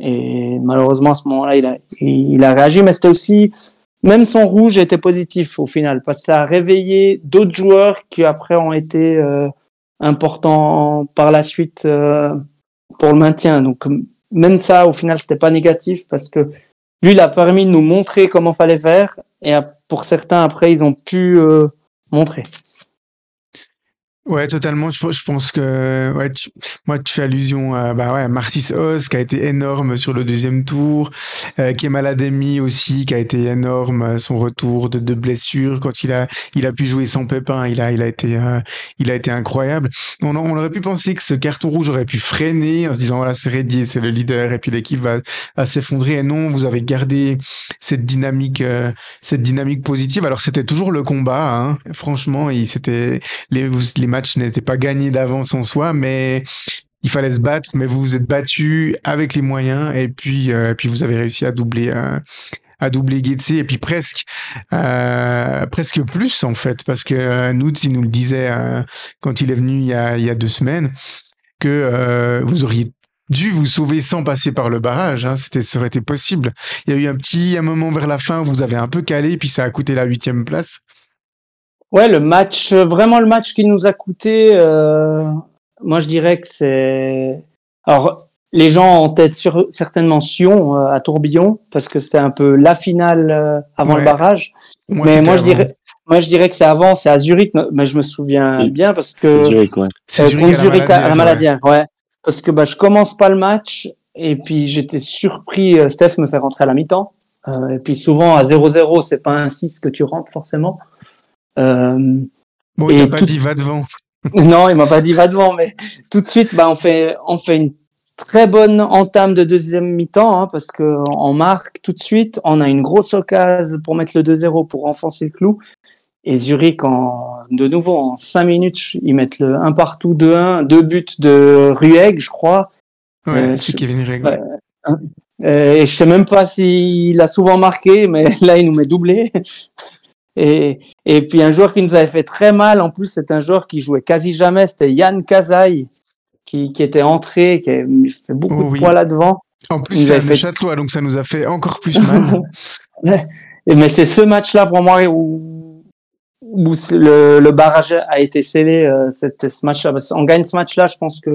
et malheureusement à ce moment-là, il a il a réagi, mais c'était aussi même son rouge était positif au final parce que ça a réveillé d'autres joueurs qui après ont été euh, importants par la suite pour le maintien. Donc même ça, au final, c'était pas négatif parce que lui, il a permis de nous montrer comment fallait faire et pour certains, après, ils ont pu euh, montrer. Ouais, totalement. Je, je pense que ouais, tu, moi, tu fais allusion à bah ouais, Martis Oz qui a été énorme sur le deuxième tour, euh, Kemal Ademi aussi qui a été énorme son retour de, de blessure quand il a il a pu jouer sans pépin, il a il a été euh, il a été incroyable. On, on aurait pu penser que ce carton rouge aurait pu freiner en se disant voilà c'est Reddy, c'est le leader et puis l'équipe va, va s'effondrer. Et non, vous avez gardé cette dynamique euh, cette dynamique positive. Alors c'était toujours le combat, hein. franchement, il c'était les les match n'était pas gagné d'avance en soi, mais il fallait se battre. Mais vous vous êtes battu avec les moyens et puis, euh, puis vous avez réussi à doubler. Euh, à doubler Getse et puis presque euh, presque plus en fait parce que nous il nous le disait quand il est venu il y a, il y a deux semaines que vous auriez dû vous sauver sans passer par le barrage. Hein. C'était, ça aurait été possible. Il y a eu un petit un moment vers la fin où vous avez un peu calé, puis ça a coûté la huitième place. Ouais, le match, vraiment le match qui nous a coûté, euh, moi je dirais que c'est. Alors, les gens ont en tête sur, certainement Sion euh, à Tourbillon, parce que c'était un peu la finale euh, avant Ouais. le barrage. Moi, mais moi je, dirais, moi je dirais que c'est avant, c'est à Zurich, mais je me souviens Oui. bien parce C'est que. Zurich, ouais. C'est Euh, Zurich à la Zurich à, la Maladière, ouais. Parce que bah, je commence pas le match et puis j'étais surpris, euh, Steph me fait rentrer à la mi-temps. Euh, et puis souvent à 0-0, c'est pas un 6 que tu rentres forcément. Euh, Bon, il t'a pas tout- dit va devant. non, il m'a pas dit va devant, mais tout de suite, bah, on fait, on fait une très bonne entame de deuxième mi-temps, hein, parce que on marque tout de suite, on a une grosse occasion pour mettre le 2-0 pour enfoncer le clou. Et Zurich, en, de nouveau, en 5 minutes, ils mettent le 1 partout, 2-1, deux buts de Rueg, je crois. Ouais, Euh, c'est Kevin Reg. ouais. Euh, et je sais même pas s'il a souvent marqué, mais là, il nous met doublé. Et, et puis un joueur qui nous avait fait très mal, en plus, c'est un joueur qui jouait quasi jamais, c'était Yann Kazaï, qui, qui était entré, qui a fait beaucoup Oh de oui. poids là-devant. En plus, Il c'est avait fait- Châtelois, donc ça nous a fait encore plus mal. Mais c'est ce match-là pour moi où, où le, le barrage a été scellé. euh, C'était ce match-là. Qu'on gagne ce match-là, je pense que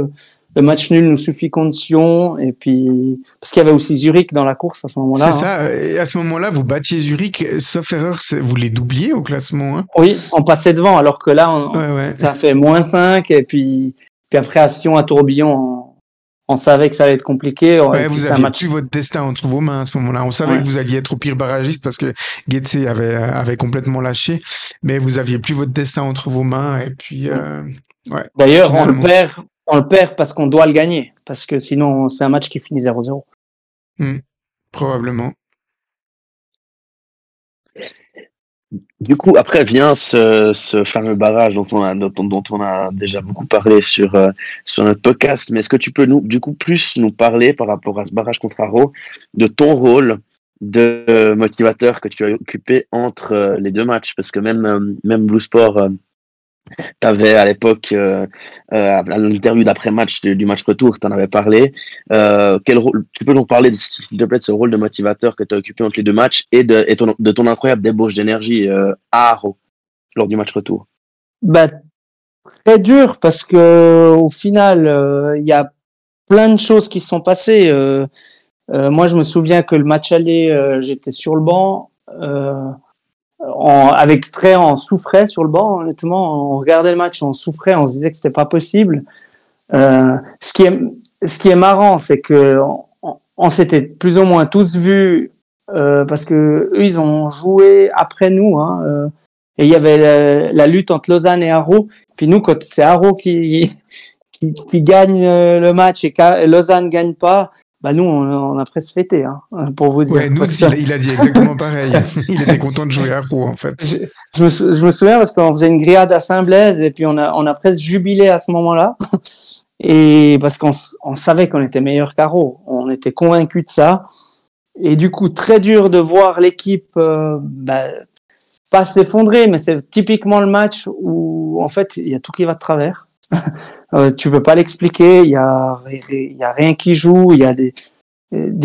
le match nul nous suffit contre Sion. Et puis, parce qu'il y avait aussi Zurich dans la course à ce moment-là. c'est hein. ça. Et à ce moment-là, vous battiez Zurich, sauf erreur, vous les doubliez au classement. Hein Oui, on passait devant, alors que là, on, ouais, ouais. ça fait moins 5. Et puis, puis après, à Sion, à Tourbillon, on, on savait que ça allait être compliqué. Ouais, vous aviez match. plus votre destin entre vos mains à ce moment-là. On savait que vous alliez être au pire barragiste parce que Getse avait, avait complètement lâché, mais vous aviez plus votre destin entre vos mains. Et puis, euh, ouais. D'ailleurs, on le perd. On le perd parce qu'on doit le gagner. Parce que sinon, c'est un match qui finit 0-0. Probablement. Du coup, après vient ce, ce fameux barrage dont on a, dont, dont on a déjà beaucoup parlé sur, euh, sur notre podcast. Mais est-ce que tu peux nous, du coup, plus nous parler par rapport à ce barrage contre Aro de ton rôle de euh, motivateur que tu as occupé entre euh, les deux matchs? Parce que même, euh, même Blue Sport, euh, t'avais à l'époque, euh, euh, à l'interview d'après-match du, match retour, tu en avais parlé. Euh, quel rôle, tu peux nous parler, s'il te plaît, de ce rôle de motivateur que tu as occupé entre les deux matchs et de, ton, de ton incroyable débauche d'énergie euh, à Haro lors du match retour? Bah, très dur parce que au final, il y a plein de choses qui se sont passées. Moi, je me souviens que le match aller, j'étais sur le banc. Euh, on, avec Trey, on souffrait sur le banc. Honnêtement, on regardait le match, on souffrait, on se disait que c'était pas possible. Euh, ce qui est, ce qui est marrant, c'est que on, s'était plus ou moins tous vus euh, parce que eux, ils ont joué après nous. Hein, euh, et il y avait la, lutte entre Lausanne et Haro. Puis nous, quand c'est Haro qui, qui, qui gagne euh, le match et Lausanne gagne pas, bah nous, on, on a presque fêté, hein, pour vous dire. Ouais, nous, il, a- il a dit exactement pareil. il était content de jouer à Rouen, en fait. je, je me, sou- je me souviens parce qu'on faisait une grillade à Saint-Blaise et puis on a, on a presque jubilé à ce moment-là. Et parce qu'on on savait qu'on était meilleur qu'Aro, on était convaincu de ça. Et du coup, très dur de voir l'équipe euh, bah, pas s'effondrer, mais c'est typiquement le match où en fait il y a tout qui va de travers. Euh, tu veux pas l'expliquer, il y a, rien qui joue, il y a des,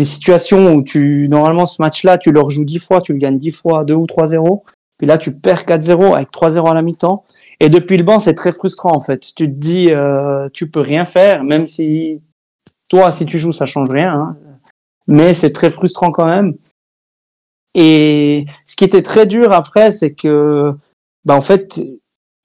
situations où tu normalement ce match-là tu le rejoues dix fois, tu le gagnes dix fois, 2 ou 3-0. Puis là, tu perds 4-0 avec 3-0 à la mi-temps. Et depuis le banc, c'est très frustrant en fait. Tu te dis, euh, tu peux rien faire, même si toi, si tu joues, ça change rien. Hein. Mais c'est très frustrant quand même. Et ce qui était très dur après, c'est que, bah, en fait,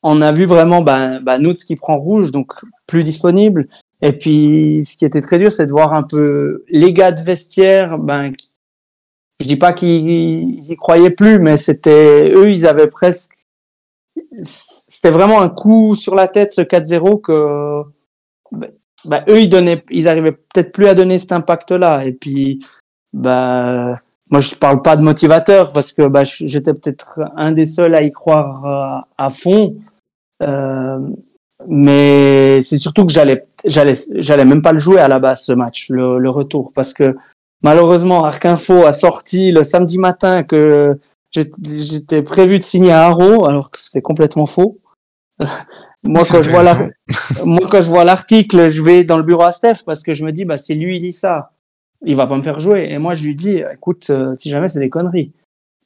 on a vu vraiment bah, bah, Noots qui prend rouge, donc plus disponible. Et puis, ce qui était très dur, c'est de voir un peu les gars de vestiaire, ben, je dis pas qu'ils y croyaient plus, mais c'était eux, ils avaient presque. C'était vraiment un coup sur la tête ce 4-0 que bah, eux ils donnaient, ils arrivaient peut-être plus à donner cet impact-là. Et puis, bah, moi je parle pas de motivateur parce que bah, j'étais peut-être un des seuls à y croire à, à fond. Euh, mais c'est surtout que j'allais, j'allais, j'allais même pas le jouer à la base ce match, le, le retour, parce que Malheureusement, Arc Info a sorti le samedi matin que j'étais prévu de signer à Haro, alors que c'était complètement faux. moi, quand je vois moi, quand je vois l'article, je vais dans le bureau à Steph parce que je me dis, bah, si lui il dit ça, il va pas me faire jouer. Et moi, je lui dis, écoute, euh, si jamais c'est des conneries.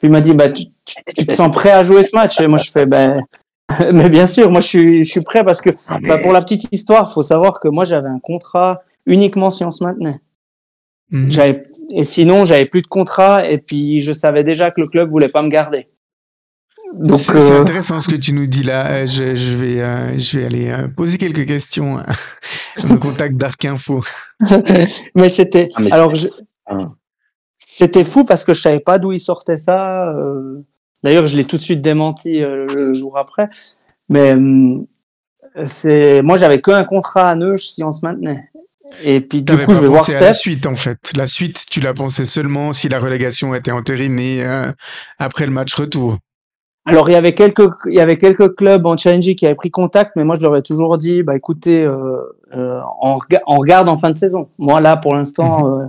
Puis il m'a dit, bah, tu, te sens prêt à jouer ce match? Et moi, je fais, ben, mais bien sûr, moi, je suis, je suis prêt parce que, bah, pour la petite histoire, faut savoir que moi, j'avais un contrat uniquement si on se maintenait. Mhm. J'avais et sinon j'avais plus de contrat et puis je savais déjà que le club voulait pas me garder. C'est euh, intéressant ce que tu nous dis là. Euh, je, je vais, euh, je vais aller poser quelques questions au contact d'Arc Info. mais c'était, ah, alors c'était fou parce que je savais pas d'où il sortait ça. D'ailleurs, je l'ai tout de suite démenti le jour après. Mais c'est, moi, j'avais qu'un contrat à Neuch si on se maintenait. Et puis du coup, je vais voir Steph. la suite en fait. La suite, tu l'as pensé seulement si la relégation était entérinée euh, après le match retour. Alors il y avait quelques il y avait quelques clubs en challenge qui avaient pris contact, mais moi je leur ai toujours dit bah écoutez, euh, euh, on, regarde en fin de saison. Moi là pour l'instant, mhm. euh,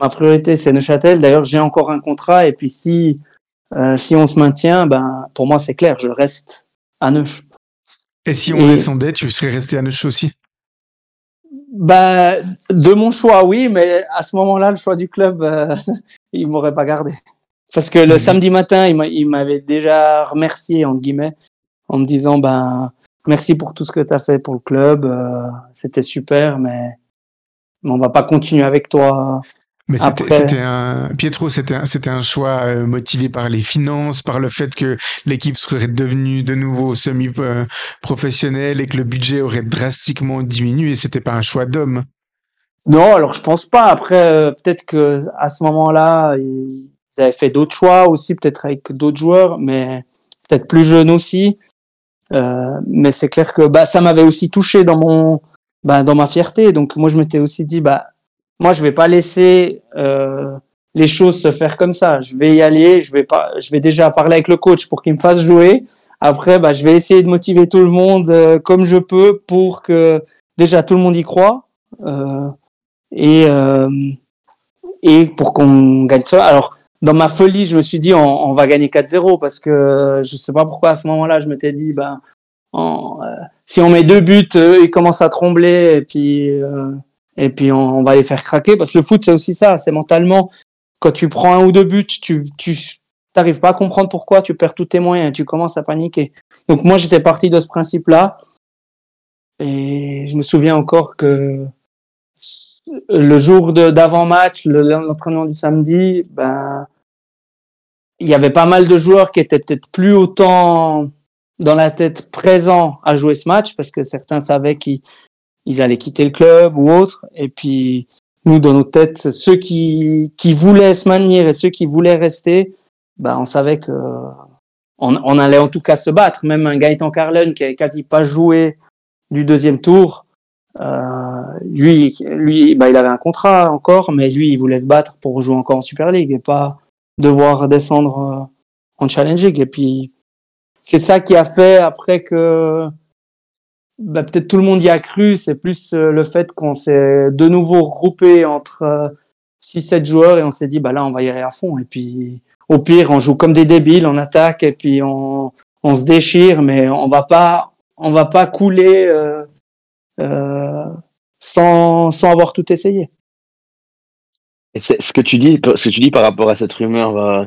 ma priorité c'est Neuchâtel. D'ailleurs j'ai encore un contrat et puis si si on se maintient, ben pour moi c'est clair, je reste à Neuch. Et si on descendait, tu serais resté à Neuch aussi? Bah, de mon choix, oui, mais à ce moment-là, le choix du club, euh, il m'aurait pas gardé. Parce que le mhm. samedi matin, il m'avait déjà remercié, entre guillemets, en me disant, ben, merci pour tout ce que tu as fait pour le club, euh, c'était super, mais, mais on va pas continuer avec toi mais c'était un Pietro, c'était un, c'était un choix euh, motivé par les finances, par le fait que l'équipe serait devenue de nouveau semi-professionnelle et que le budget aurait drastiquement diminué. C'était pas un choix d'homme. Non, alors je pense pas. Après, euh, peut-être que à ce moment-là, ils avaient fait d'autres choix aussi, peut-être avec d'autres joueurs, mais peut-être plus jeunes aussi. Euh, mais c'est clair que bah, ça m'avait aussi touché dans mon, bah, dans ma fierté. Donc moi, je m'étais aussi dit, bah moi, je vais pas laisser euh, les choses se faire comme ça. Je vais y aller. Je vais pas. Je vais déjà parler avec le coach pour qu'il me fasse jouer. Après, bah, je vais essayer de motiver tout le monde euh, comme je peux pour que déjà tout le monde y croit euh, et euh, et pour qu'on gagne ça. Alors, dans ma folie, je me suis dit on, va gagner 4-0 parce que je sais pas pourquoi à ce moment-là, je m'étais dit ben si on met deux buts, ils commencent à trembler et puis et puis on, va les faire craquer parce que le foot c'est aussi ça, c'est mentalement quand tu prends un ou deux buts, tu tu t'arrives pas à comprendre pourquoi, tu perds tous tes moyens, tu commences à paniquer. Donc moi j'étais parti de ce principe-là et je me souviens encore que le jour d'avant-match, l'entraînement du samedi, ben il y avait pas mal de joueurs qui étaient peut-être plus autant dans la tête présents à jouer ce match parce que certains savaient qu'ils ils allaient quitter le club ou autre. Et puis, nous, dans nos têtes, ceux qui, qui voulaient se maintenir et ceux qui voulaient rester, bah, on savait que on, on allait en tout cas se battre. Même un Gaëtan Carlen qui avait quasi pas joué du deuxième tour, euh, lui, lui, bah, il avait un contrat encore, mais lui, il voulait se battre pour jouer encore en Super League et pas devoir descendre euh, en Challenge League. Et puis, c'est ça qui a fait après que bah, peut-être tout le monde y a cru. C'est plus euh, le fait qu'on s'est de nouveau regroupé entre 6-7 joueurs et on s'est dit, bah là, on va y aller à fond. Et puis, au pire, on joue comme des débiles, on attaque et puis on, on se déchire, mais on va pas, on va pas couler euh, euh, sans, sans avoir tout essayé. Et ce que tu dis, ce que tu dis par rapport à cette rumeur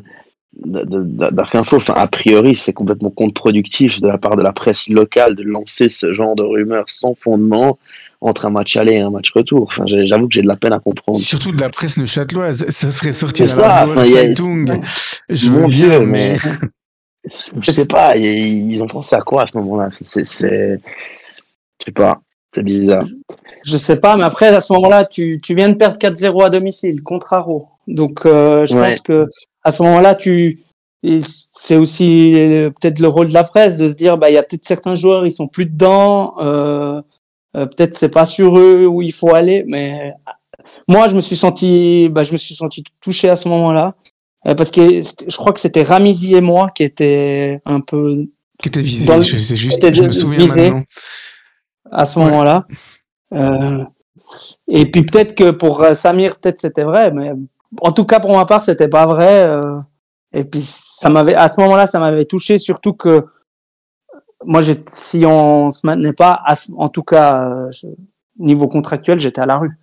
euh, Dark Info, enfin, a priori, c'est complètement contre-productif de la part de la presse locale de lancer ce genre de rumeurs sans fondement entre un match aller et un match retour. Enfin, j'avoue que j'ai de la peine à comprendre. Surtout de la presse neuchâteloise, ça serait sorti à la enfin, Zeitung. Je veux bien, mais... je sais pas, ils ont pensé à quoi à ce moment-là? C'est, je sais pas, c'est bizarre. Je sais pas, mais après à ce moment-là, tu, tu viens de perdre 4-0 à domicile contre Aro. Donc euh, je pense que à ce moment-là, tu c'est aussi peut-être le rôle de la presse de se dire bah il y a peut-être certains joueurs ils sont plus dedans euh, euh, peut-être c'est pas sur eux où il faut aller mais moi je me suis senti bah, je me suis senti touché à ce moment-là euh, parce que je crois que c'était Ramizi et moi qui étaient un peu qui étaient visés. je sais juste, je me souviens maintenant. À ce moment-là. Euh, et puis peut-être que pour euh, Samir, peut-être c'était vrai, mais en tout cas pour ma part, c'était pas vrai. Euh, et puis ça m'avait, à ce moment-là, ça m'avait touché, surtout que moi, si on se maintenait pas, en tout cas niveau contractuel, j'étais à la rue.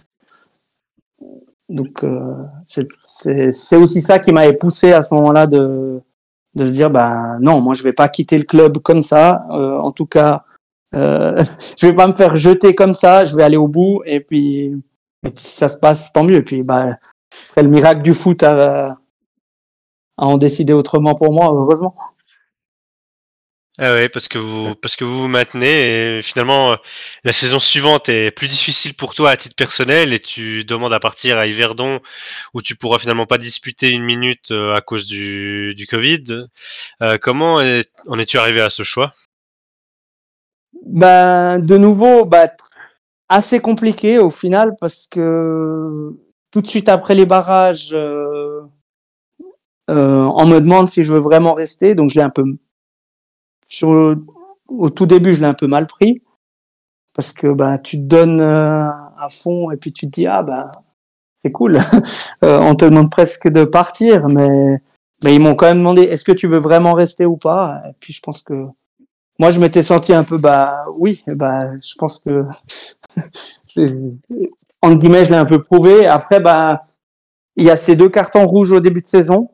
Donc euh, c'est aussi ça qui m'avait poussé à ce moment-là de, de se dire bah non, moi je vais pas quitter le club comme ça. Euh, en tout cas, euh, je vais pas me faire jeter comme ça. Je vais aller au bout et puis, si ça se passe, tant mieux. Et puis bah après le miracle du foot a, a en décidé autrement pour moi, heureusement. Ah ouais, parce que vous parce que vous vous maintenez et finalement euh, la saison suivante est plus difficile pour toi à titre personnel et tu demandes à partir à Yverdon où tu pourras finalement pas disputer une minute euh, à cause du, du Covid. Euh, comment en es-tu arrivé à ce choix? Ben de nouveau, bah, assez compliqué au final parce que tout de suite après les barrages, on me demande si je veux vraiment rester, donc je l'ai un peu sur au tout début, je l'ai un peu mal pris. Parce que bah tu te donnes euh, à fond et puis tu te dis ah bah c'est cool, euh, on te demande presque de partir, mais mais ils m'ont quand même demandé est-ce que tu veux vraiment rester ou pas? Et puis je pense que moi je m'étais senti un peu bah oui bah je pense que en guillemets je l'ai un peu prouvé après bah il y a ces deux cartons rouges au début de saison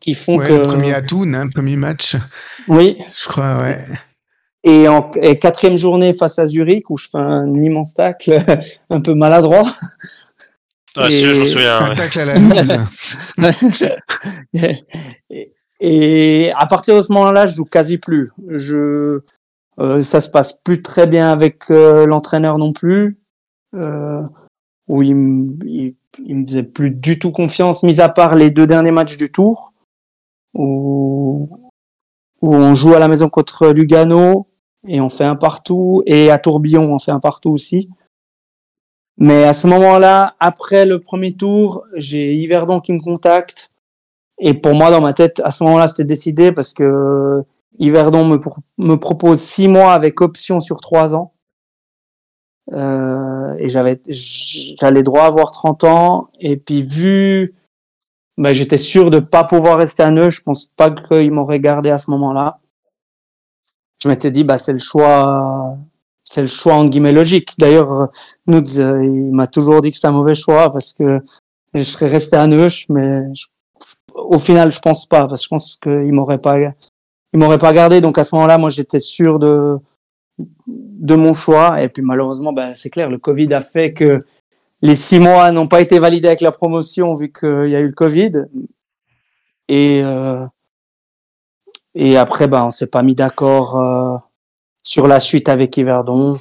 qui font que. Le premier atout, hein, premier match. Oui. Je crois, ouais. Et en quatrième journée face à Zurich, où je fais un immense tacle un peu maladroit. Ah, si, je me souviens. Un tacle à la et, et à partir de ce moment-là, je joue quasi plus. Je, euh, ça se passe plus très bien avec euh, l'entraîneur non plus. Euh, où il, il, il, me faisait plus du tout confiance, mis à part les deux derniers matchs du tour où, où on joue à la maison contre Lugano et on fait un partout, et à Tourbillon on fait un partout aussi. Mais à ce moment-là, après le premier tour, j'ai Yverdon qui me contacte. Et pour moi, dans ma tête, à ce moment-là, c'était décidé parce que Yverdon me, propose six mois avec option sur trois ans. Euh, et j'avais, j'allais droit avoir 30 ans. Et puis, vu bah, j'étais sûr de pas pouvoir rester à Neu. Je pense pas qu'ils m'auraient gardé à ce moment-là. Je m'étais dit, bah, c'est le choix, c'est le choix en guillemets logique. D'ailleurs, nous, il m'a toujours dit que c'était un mauvais choix parce que je serais resté à Neuch, mais au final, je pense pas parce que je pense qu'il m'aurait pas, il m'aurait pas gardé. Donc à ce moment-là, moi, j'étais sûr de de mon choix. Et puis malheureusement, bah, c'est clair, le Covid a fait que les six mois n'ont pas été validés avec la promotion vu qu'il y a eu le Covid. Et, euh, et après, bah, on s'est pas mis d'accord euh, sur la suite avec Yverdon.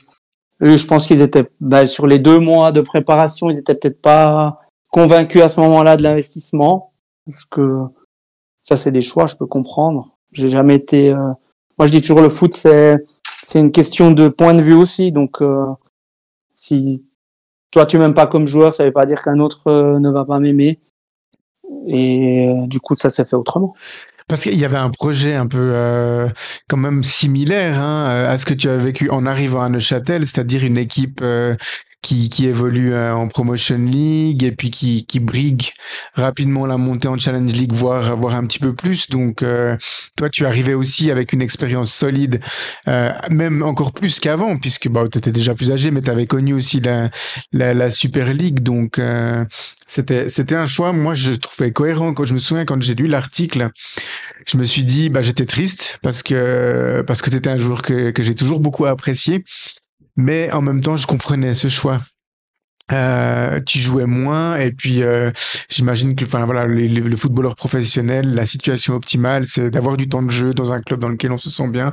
Je pense qu'ils étaient bah, sur les deux mois de préparation, ils étaient peut-être pas convaincus à ce moment-là de l'investissement. Parce que ça, c'est des choix, je peux comprendre. J'ai jamais été. Euh... Moi, je dis toujours le foot, c'est c'est une question de point de vue aussi. Donc, euh, si toi tu m'aimes pas comme joueur, ça veut pas dire qu'un autre euh, ne va pas m'aimer. Et euh, du coup, ça s'est fait autrement. Parce qu'il y avait un projet un peu euh, quand même similaire hein, euh, à ce que tu as vécu en arrivant à Neuchâtel, c'est-à-dire une équipe euh, qui, qui évolue euh, en Promotion League et puis qui, qui brigue rapidement la montée en Challenge League, voire, voire un petit peu plus. Donc, euh, toi, tu arrivais aussi avec une expérience solide, euh, même encore plus qu'avant, puisque bah, tu étais déjà plus âgé, mais tu avais connu aussi la, la, la Super League. Donc, euh, c'était, c'était un choix, moi, je trouvais cohérent. Quand je me souviens, quand j'ai lu l'article, je me suis dit, bah, j'étais triste parce que, parce que c'était un joueur que, que j'ai toujours beaucoup apprécié. Mais en même temps, je comprenais ce choix. Euh, tu jouais moins. Et puis euh, j'imagine que enfin voilà le, le, le, footballeur professionnel la situation optimale c'est d'avoir du temps de jeu dans un club dans lequel on se sent bien.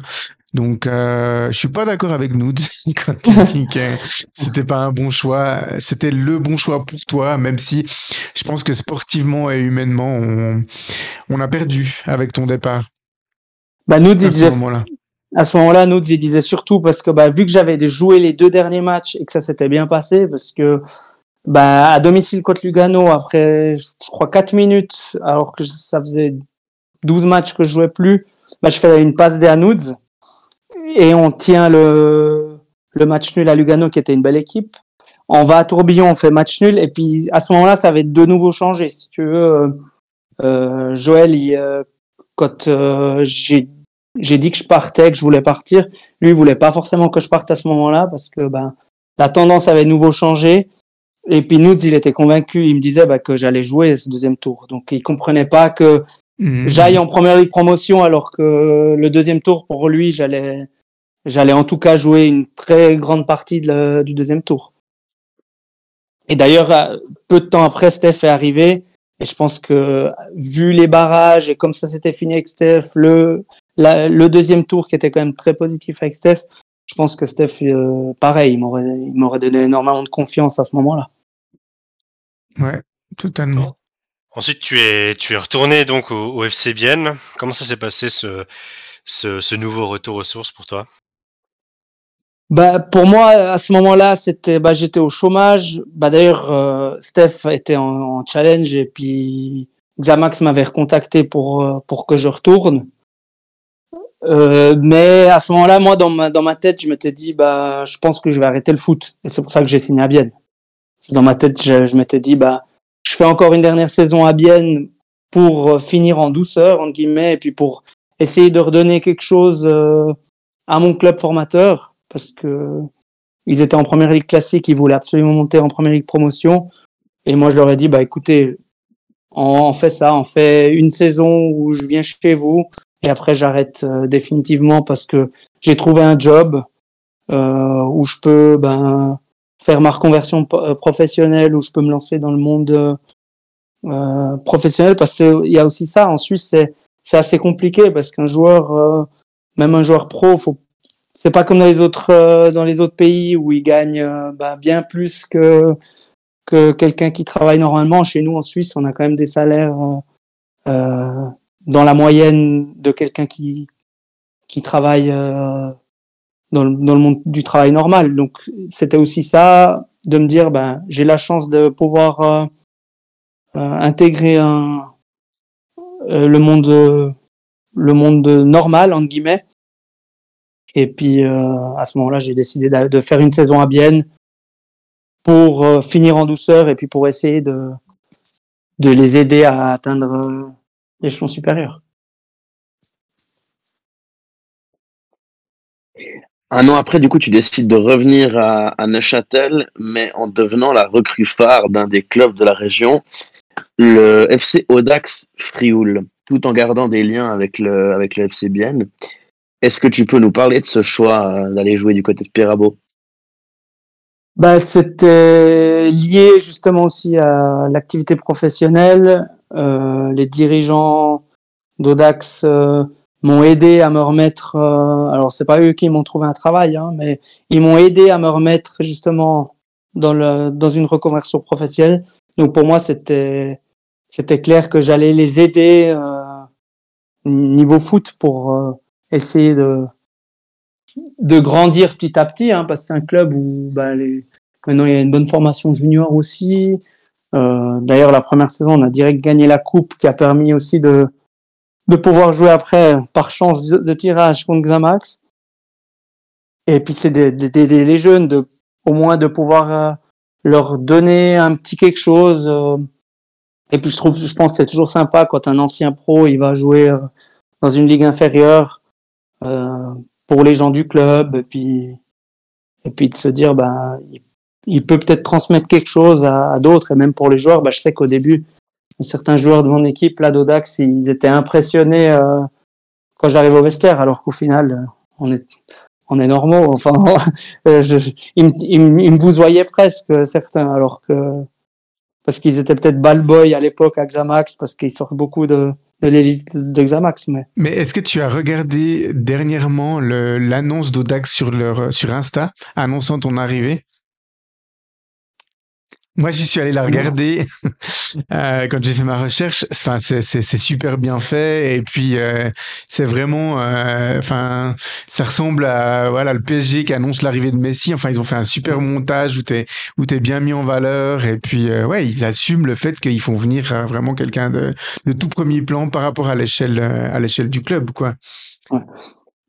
Donc euh, je suis pas d'accord avec nous quand tu dis que c'était pas un bon choix. C'était le bon choix pour toi même si je pense que sportivement et humainement on, on a perdu avec ton départ. Bah nous à ce moment-là à ce moment-là, nous, il disait surtout parce que bah, vu que j'avais joué les deux derniers matchs et que ça s'était bien passé, parce que bah, à domicile contre Lugano, après, je crois, 4 minutes, alors que ça faisait 12 matchs que je jouais plus, bah, je fais une passe des Hanouds et on tient le, le match nul à Lugano, qui était une belle équipe. On va à Tourbillon, on fait match nul, et puis à ce moment-là, ça avait de nouveau changé. Si tu veux, euh, Joël, il, euh, quand euh, j'ai j'ai dit que je partais, que je voulais partir. Lui, il voulait pas forcément que je parte à ce moment-là parce que ben la tendance avait nouveau changé. Et puis nous, il était convaincu. Il me disait bah, que j'allais jouer ce deuxième tour. Donc il comprenait pas que mmh. j'aille en première ligue promotion alors que le deuxième tour pour lui, j'allais j'allais en tout cas jouer une très grande partie de la, du deuxième tour. Et d'ailleurs, euh, peu de temps après, Steph est arrivé. Et je pense que vu les barrages et comme ça s'était fini avec Steph, le la, le deuxième tour qui était quand même très positif avec Steph, je pense que Steph, euh, pareil, il m'aurait, il m'aurait donné énormément de confiance à ce moment-là. Ouais, totalement. Ensuite, tu es, tu es retourné donc au, au FC Bienne. Comment ça s'est passé ce, ce, ce, nouveau retour aux sources pour toi? Bah, pour moi, à ce moment-là, c'était, bah, j'étais au chômage. Bah, d'ailleurs, euh, Steph était en, en, challenge et puis Xamax m'avait recontacté pour, euh, pour que je retourne. Euh, mais à ce moment-là, moi, dans ma, dans ma tête, je m'étais dit, bah, je pense que je vais arrêter le foot. Et c'est pour ça que j'ai signé à Bienne. Dans ma tête, je, je m'étais dit, bah, je fais encore une dernière saison à Bienne pour euh, finir en douceur, entre guillemets, et puis pour essayer de redonner quelque chose euh, à mon club formateur, parce que ils étaient en première ligue classique, ils voulaient absolument monter en première ligue promotion. Et moi, je leur ai dit, bah, écoutez, on, on fait ça, on fait une saison où je viens chez vous, et après j'arrête euh, définitivement parce que j'ai trouvé un job euh, où je peux ben, faire ma reconversion euh, professionnelle, où je peux me lancer dans le monde professionnel parce qu'il y a aussi ça. En Suisse c'est c'est assez compliqué parce qu'un joueur même un joueur pro faut c'est pas comme dans les autres euh, dans les autres pays où il gagne bah, bien plus que que quelqu'un qui travaille normalement. Chez nous en Suisse on a quand même des salaires euh, dans la moyenne de quelqu'un qui qui travaille euh, dans, le, dans le monde du travail normal. Donc c'était aussi ça de me dire ben j'ai la chance de pouvoir euh, euh, intégrer un euh, le monde le monde normal entre guillemets. Et puis euh, à ce moment-là, j'ai décidé de, faire une saison à Bienne pour euh, finir en douceur et puis pour essayer de de les aider à atteindre l'échelon supérieur. Un an après, du coup, tu décides de revenir à, Neuchâtel, mais en devenant la recrue phare d'un des clubs de la région, le FC Audax Frioul, tout en gardant des liens avec le, avec le FC Bienne. Est-ce que tu peux nous parler de ce choix euh, d'aller jouer du côté de Pirabo bah, C'était lié justement aussi à l'activité professionnelle. Euh, les dirigeants d'Audax euh, m'ont aidé à me remettre. Euh, alors c'est pas eux qui m'ont trouvé un travail, hein, mais ils m'ont aidé à me remettre justement dans le dans une reconversion professionnelle. Donc pour moi c'était c'était clair que j'allais les aider euh, niveau foot pour euh, essayer de de grandir petit à petit, hein, parce que c'est un club où bah, les, maintenant il y a une bonne formation junior aussi. Euh, D'ailleurs, la première saison, on a direct gagné la coupe, qui a permis aussi de de pouvoir jouer après par chance de, tirage contre Xamax. Et puis c'est d'aider les jeunes, de, au moins de pouvoir euh, leur donner un petit quelque chose. euh. Et puis je trouve, je pense c'est toujours sympa quand un ancien pro il va jouer euh, dans une ligue inférieure pour les gens du club. Et puis, et puis de se dire, ben, il, peut peut-être transmettre quelque chose à, d'autres. Et même pour les joueurs, ben, je sais qu'au début, certains joueurs de mon équipe, là, d'Odax, ils étaient impressionnés euh, quand j'arrive au vestiaire, alors qu'au final, euh, on est, on est normaux. Enfin, euh, je, ils, ils, ils me vous voyaient presque, certains, alors que parce qu'ils étaient peut-être ball boy à l'époque à Xamax, parce qu'ils sortent beaucoup de Mais est-ce que tu as regardé dernièrement l'annonce d'Odax sur sur Insta annonçant ton arrivée? Moi, j'y suis allé la regarder euh, quand j'ai fait ma recherche. Enfin, c'est super bien fait et puis euh, c'est vraiment, euh, enfin, ça ressemble à voilà le PSG qui annonce l'arrivée de Messi. Enfin, ils ont fait un super montage où t'es où t'es bien mis en valeur et puis euh, ouais, ils assument le fait qu'ils font venir euh, vraiment quelqu'un de de tout premier plan par rapport à l'échelle euh, à l'échelle du club, quoi.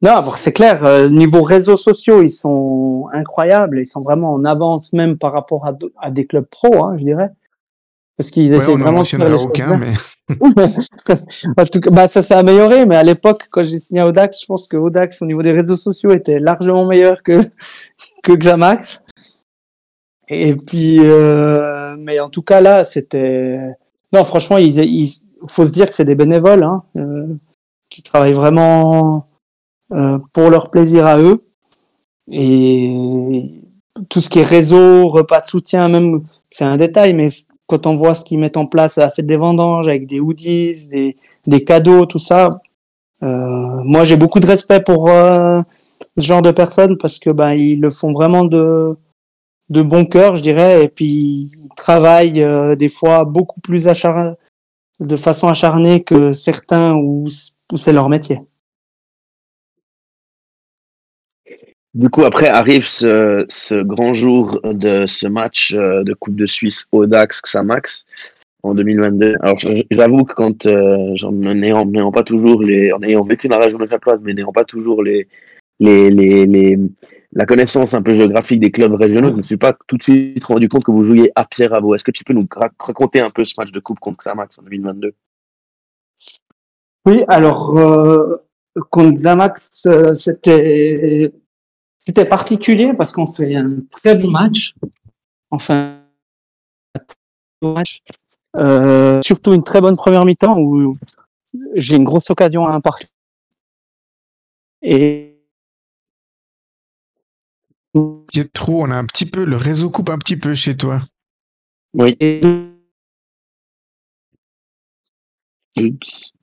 Non, bon, c'est clair. euh, niveau réseaux sociaux, ils sont incroyables. Ils sont vraiment en avance même par rapport à, des clubs pro, hein, je dirais. Parce qu'ils Ouais, essaient on vraiment de faire les aucun, mais en tout cas, bah, ça s'est amélioré, mais à l'époque, quand j'ai signé à Audax, je pense que Audax, au niveau des réseaux sociaux, était largement meilleur que, que Xamax. Et puis, euh, mais en tout cas, là, c'était, non, franchement, ils, faut se dire que c'est des bénévoles, hein, euh, qui travaillent vraiment, pour leur plaisir à eux. Et tout ce qui est réseau, repas de soutien, même, c'est un détail, mais quand on voit ce qu'ils mettent en place à la fête des vendanges avec des hoodies, des, des cadeaux, tout ça, euh, moi j'ai beaucoup de respect pour euh, ce genre de personnes parce que ben ils le font vraiment de de bon cœur, je dirais, et puis ils travaillent euh, des fois beaucoup plus achar de façon acharnée que certains où, où c'est leur métier. Du coup, après arrive ce, ce grand jour de ce match euh, de Coupe de Suisse Audax Xamax en 2022. Alors, j'avoue que quand, euh, j'en- en n'ayant n'ayant pas toujours les, en ayant vécu dans la région de Chaploise, mais n'ayant pas toujours les, les, les, les, la connaissance un peu géographique des clubs régionaux, je ne me suis pas tout de suite rendu compte que vous jouiez à Pierre-Abo. Est-ce que tu peux nous ra- raconter un peu ce match de Coupe contre Xamax en 2022? Oui, alors euh, contre Xamax, euh, c'était c'était particulier parce qu'on fait un très bon match. Enfin, un très bon match. Euh, surtout une très bonne première mi-temps où j'ai une grosse occasion à un partout. Et Pietro, on a un petit peu le réseau coupe un petit peu chez toi. Oui. Oups.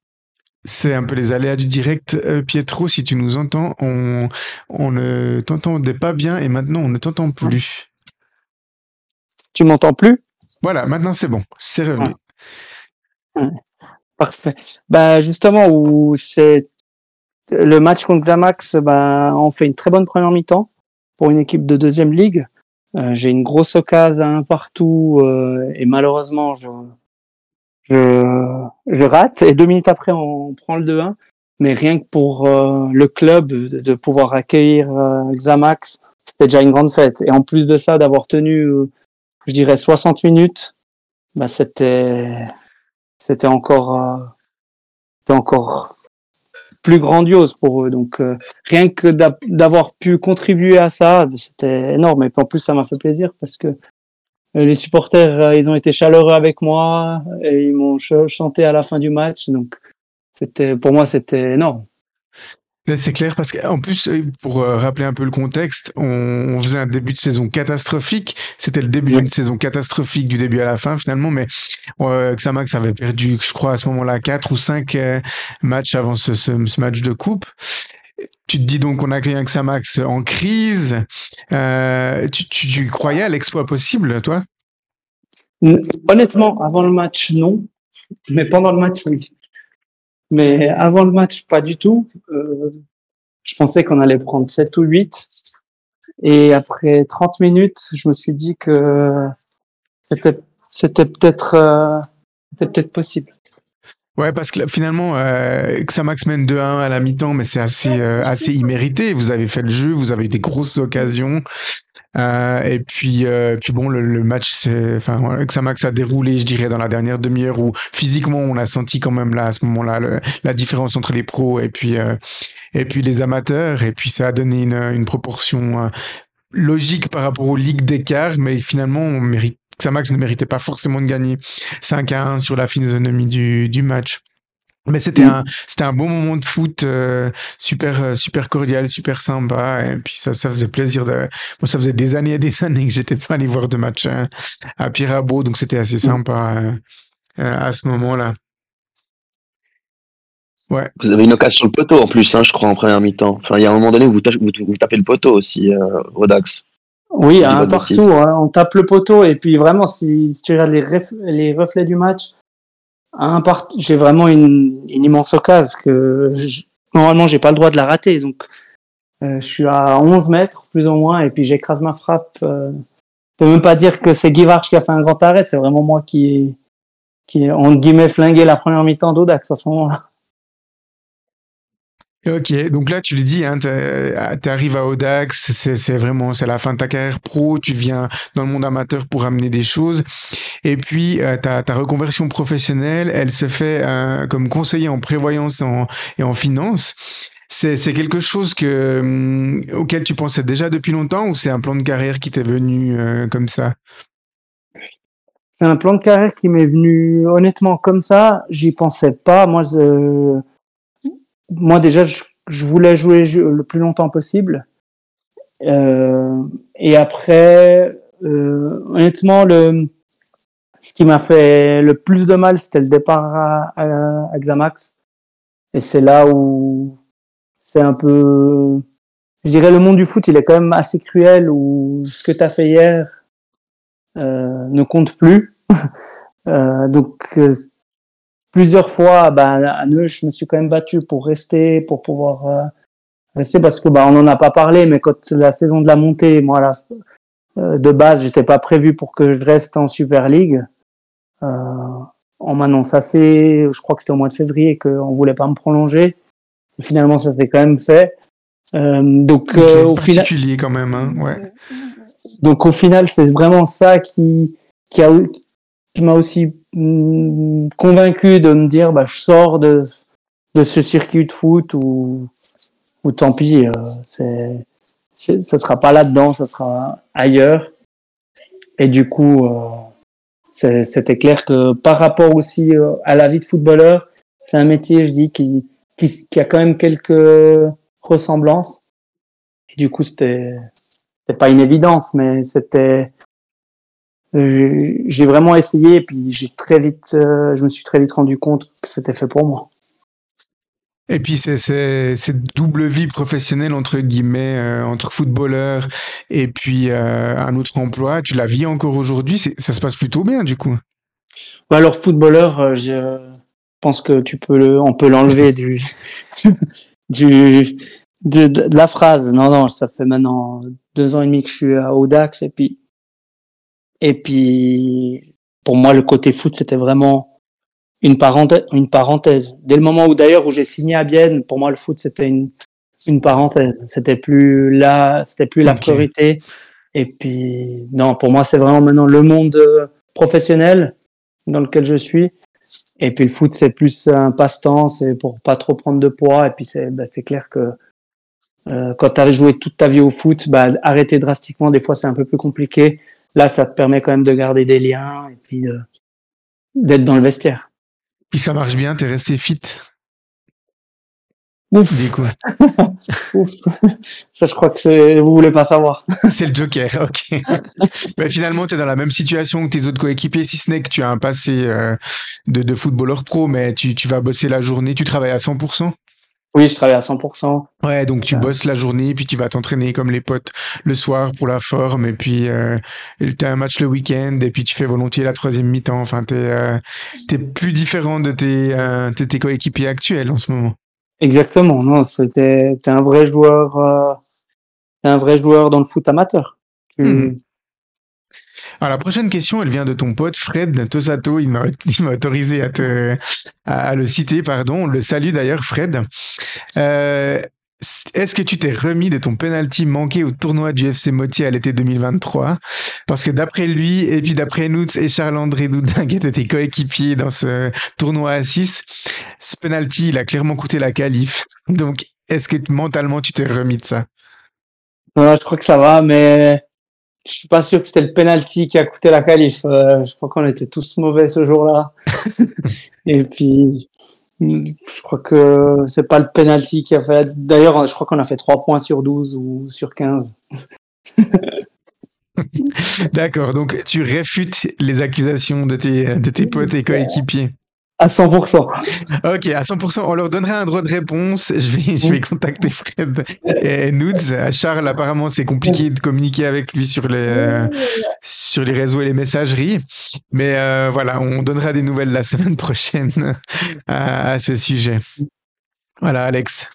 C'est un peu les aléas du direct. Euh, Pietro, si tu nous entends, on, on ne t'entendait pas bien et maintenant on ne t'entend plus. tu m'entends plus? Voilà, maintenant c'est bon, c'est revenu. Parfait. Bah justement où c'est le match contre Xamax, bah, on fait une très bonne première mi-temps pour une équipe de deuxième ligue. Euh, j'ai une grosse occasion à un partout euh, et malheureusement je, je je rate et deux minutes après on prend le 2-1. Mais rien que pour euh, le club de, de pouvoir accueillir euh, Xamax, c'était déjà une grande fête. Et en plus de ça, d'avoir tenu, euh, je dirais 60 minutes, bah c'était c'était encore euh, c'était encore plus grandiose pour eux. Donc euh, rien que d'a- d'avoir pu contribuer à ça, c'était énorme. Et puis en plus, ça m'a fait plaisir parce que les supporters, euh, ils ont été chaleureux avec moi et ils m'ont ch- chanté à la fin du match. Donc c'était pour moi, c'était énorme. C'est clair parce qu'en plus, euh, pour euh, rappeler un peu le contexte, on, faisait un début de saison catastrophique. C'était le début d'une saison catastrophique du début à la fin finalement, mais euh, Xamax avait perdu, je crois, à ce moment-là, quatre ou cinq euh, matchs avant ce, ce, ce match de coupe. Tu te dis donc qu'on accueille un Xamax en crise. Euh, tu, croyais à l'exploit possible, toi? Honnêtement, avant le match, non. Mais pendant le match, oui. Mais avant le match, pas du tout. Euh, je pensais qu'on allait prendre 7 ou 8. Et après 30 minutes, je me suis dit que c'était, euh, peut-être possible. Ouais, parce que finalement, euh, Xamax mène 2-1 à la mi-temps, mais c'est assez, euh, assez immérité. Vous avez fait le jeu, vous avez eu des grosses occasions. Euh, et puis, euh, puis bon, le, le match, c'est, enfin, Xamax a déroulé, je dirais, dans la dernière demi-heure où physiquement, on a senti quand même là, à ce moment-là, le- la différence entre les pros et puis, euh, et puis les amateurs. Et puis, ça a donné une, une proportion euh, logique par rapport aux ligues d'écart, mais finalement, on mérite, Xamax ne méritait pas forcément de gagner 5 à 1 sur la physionomie du, du match. Mais c'était un, c'était un bon moment de foot, euh, super, euh, super cordial, super sympa. Et puis ça, ça faisait plaisir de, moi, ça faisait des années et des années que j'étais pas allé voir de match euh, à Pirabo, donc c'était assez sympa euh, euh, à ce moment-là. Ouais. Vous avez une occasion sur le poteau en plus, hein, je crois, en première mi-temps. Enfin, il y a un moment donné où vous, tâchez- vous, vous tapez le poteau aussi, au Dax. Oui, de partout. hein, on tape le poteau et puis vraiment, si, si tu regardes les, ref- les reflets du match, un part... j'ai vraiment une, une immense occasion que je- normalement j'ai pas le droit de la rater. Donc, euh, je suis à 11 mètres plus ou moins et puis j'écrase ma frappe. Euh... Je peux même pas dire que c'est Guy Varch qui a fait un grand arrêt, c'est vraiment moi qui qui entre guillemets, flingué la première mi-temps d'Audax à ce moment-là. Ok, donc là tu le dis, hein, tu arrives à Audax, c'est vraiment c'est la fin de ta carrière pro, tu viens dans le monde amateur pour amener des choses, et puis euh, ta, ta reconversion professionnelle, elle se fait euh, comme conseiller en prévoyance et en finance. C'est quelque chose que hum, auquel tu pensais déjà depuis longtemps ou c'est un plan de carrière qui t'est venu euh, comme ça? C'est un plan de carrière qui m'est venu honnêtement comme ça. J'y pensais pas. Moi, je- moi déjà, je, je voulais jouer le plus longtemps possible. Euh, et après, euh, honnêtement, le, ce qui m'a fait le plus de mal, c'était le départ à, à, à Xamax. Et c'est là où c'est un peu, je dirais, le monde du foot, il est quand même assez cruel. Où ce que tu as fait hier euh, ne compte plus. Euh, donc euh, plusieurs fois, ben, à Neuch, je me suis quand même battu pour rester, pour pouvoir euh, rester parce que ben, on n'en a pas parlé, mais quand la saison de la montée, moi, là, euh, de base, j'étais pas prévu pour que je reste en Super League. Euh, on m'annonce assez, je crois que c'était au mois de février, qu'on voulait pas me prolonger. Et finalement, ça s'est quand même fait. Euh, donc, Ok, euh, au final, particulier quand même, hein, ouais. donc au final, c'est vraiment ça qui qui a qui m'a aussi mm, convaincu de me dire bah je sors de de ce circuit de foot ou ou tant pis euh, c'est ça sera pas là-dedans, ça sera ailleurs. Et du coup euh, c'était clair que par rapport aussi euh, à la vie de footballeur, c'est un métier je dis qui qui qui a quand même quelques ressemblances. Et du coup c'était c'était pas une évidence, mais c'était j'ai vraiment essayé et puis j'ai très vite euh, je me suis très vite rendu compte que c'était fait pour moi. Et puis c'est cette double vie professionnelle entre guillemets euh, entre footballeur et puis euh, un autre emploi, tu la vis encore aujourd'hui, ça se passe plutôt bien du coup. Bah alors footballeur, euh, je pense que tu peux le on peut l'enlever du du de, de- de la phrase. Non non, ça fait maintenant deux ans et demi que je suis à Audax et puis et puis pour moi le côté foot c'était vraiment une parenthèse, une parenthèse. Dès le moment où d'ailleurs où j'ai signé à Bienne, pour moi le foot c'était une une parenthèse. C'était plus là, c'était plus la priorité. Et puis non, pour moi c'est vraiment maintenant le monde euh, professionnel dans lequel je suis. Et puis le foot c'est plus un passe-temps, c'est pour pas trop prendre de poids. Et puis c'est bah, clair que euh, quand tu as joué toute ta vie au foot, bah, arrêter drastiquement des fois c'est un peu plus compliqué. Là ça te permet quand même de garder des liens et puis euh, d'être dans le vestiaire. Puis ça marche bien, t'es resté fit. Ouf. Du coup, Ouf. Ça, je crois que c'est- vous voulez pas savoir. c'est le Joker, ok. Mais finalement, tu es dans la même situation que tes autres coéquipiers, si ce n'est que tu as un passé euh, de, de footballeur pro, mais tu, tu vas bosser la journée, tu travailles à 100%. Oui, je travaille à 100%. Ouais, donc tu bosses la journée, puis tu vas t'entraîner comme les potes le soir pour la forme, et puis euh, tu as un match le week-end, et puis tu fais volontiers la troisième mi-temps. Enfin, tu es, plus différent de tes, euh, de tes coéquipiers actuels en ce moment. Exactement. Non, c'était t'es un vrai joueur, euh, t'es un vrai joueur dans le foot amateur. Tu- Mhm. Alors, la prochaine question, elle vient de ton pote Fred Tosato. Il m'a autorisé à, te, à, le citer, pardon. On le salue d'ailleurs, Fred. Euh, est-ce que tu t'es remis de ton penalty manqué au tournoi du FC Motier à l'été 2023 Parce que d'après lui, et puis d'après Noutz et Charles-André Doudin, qui étaient tes coéquipiers dans ce tournoi à 6, ce penalty, il a clairement coûté la qualif. Donc, est-ce que mentalement, tu t'es remis de ça? Ouais, je crois que ça va, mais je suis pas sûr que c'était le penalty qui a coûté la qualif. Euh, je crois qu'on était tous mauvais ce jour-là. Et puis, je crois que c'est pas le penalty qui a fait. D'ailleurs, je crois qu'on a fait 3 points sur 12 ou sur 15. D'accord, donc tu réfutes les accusations de tes, de tes potes et coéquipiers. À 100%. Ok, à 100%. On leur donnera un droit de réponse. Je vais, je vais contacter Fred et Nudes. Charles, apparemment, c'est compliqué de communiquer avec lui sur les, euh, sur les réseaux et les messageries. Mais euh, voilà, on donnera des nouvelles la semaine prochaine à, à ce sujet. Voilà, Alex.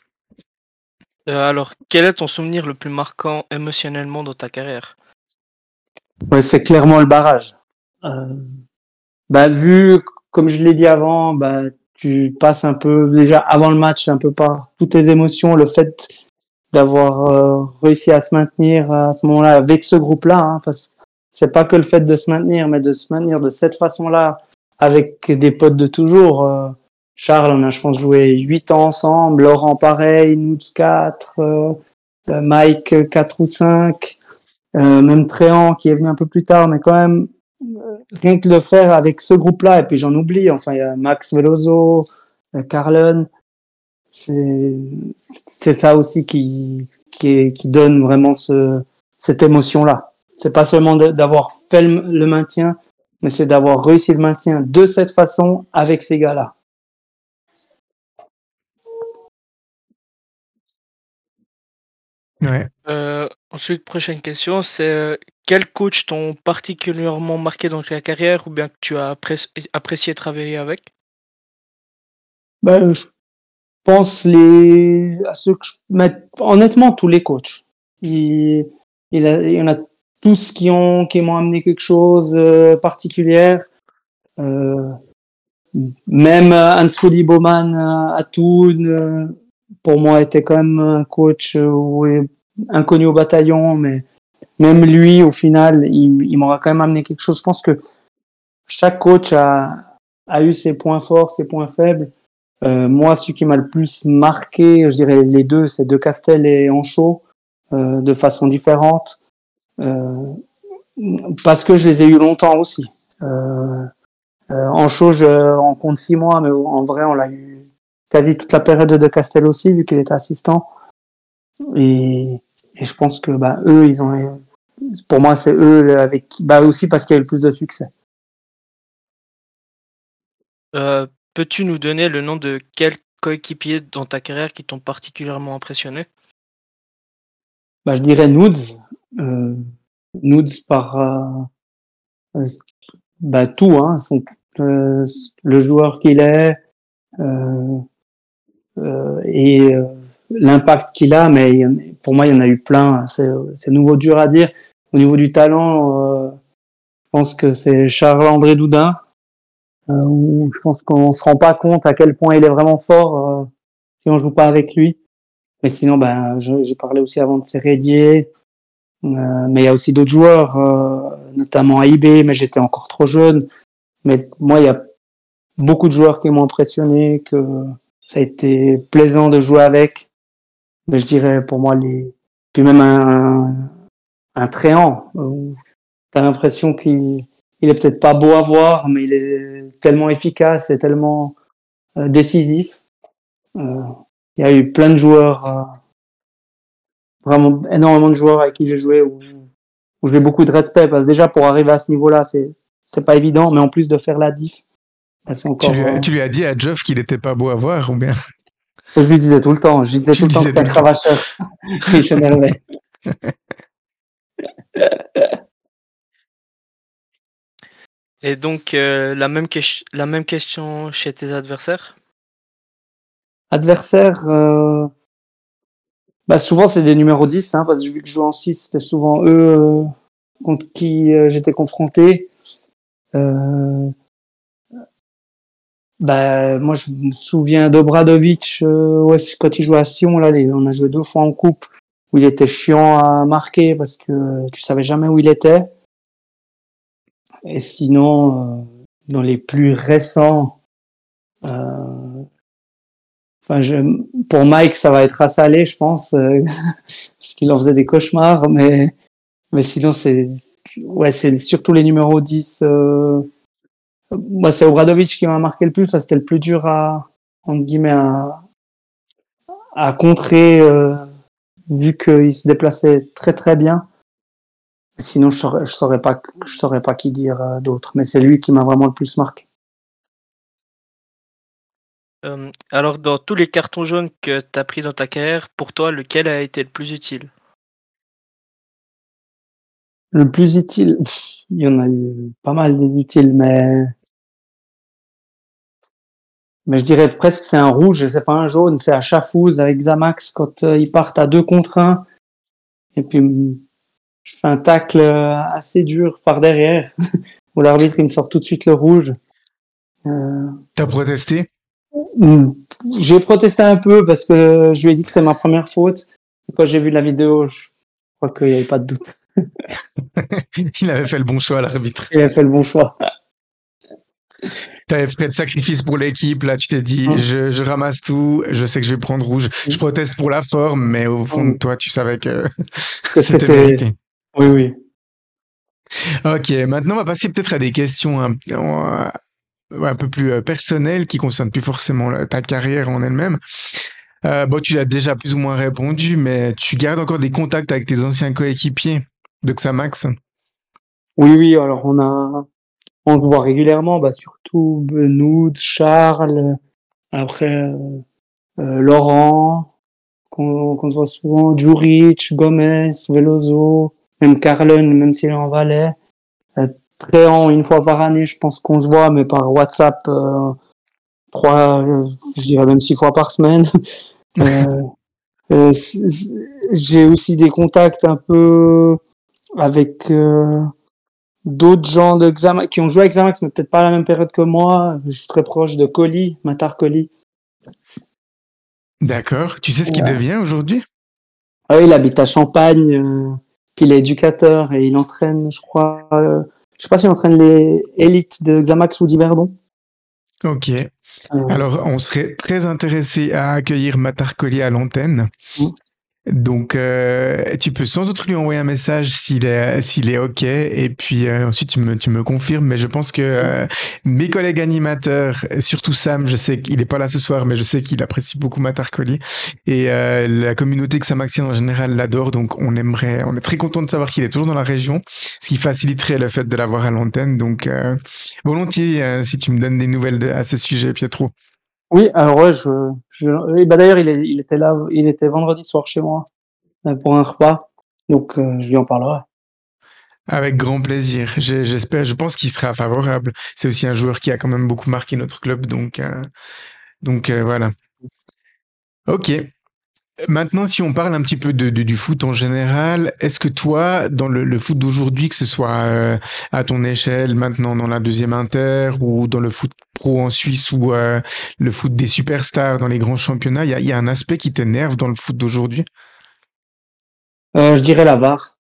Euh, alors, quel est ton souvenir le plus marquant émotionnellement dans ta carrière? Ouais, c'est clairement le barrage. Euh, bah, vu, comme je l'ai dit avant, bah, tu passes un peu, déjà avant le match, un peu par toutes tes émotions, le fait d'avoir euh, réussi à se maintenir à ce moment-là avec ce groupe-là, hein, parce que c'est pas que le fait de se maintenir, mais de se maintenir de cette façon-là avec des potes de toujours. Euh, Charles, on a, je pense, joué 8 ans ensemble, Laurent pareil, nous 4, euh, Mike 4 ou 5, euh, même Tréant qui est venu un peu plus tard, mais quand même, rien que le faire avec ce groupe-là, et puis j'en oublie, enfin, il y a Max Veloso, euh, Carlen, c'est c'est ça aussi qui, qui, est, qui donne vraiment ce, cette émotion-là. C'est pas seulement d'avoir fait le, le maintien, mais c'est d'avoir réussi le maintien de cette façon avec ces gars-là. Ouais. Euh, ensuite, prochaine question, c'est euh, quels coachs t'ont particulièrement marqué dans ta carrière ou bien que tu as appré- apprécié travailler avec? Ben, je pense les à ceux que je honnêtement tous les coachs. Il, y en a tous qui ont qui m'ont amené quelque chose euh, particulière. Euh, même euh, Hans-Rudi Baumann euh, à euh, pour moi était quand même un coach oui, inconnu au bataillon, mais même lui au final il, m'aura quand même amené quelque chose. Je pense que chaque coach a, a eu ses points forts, ses points faibles. Euh, moi, celui qui m'a le plus marqué, je dirais les deux, c'est De Castel et Anchaud, euh, de façon différente, euh, parce que je les ai eu longtemps aussi. Euh, euh, Anchaud, je en compte six mois, mais en vrai, on l'a eu quasi toute la période de De Castel aussi, vu qu'il était assistant. Et, et je pense que bah, eux, ils ont, pour moi, c'est eux avec bah aussi parce qu'il y a eu le plus de succès. Euh, Peux-tu nous donner le nom de quelques coéquipiers dans ta carrière qui t'ont particulièrement impressionné? Bah, je dirais Nudes. Euh, Nudes par euh, bah, tout, hein, son, euh, le joueur qu'il est et l'impact qu'il a, mais pour moi il y en a eu plein. C'est nouveau dur à dire. Au niveau du talent, euh, je pense que c'est Charles-André Doudin. Euh, où je pense qu'on se rend pas compte à quel point il est vraiment fort euh, si on joue pas avec lui. Mais sinon, ben, j'ai parlé aussi avant de Sérédier. Euh, mais il y a aussi d'autres joueurs, euh, notamment AIB, mais j'étais encore trop jeune. Mais moi, il y a beaucoup de joueurs qui m'ont impressionné, que ça a été plaisant de jouer avec. Mais je dirais pour moi, les... puis même un, un Tréant, où t'as l'impression qu'il il est peut-être pas beau à voir, mais il est tellement efficace et tellement euh, décisif. Euh, il y a eu plein de joueurs, euh, vraiment énormément de joueurs avec qui j'ai joué où, où j'ai beaucoup de respect parce que déjà pour arriver à ce niveau-là, c'est c'est pas évident, mais en plus de faire la diff, bah, c'est encore. Tu lui, as, euh, tu lui as dit à Geoff qu'il n'était pas beau à voir ou bien? Je lui disais tout le temps, je lui disais Tu tout le temps que c'est un cravacheur. il s'énervait. Et donc, euh, la, même la même question chez tes adversaires? Adversaire, euh, bah souvent c'est des numéros 10, hein, parce que vu que je joue en 6, c'était souvent eux, euh, contre qui euh, j'étais confronté. Bah, moi, je me souviens d'Obradovic euh, ouais, quand il jouait à Sion. Là, on a joué deux fois en coupe où il était chiant à marquer parce que tu savais jamais où il était. Et sinon, euh, dans les plus récents, euh, enfin, je, pour Mike, ça va être à salé, je pense, euh, parce qu'il en faisait des cauchemars. Mais, mais sinon, c'est ouais, c'est surtout les numéros 10. Euh, moi, c'est Obradovic qui m'a marqué le plus, parce que c'était le plus dur à, entre guillemets, à, à contrer, euh, vu qu'il se déplaçait très très bien. Sinon, je saurais, je saurais pas, je saurais pas qui dire euh, d'autre. Mais c'est lui qui m'a vraiment le plus marqué. Euh, alors, dans tous les cartons jaunes que tu as pris dans ta carrière, pour toi, lequel a été le plus utile? Le plus utile, pff, il y en a eu pas mal des utiles, mais mais je dirais presque c'est un rouge, c'est pas un jaune, c'est à Chafouz avec Zamax quand euh, ils partent à deux contre un. Et puis mm, je fais un tacle euh, assez dur par derrière où l'arbitre il me sort tout de suite le rouge. Euh, T'as protesté? Mm. J'ai protesté un peu parce que je lui ai dit que c'était ma première faute. Et quand j'ai vu la vidéo, je crois qu'il n'y avait pas de doute. Il avait fait le bon choix, l'arbitre. Il a fait le bon choix. T'avais fait le sacrifice pour l'équipe, là, tu t'es dit, Mm. je, je ramasse tout, je sais que je vais prendre rouge. Je proteste pour la forme, mais au fond de Mm. toi, tu savais que c'était mérité. Oui, oui. Ok, maintenant on va passer peut-être à des questions un, un- peu plus euh, personnelles qui concernent plus forcément ta carrière en elle-même. Euh, bon, tu l'as déjà plus ou moins répondu, mais tu gardes encore des contacts avec tes anciens coéquipiers de Xamax? Oui, oui, alors on a, on se voit régulièrement, bah, surtout Benoît, Charles, après euh, euh, Laurent, qu'on qu'on se voit souvent, Juric, Gomez, Veloso, même Carlen, même s'il est en Valais. Euh, une fois par année, je pense qu'on se voit, mais par WhatsApp, euh, trois, je dirais même six fois par semaine. Euh, euh, J'ai aussi des contacts un peu avec euh, d'autres gens de Xamax, qui ont joué à Xamax, mais peut-être pas à la même période que moi. Je suis très proche de Colli, Matar Colli. D'accord. Tu sais ce qu'il Ouais. devient aujourd'hui? Ah oui, il habite à Champagne, euh, qu'il est éducateur et il entraîne, je crois, euh, je sais pas s'il entraîne les élites de Xamax ou d'Yverdon. Ok. Euh, Alors, on serait très intéressé à accueillir Matar Collier à l'antenne. Donc, euh, tu peux sans doute lui envoyer un message s'il est, s'il est OK. Et puis, euh, ensuite, tu me, tu me confirmes. Mais je pense que euh, mes collègues animateurs, surtout Sam, je sais qu'il n'est pas là ce soir, mais je sais qu'il apprécie beaucoup Matar Collier. Et la communauté Xamaxienne en général l'adore. Donc, on aimerait, on est très content de savoir qu'il est toujours dans la région, ce qui faciliterait le fait de l'avoir à l'antenne. Donc, volontiers, si tu me donnes des nouvelles à ce sujet, Pietro. Oui, alors ouais, je, bah d'ailleurs, il, était là, il était vendredi soir chez moi euh, pour un repas, donc euh, je lui en parlerai. Avec grand plaisir. J'espère, je pense qu'il sera favorable. C'est aussi un joueur qui a quand même beaucoup marqué notre club, donc, euh, donc voilà. Ok. Maintenant, si on parle un petit peu de, de- du foot en général, est-ce que toi, dans le, le foot d'aujourd'hui, que ce soit euh, à ton échelle, maintenant dans la deuxième inter, ou dans le foot pro en Suisse, ou euh, le foot des superstars dans les grands championnats, il y a, y a un aspect qui t'énerve dans le foot d'aujourd'hui? Euh, je dirais la VAR.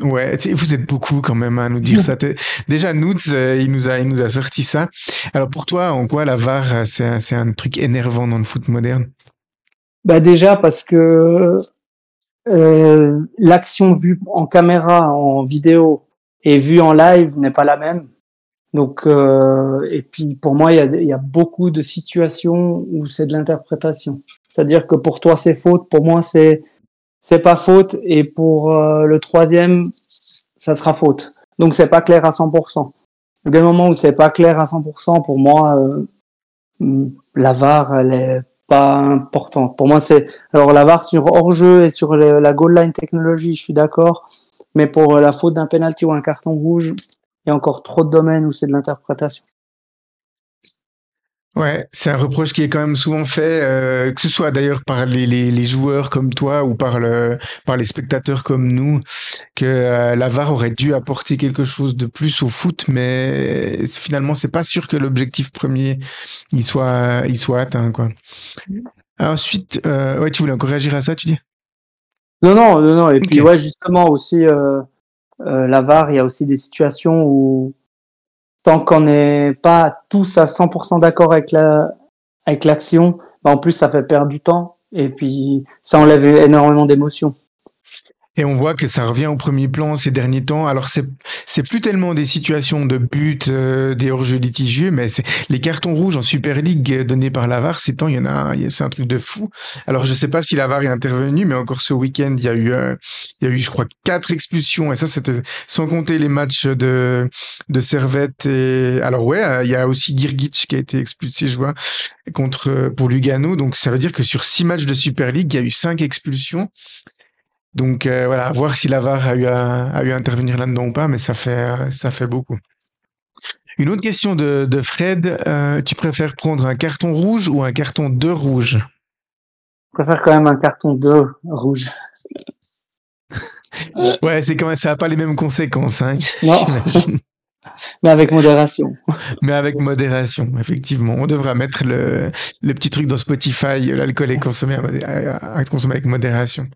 Ouais, vous êtes beaucoup quand même à nous dire ça. Déjà, Noots, euh, il nous a, il nous a sorti ça. Alors pour toi, en quoi la VAR, euh, c'est un, c'est un truc énervant dans le foot moderne? Bah déjà parce que euh, l'action vue en caméra, en vidéo et vue en live n'est pas la même. Donc euh, et puis pour moi il y a, y a beaucoup de situations où c'est de l'interprétation. C'est-à-dire que pour toi c'est faute, pour moi c'est c'est pas faute et pour euh, le troisième ça sera faute. Donc c'est pas clair à 100%. Dès le moment où c'est pas clair à 100%, pour moi euh, la VAR elle est pas importante. Pour moi, c'est alors la VAR sur hors-jeu et sur la goal line technologie, je suis d'accord, mais pour la faute d'un penalty ou un carton rouge, il y a encore trop de domaines où c'est de l'interprétation. Ouais, c'est un reproche qui est quand même souvent fait, euh, que ce soit d'ailleurs par les, les, les, joueurs comme toi ou par, le, par les spectateurs comme nous, que euh, la VAR aurait dû apporter quelque chose de plus au foot, mais finalement, c'est pas sûr que l'objectif premier il soit, il soit atteint. Quoi. Ensuite, euh, ouais, tu voulais encore réagir à ça, tu dis? Non, non, non, non. Et okay. puis, ouais, justement, aussi, euh, euh, la VAR, il y a aussi des situations où tant qu'on n'est pas tous à 100% d'accord avec la avec l'action, bah en plus ça fait perdre du temps et puis ça enlève énormément d'émotions. Et on voit que ça revient au premier plan ces derniers temps. Alors c'est c'est plus tellement des situations de but, euh, des hors-jeux litigieux, mais c'est les cartons rouges en Super League donnés par la VAR. Ces temps, il y en a, c'est un truc de fou. Alors je sais pas si la VAR est intervenue, mais encore ce week-end, il y a eu, euh, il y a eu, je crois, quatre expulsions. Et ça, c'était sans compter les matchs de de Servette. Et alors ouais, il y a aussi Girgic qui a été expulsé, je vois, contre pour Lugano. Donc ça veut dire que sur six matchs de Super League, il y a eu cinq expulsions. Donc euh, voilà, à voir si la VAR a eu à, a eu à intervenir là-dedans ou pas, mais ça fait, ça fait beaucoup. Une autre question de, de Fred, euh, tu préfères prendre un carton rouge ou un carton de rouge? Je préfère quand même un carton de rouge. ouais, c'est quand même, ça n'a pas les mêmes conséquences, hein, Non. Mais avec modération. Mais avec modération, effectivement. On devra mettre le, le petit truc dans Spotify, l'alcool est consommé à, à consommer avec modération.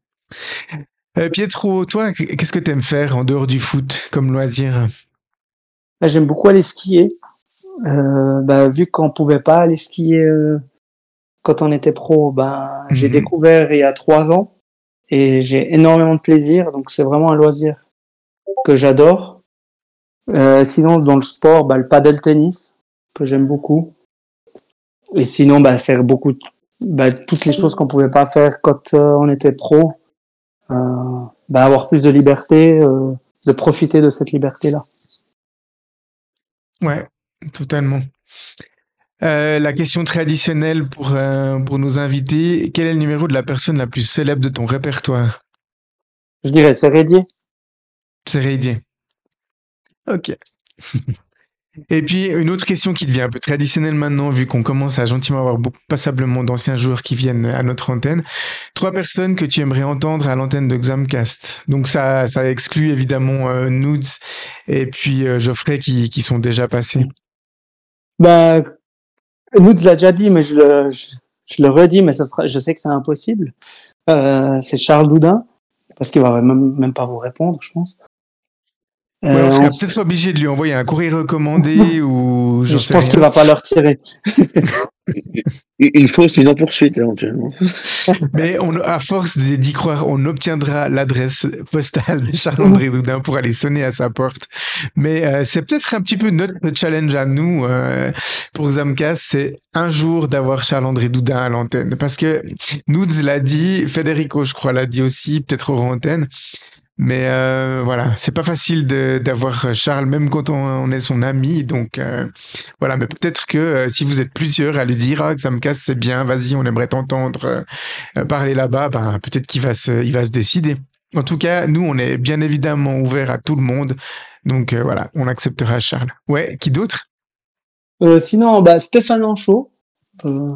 Euh, Pietro, toi, qu'est-ce que tu aimes faire en dehors du foot comme loisir? J'aime beaucoup aller skier. Euh, bah, vu qu'on pouvait pas aller skier euh, quand on était pro, bah, j'ai Mhm. découvert il y a trois ans et j'ai énormément de plaisir. Donc c'est vraiment un loisir que j'adore. Euh, sinon, dans le sport, bah, le paddle tennis que j'aime beaucoup. Et sinon, bah, faire beaucoup, bah, toutes les choses qu'on pouvait pas faire quand on était pro. Euh, bah, avoir plus de liberté, euh, de profiter de cette liberté-là. Ouais, totalement. Euh, la question traditionnelle pour, euh, pour nos invités, quel est le numéro de la personne la plus célèbre de ton répertoire? Je dirais, c'est Rédier. C'est Rédier. Ok. Et puis, une autre question qui devient un peu traditionnelle maintenant, vu qu'on commence à gentiment avoir beaucoup, passablement d'anciens joueurs qui viennent à notre antenne. Trois personnes que tu aimerais entendre à l'antenne de Xamcast. Donc, ça, ça exclut évidemment euh, Nudes et puis euh, Geoffrey qui, qui sont déjà passés. Bah, nous, l'a déjà dit, mais je le, je, le redis, mais sera, je sais que c'est impossible. Euh, c'est Charles Doudin, parce qu'il va même, même pas vous répondre, je pense. Ouais, Euh, on serait on- peut-être obligé de lui envoyer un courrier recommandé ou je, je sais pense qu'il va pas le retirer. Une fausse mise en poursuite, éventuellement. Mais on, à force d'y croire, on obtiendra l'adresse postale de Charles-André Doudin pour aller sonner à sa porte. Mais euh, c'est peut-être un petit peu notre challenge à nous euh, pour Zamcast, c'est un jour d'avoir Charles-André Doudin à l'antenne. Parce que Nudes l'a dit, Federico, je crois, l'a dit aussi, peut-être hors antenne. Mais euh, voilà, c'est pas facile de- d'avoir Charles, même quand on, on est son ami. Donc euh, voilà, mais peut-être que euh, si vous êtes plusieurs à lui dire ah, que ça me casse, c'est bien, vas-y, on aimerait t'entendre euh, euh, parler là-bas, ben, peut-être qu'il va, se, il va se décider. En tout cas, nous, on est bien évidemment ouvert à tout le monde. Donc euh, voilà, on acceptera Charles. Ouais, qui d'autre? Euh, sinon, bah, Stéphane. Euh,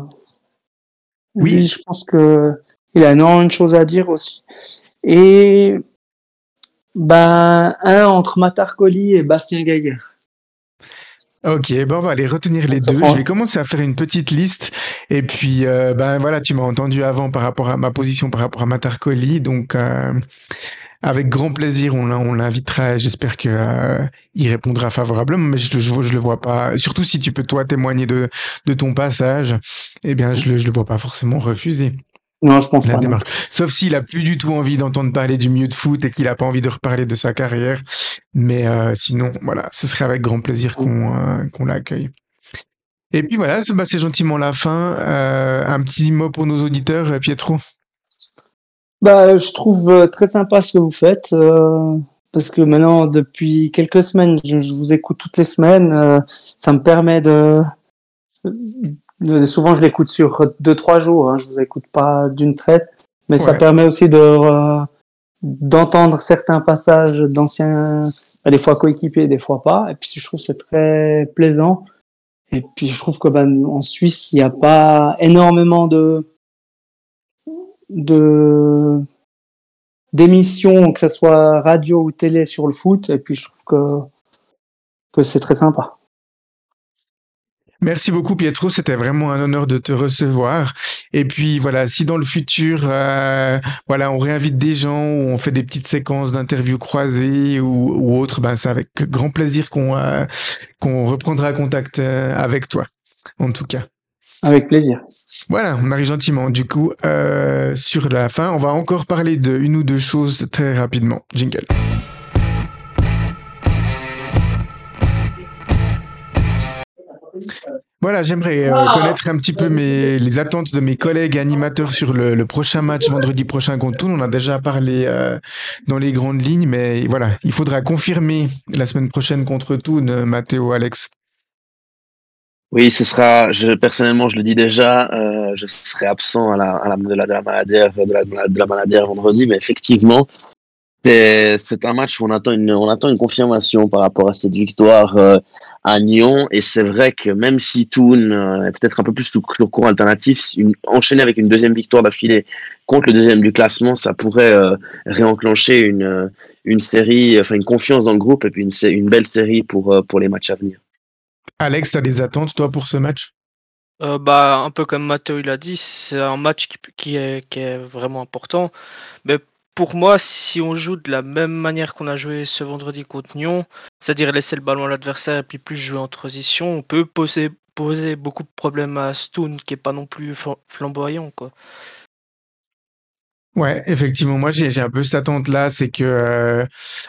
Oui. lui, je pense que il a énormément de choses à dire aussi. Et bah, un entre Matarcoli et Bastien Gaguer. Ok, bon, on va aller retenir les Ça deux. prend- Je vais commencer à faire une petite liste. Et puis, euh, ben voilà, tu m'as entendu avant par rapport à ma position par rapport à Matarcoli. Donc, euh, avec grand plaisir, on, on l'invitera. J'espère que euh, il répondra favorablement. Mais je, je, je le vois pas. Surtout si tu peux toi témoigner de, de ton passage, eh bien, je le, je le vois pas forcément refuser. Non, je pense la pas. démarche. Sauf s'il a plus du tout envie d'entendre parler du mieux de foot et qu'il a pas envie de reparler de sa carrière. Mais euh, sinon, voilà, ce serait avec grand plaisir qu'on euh, qu'on l'accueille. Et puis voilà, c'est bah, c'est gentiment la fin. Euh, un petit mot pour nos auditeurs, Pietro? Bah, je trouve très sympa ce que vous faites. euh, parce que maintenant, depuis quelques semaines, je, je vous écoute toutes les semaines. euh, ça me permet de- souvent je l'écoute sur deux trois jours. Hein, je vous écoute pas d'une traite, mais ça permet aussi de euh, d'entendre certains passages d'anciens, bah, des fois coéquipiers, des fois pas. Et puis je trouve que c'est très plaisant. Et puis je trouve que ben, en Suisse, il n'y a pas énormément de de d'émissions, que ce soit radio ou télé sur le foot. Et puis je trouve que que c'est très sympa. Merci beaucoup Pietro, c'était vraiment un honneur de te recevoir. Et puis voilà, si dans le futur, euh, voilà, on réinvite des gens ou on fait des petites séquences d'interviews croisées ou, ou autres, ben c'est avec grand plaisir qu'on euh, qu'on reprendra contact euh, avec toi. En tout cas. Avec plaisir. Voilà, on arrive gentiment. Du coup, euh, sur la fin, on va encore parler de une ou deux choses très rapidement. Jingle. Voilà, j'aimerais euh, connaître un petit peu mes, les attentes de mes collègues animateurs sur le, le prochain match vendredi prochain contre Toul. On a déjà parlé euh, dans les grandes lignes, mais voilà, il faudra confirmer la semaine prochaine contre Toul, euh, Mathéo, Alex. Oui, ce sera, je, personnellement, je le dis déjà, euh, je serai absent à la, à la, de, la, de la maladière, de la, de la vendredi, mais effectivement, c'est un match où on attend une, on attend une confirmation par rapport à cette victoire euh, à Nyon. Et c'est vrai que même si Toon euh, est peut-être un peu plus le courant alternatif, une, enchaîner avec une deuxième victoire d'affilée contre le deuxième du classement, ça pourrait euh, réenclencher une, une série, enfin une confiance dans le groupe et puis une, une belle série pour, pour les matchs à venir. Alex, tu as des attentes, toi, pour ce match? Euh, bah, un peu comme Matteo il a dit, c'est un match qui, qui, est, qui est vraiment important. Mais pour moi, si on joue de la même manière qu'on a joué ce vendredi contre Nyon, c'est-à-dire laisser le ballon à l'adversaire et puis plus jouer en transition, on peut poser, poser beaucoup de problèmes à Stone qui est pas non plus flamboyant. Quoi. Ouais, effectivement, moi j'ai un peu cette attente là, c'est que euh,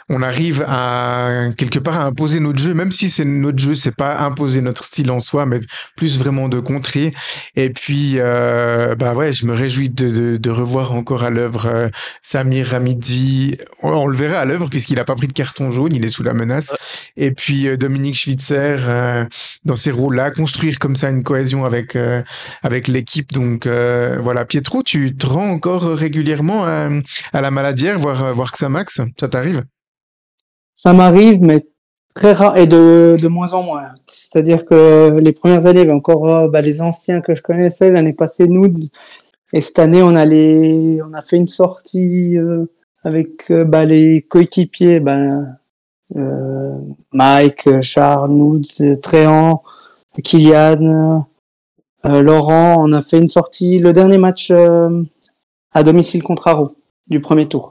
on arrive à quelque part à imposer notre jeu, même si c'est notre jeu, c'est pas imposer notre style en soi, mais plus vraiment de contrer. Et puis euh, bah ouais, je me réjouis de, de, de revoir encore à l'œuvre euh, Samir Ramidi. On, le verra à l'œuvre puisqu'il a pas pris de carton jaune, il est sous la menace. Et puis euh, Dominique Schwitzer euh, dans ces rôles-là, construire comme ça une cohésion avec euh, avec l'équipe. Donc voilà, Pietro, tu te rends encore régulièrement à, à la maladière, voir, voir que ça max Ça t'arrive? Ça m'arrive, mais très rare et de, de moins en moins. C'est-à-dire que les premières années, encore bah, les anciens que je connaissais. L'année passée, nous, et cette année, on a, on a fait une sortie euh, avec euh, bah, les coéquipiers, bah, euh, Mike, Charles, Noods, Tréant, Kylian, Laurent. On a fait une sortie, le dernier match à domicile contre Aro du premier tour.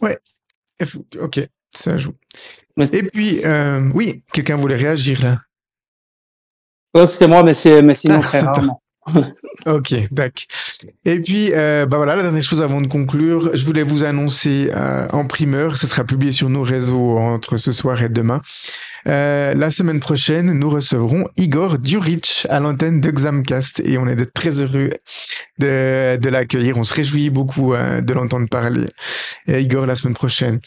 Ouais, ok, ça joue. Mais Et puis, euh, oui, quelqu'un voulait réagir là. Ouais, c'est moi, mais, c'est, mais sinon ah, très rarement. Ok, d'accord. Et puis, euh, bah voilà, la dernière chose avant de conclure, je voulais vous annoncer euh, en primeur, ce sera publié sur nos réseaux entre ce soir et demain. Euh, la semaine prochaine, nous recevrons Igor Duric à l'antenne de Xamcast et on est très heureux de, de l'accueillir. On se réjouit beaucoup euh, de l'entendre parler. Et Igor la semaine prochaine.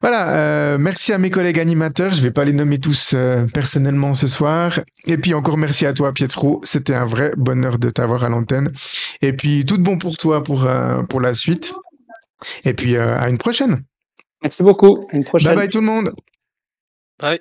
Voilà, euh, merci à mes collègues animateurs. Je vais pas les nommer tous euh, personnellement ce soir. Et puis encore merci à toi, Pietro. C'était un vrai bonheur de t'avoir à l'antenne. Et puis tout de bon pour toi pour euh, pour la suite. Et puis à une prochaine. Merci beaucoup. À une prochaine. Bye bye tout le monde. Bye.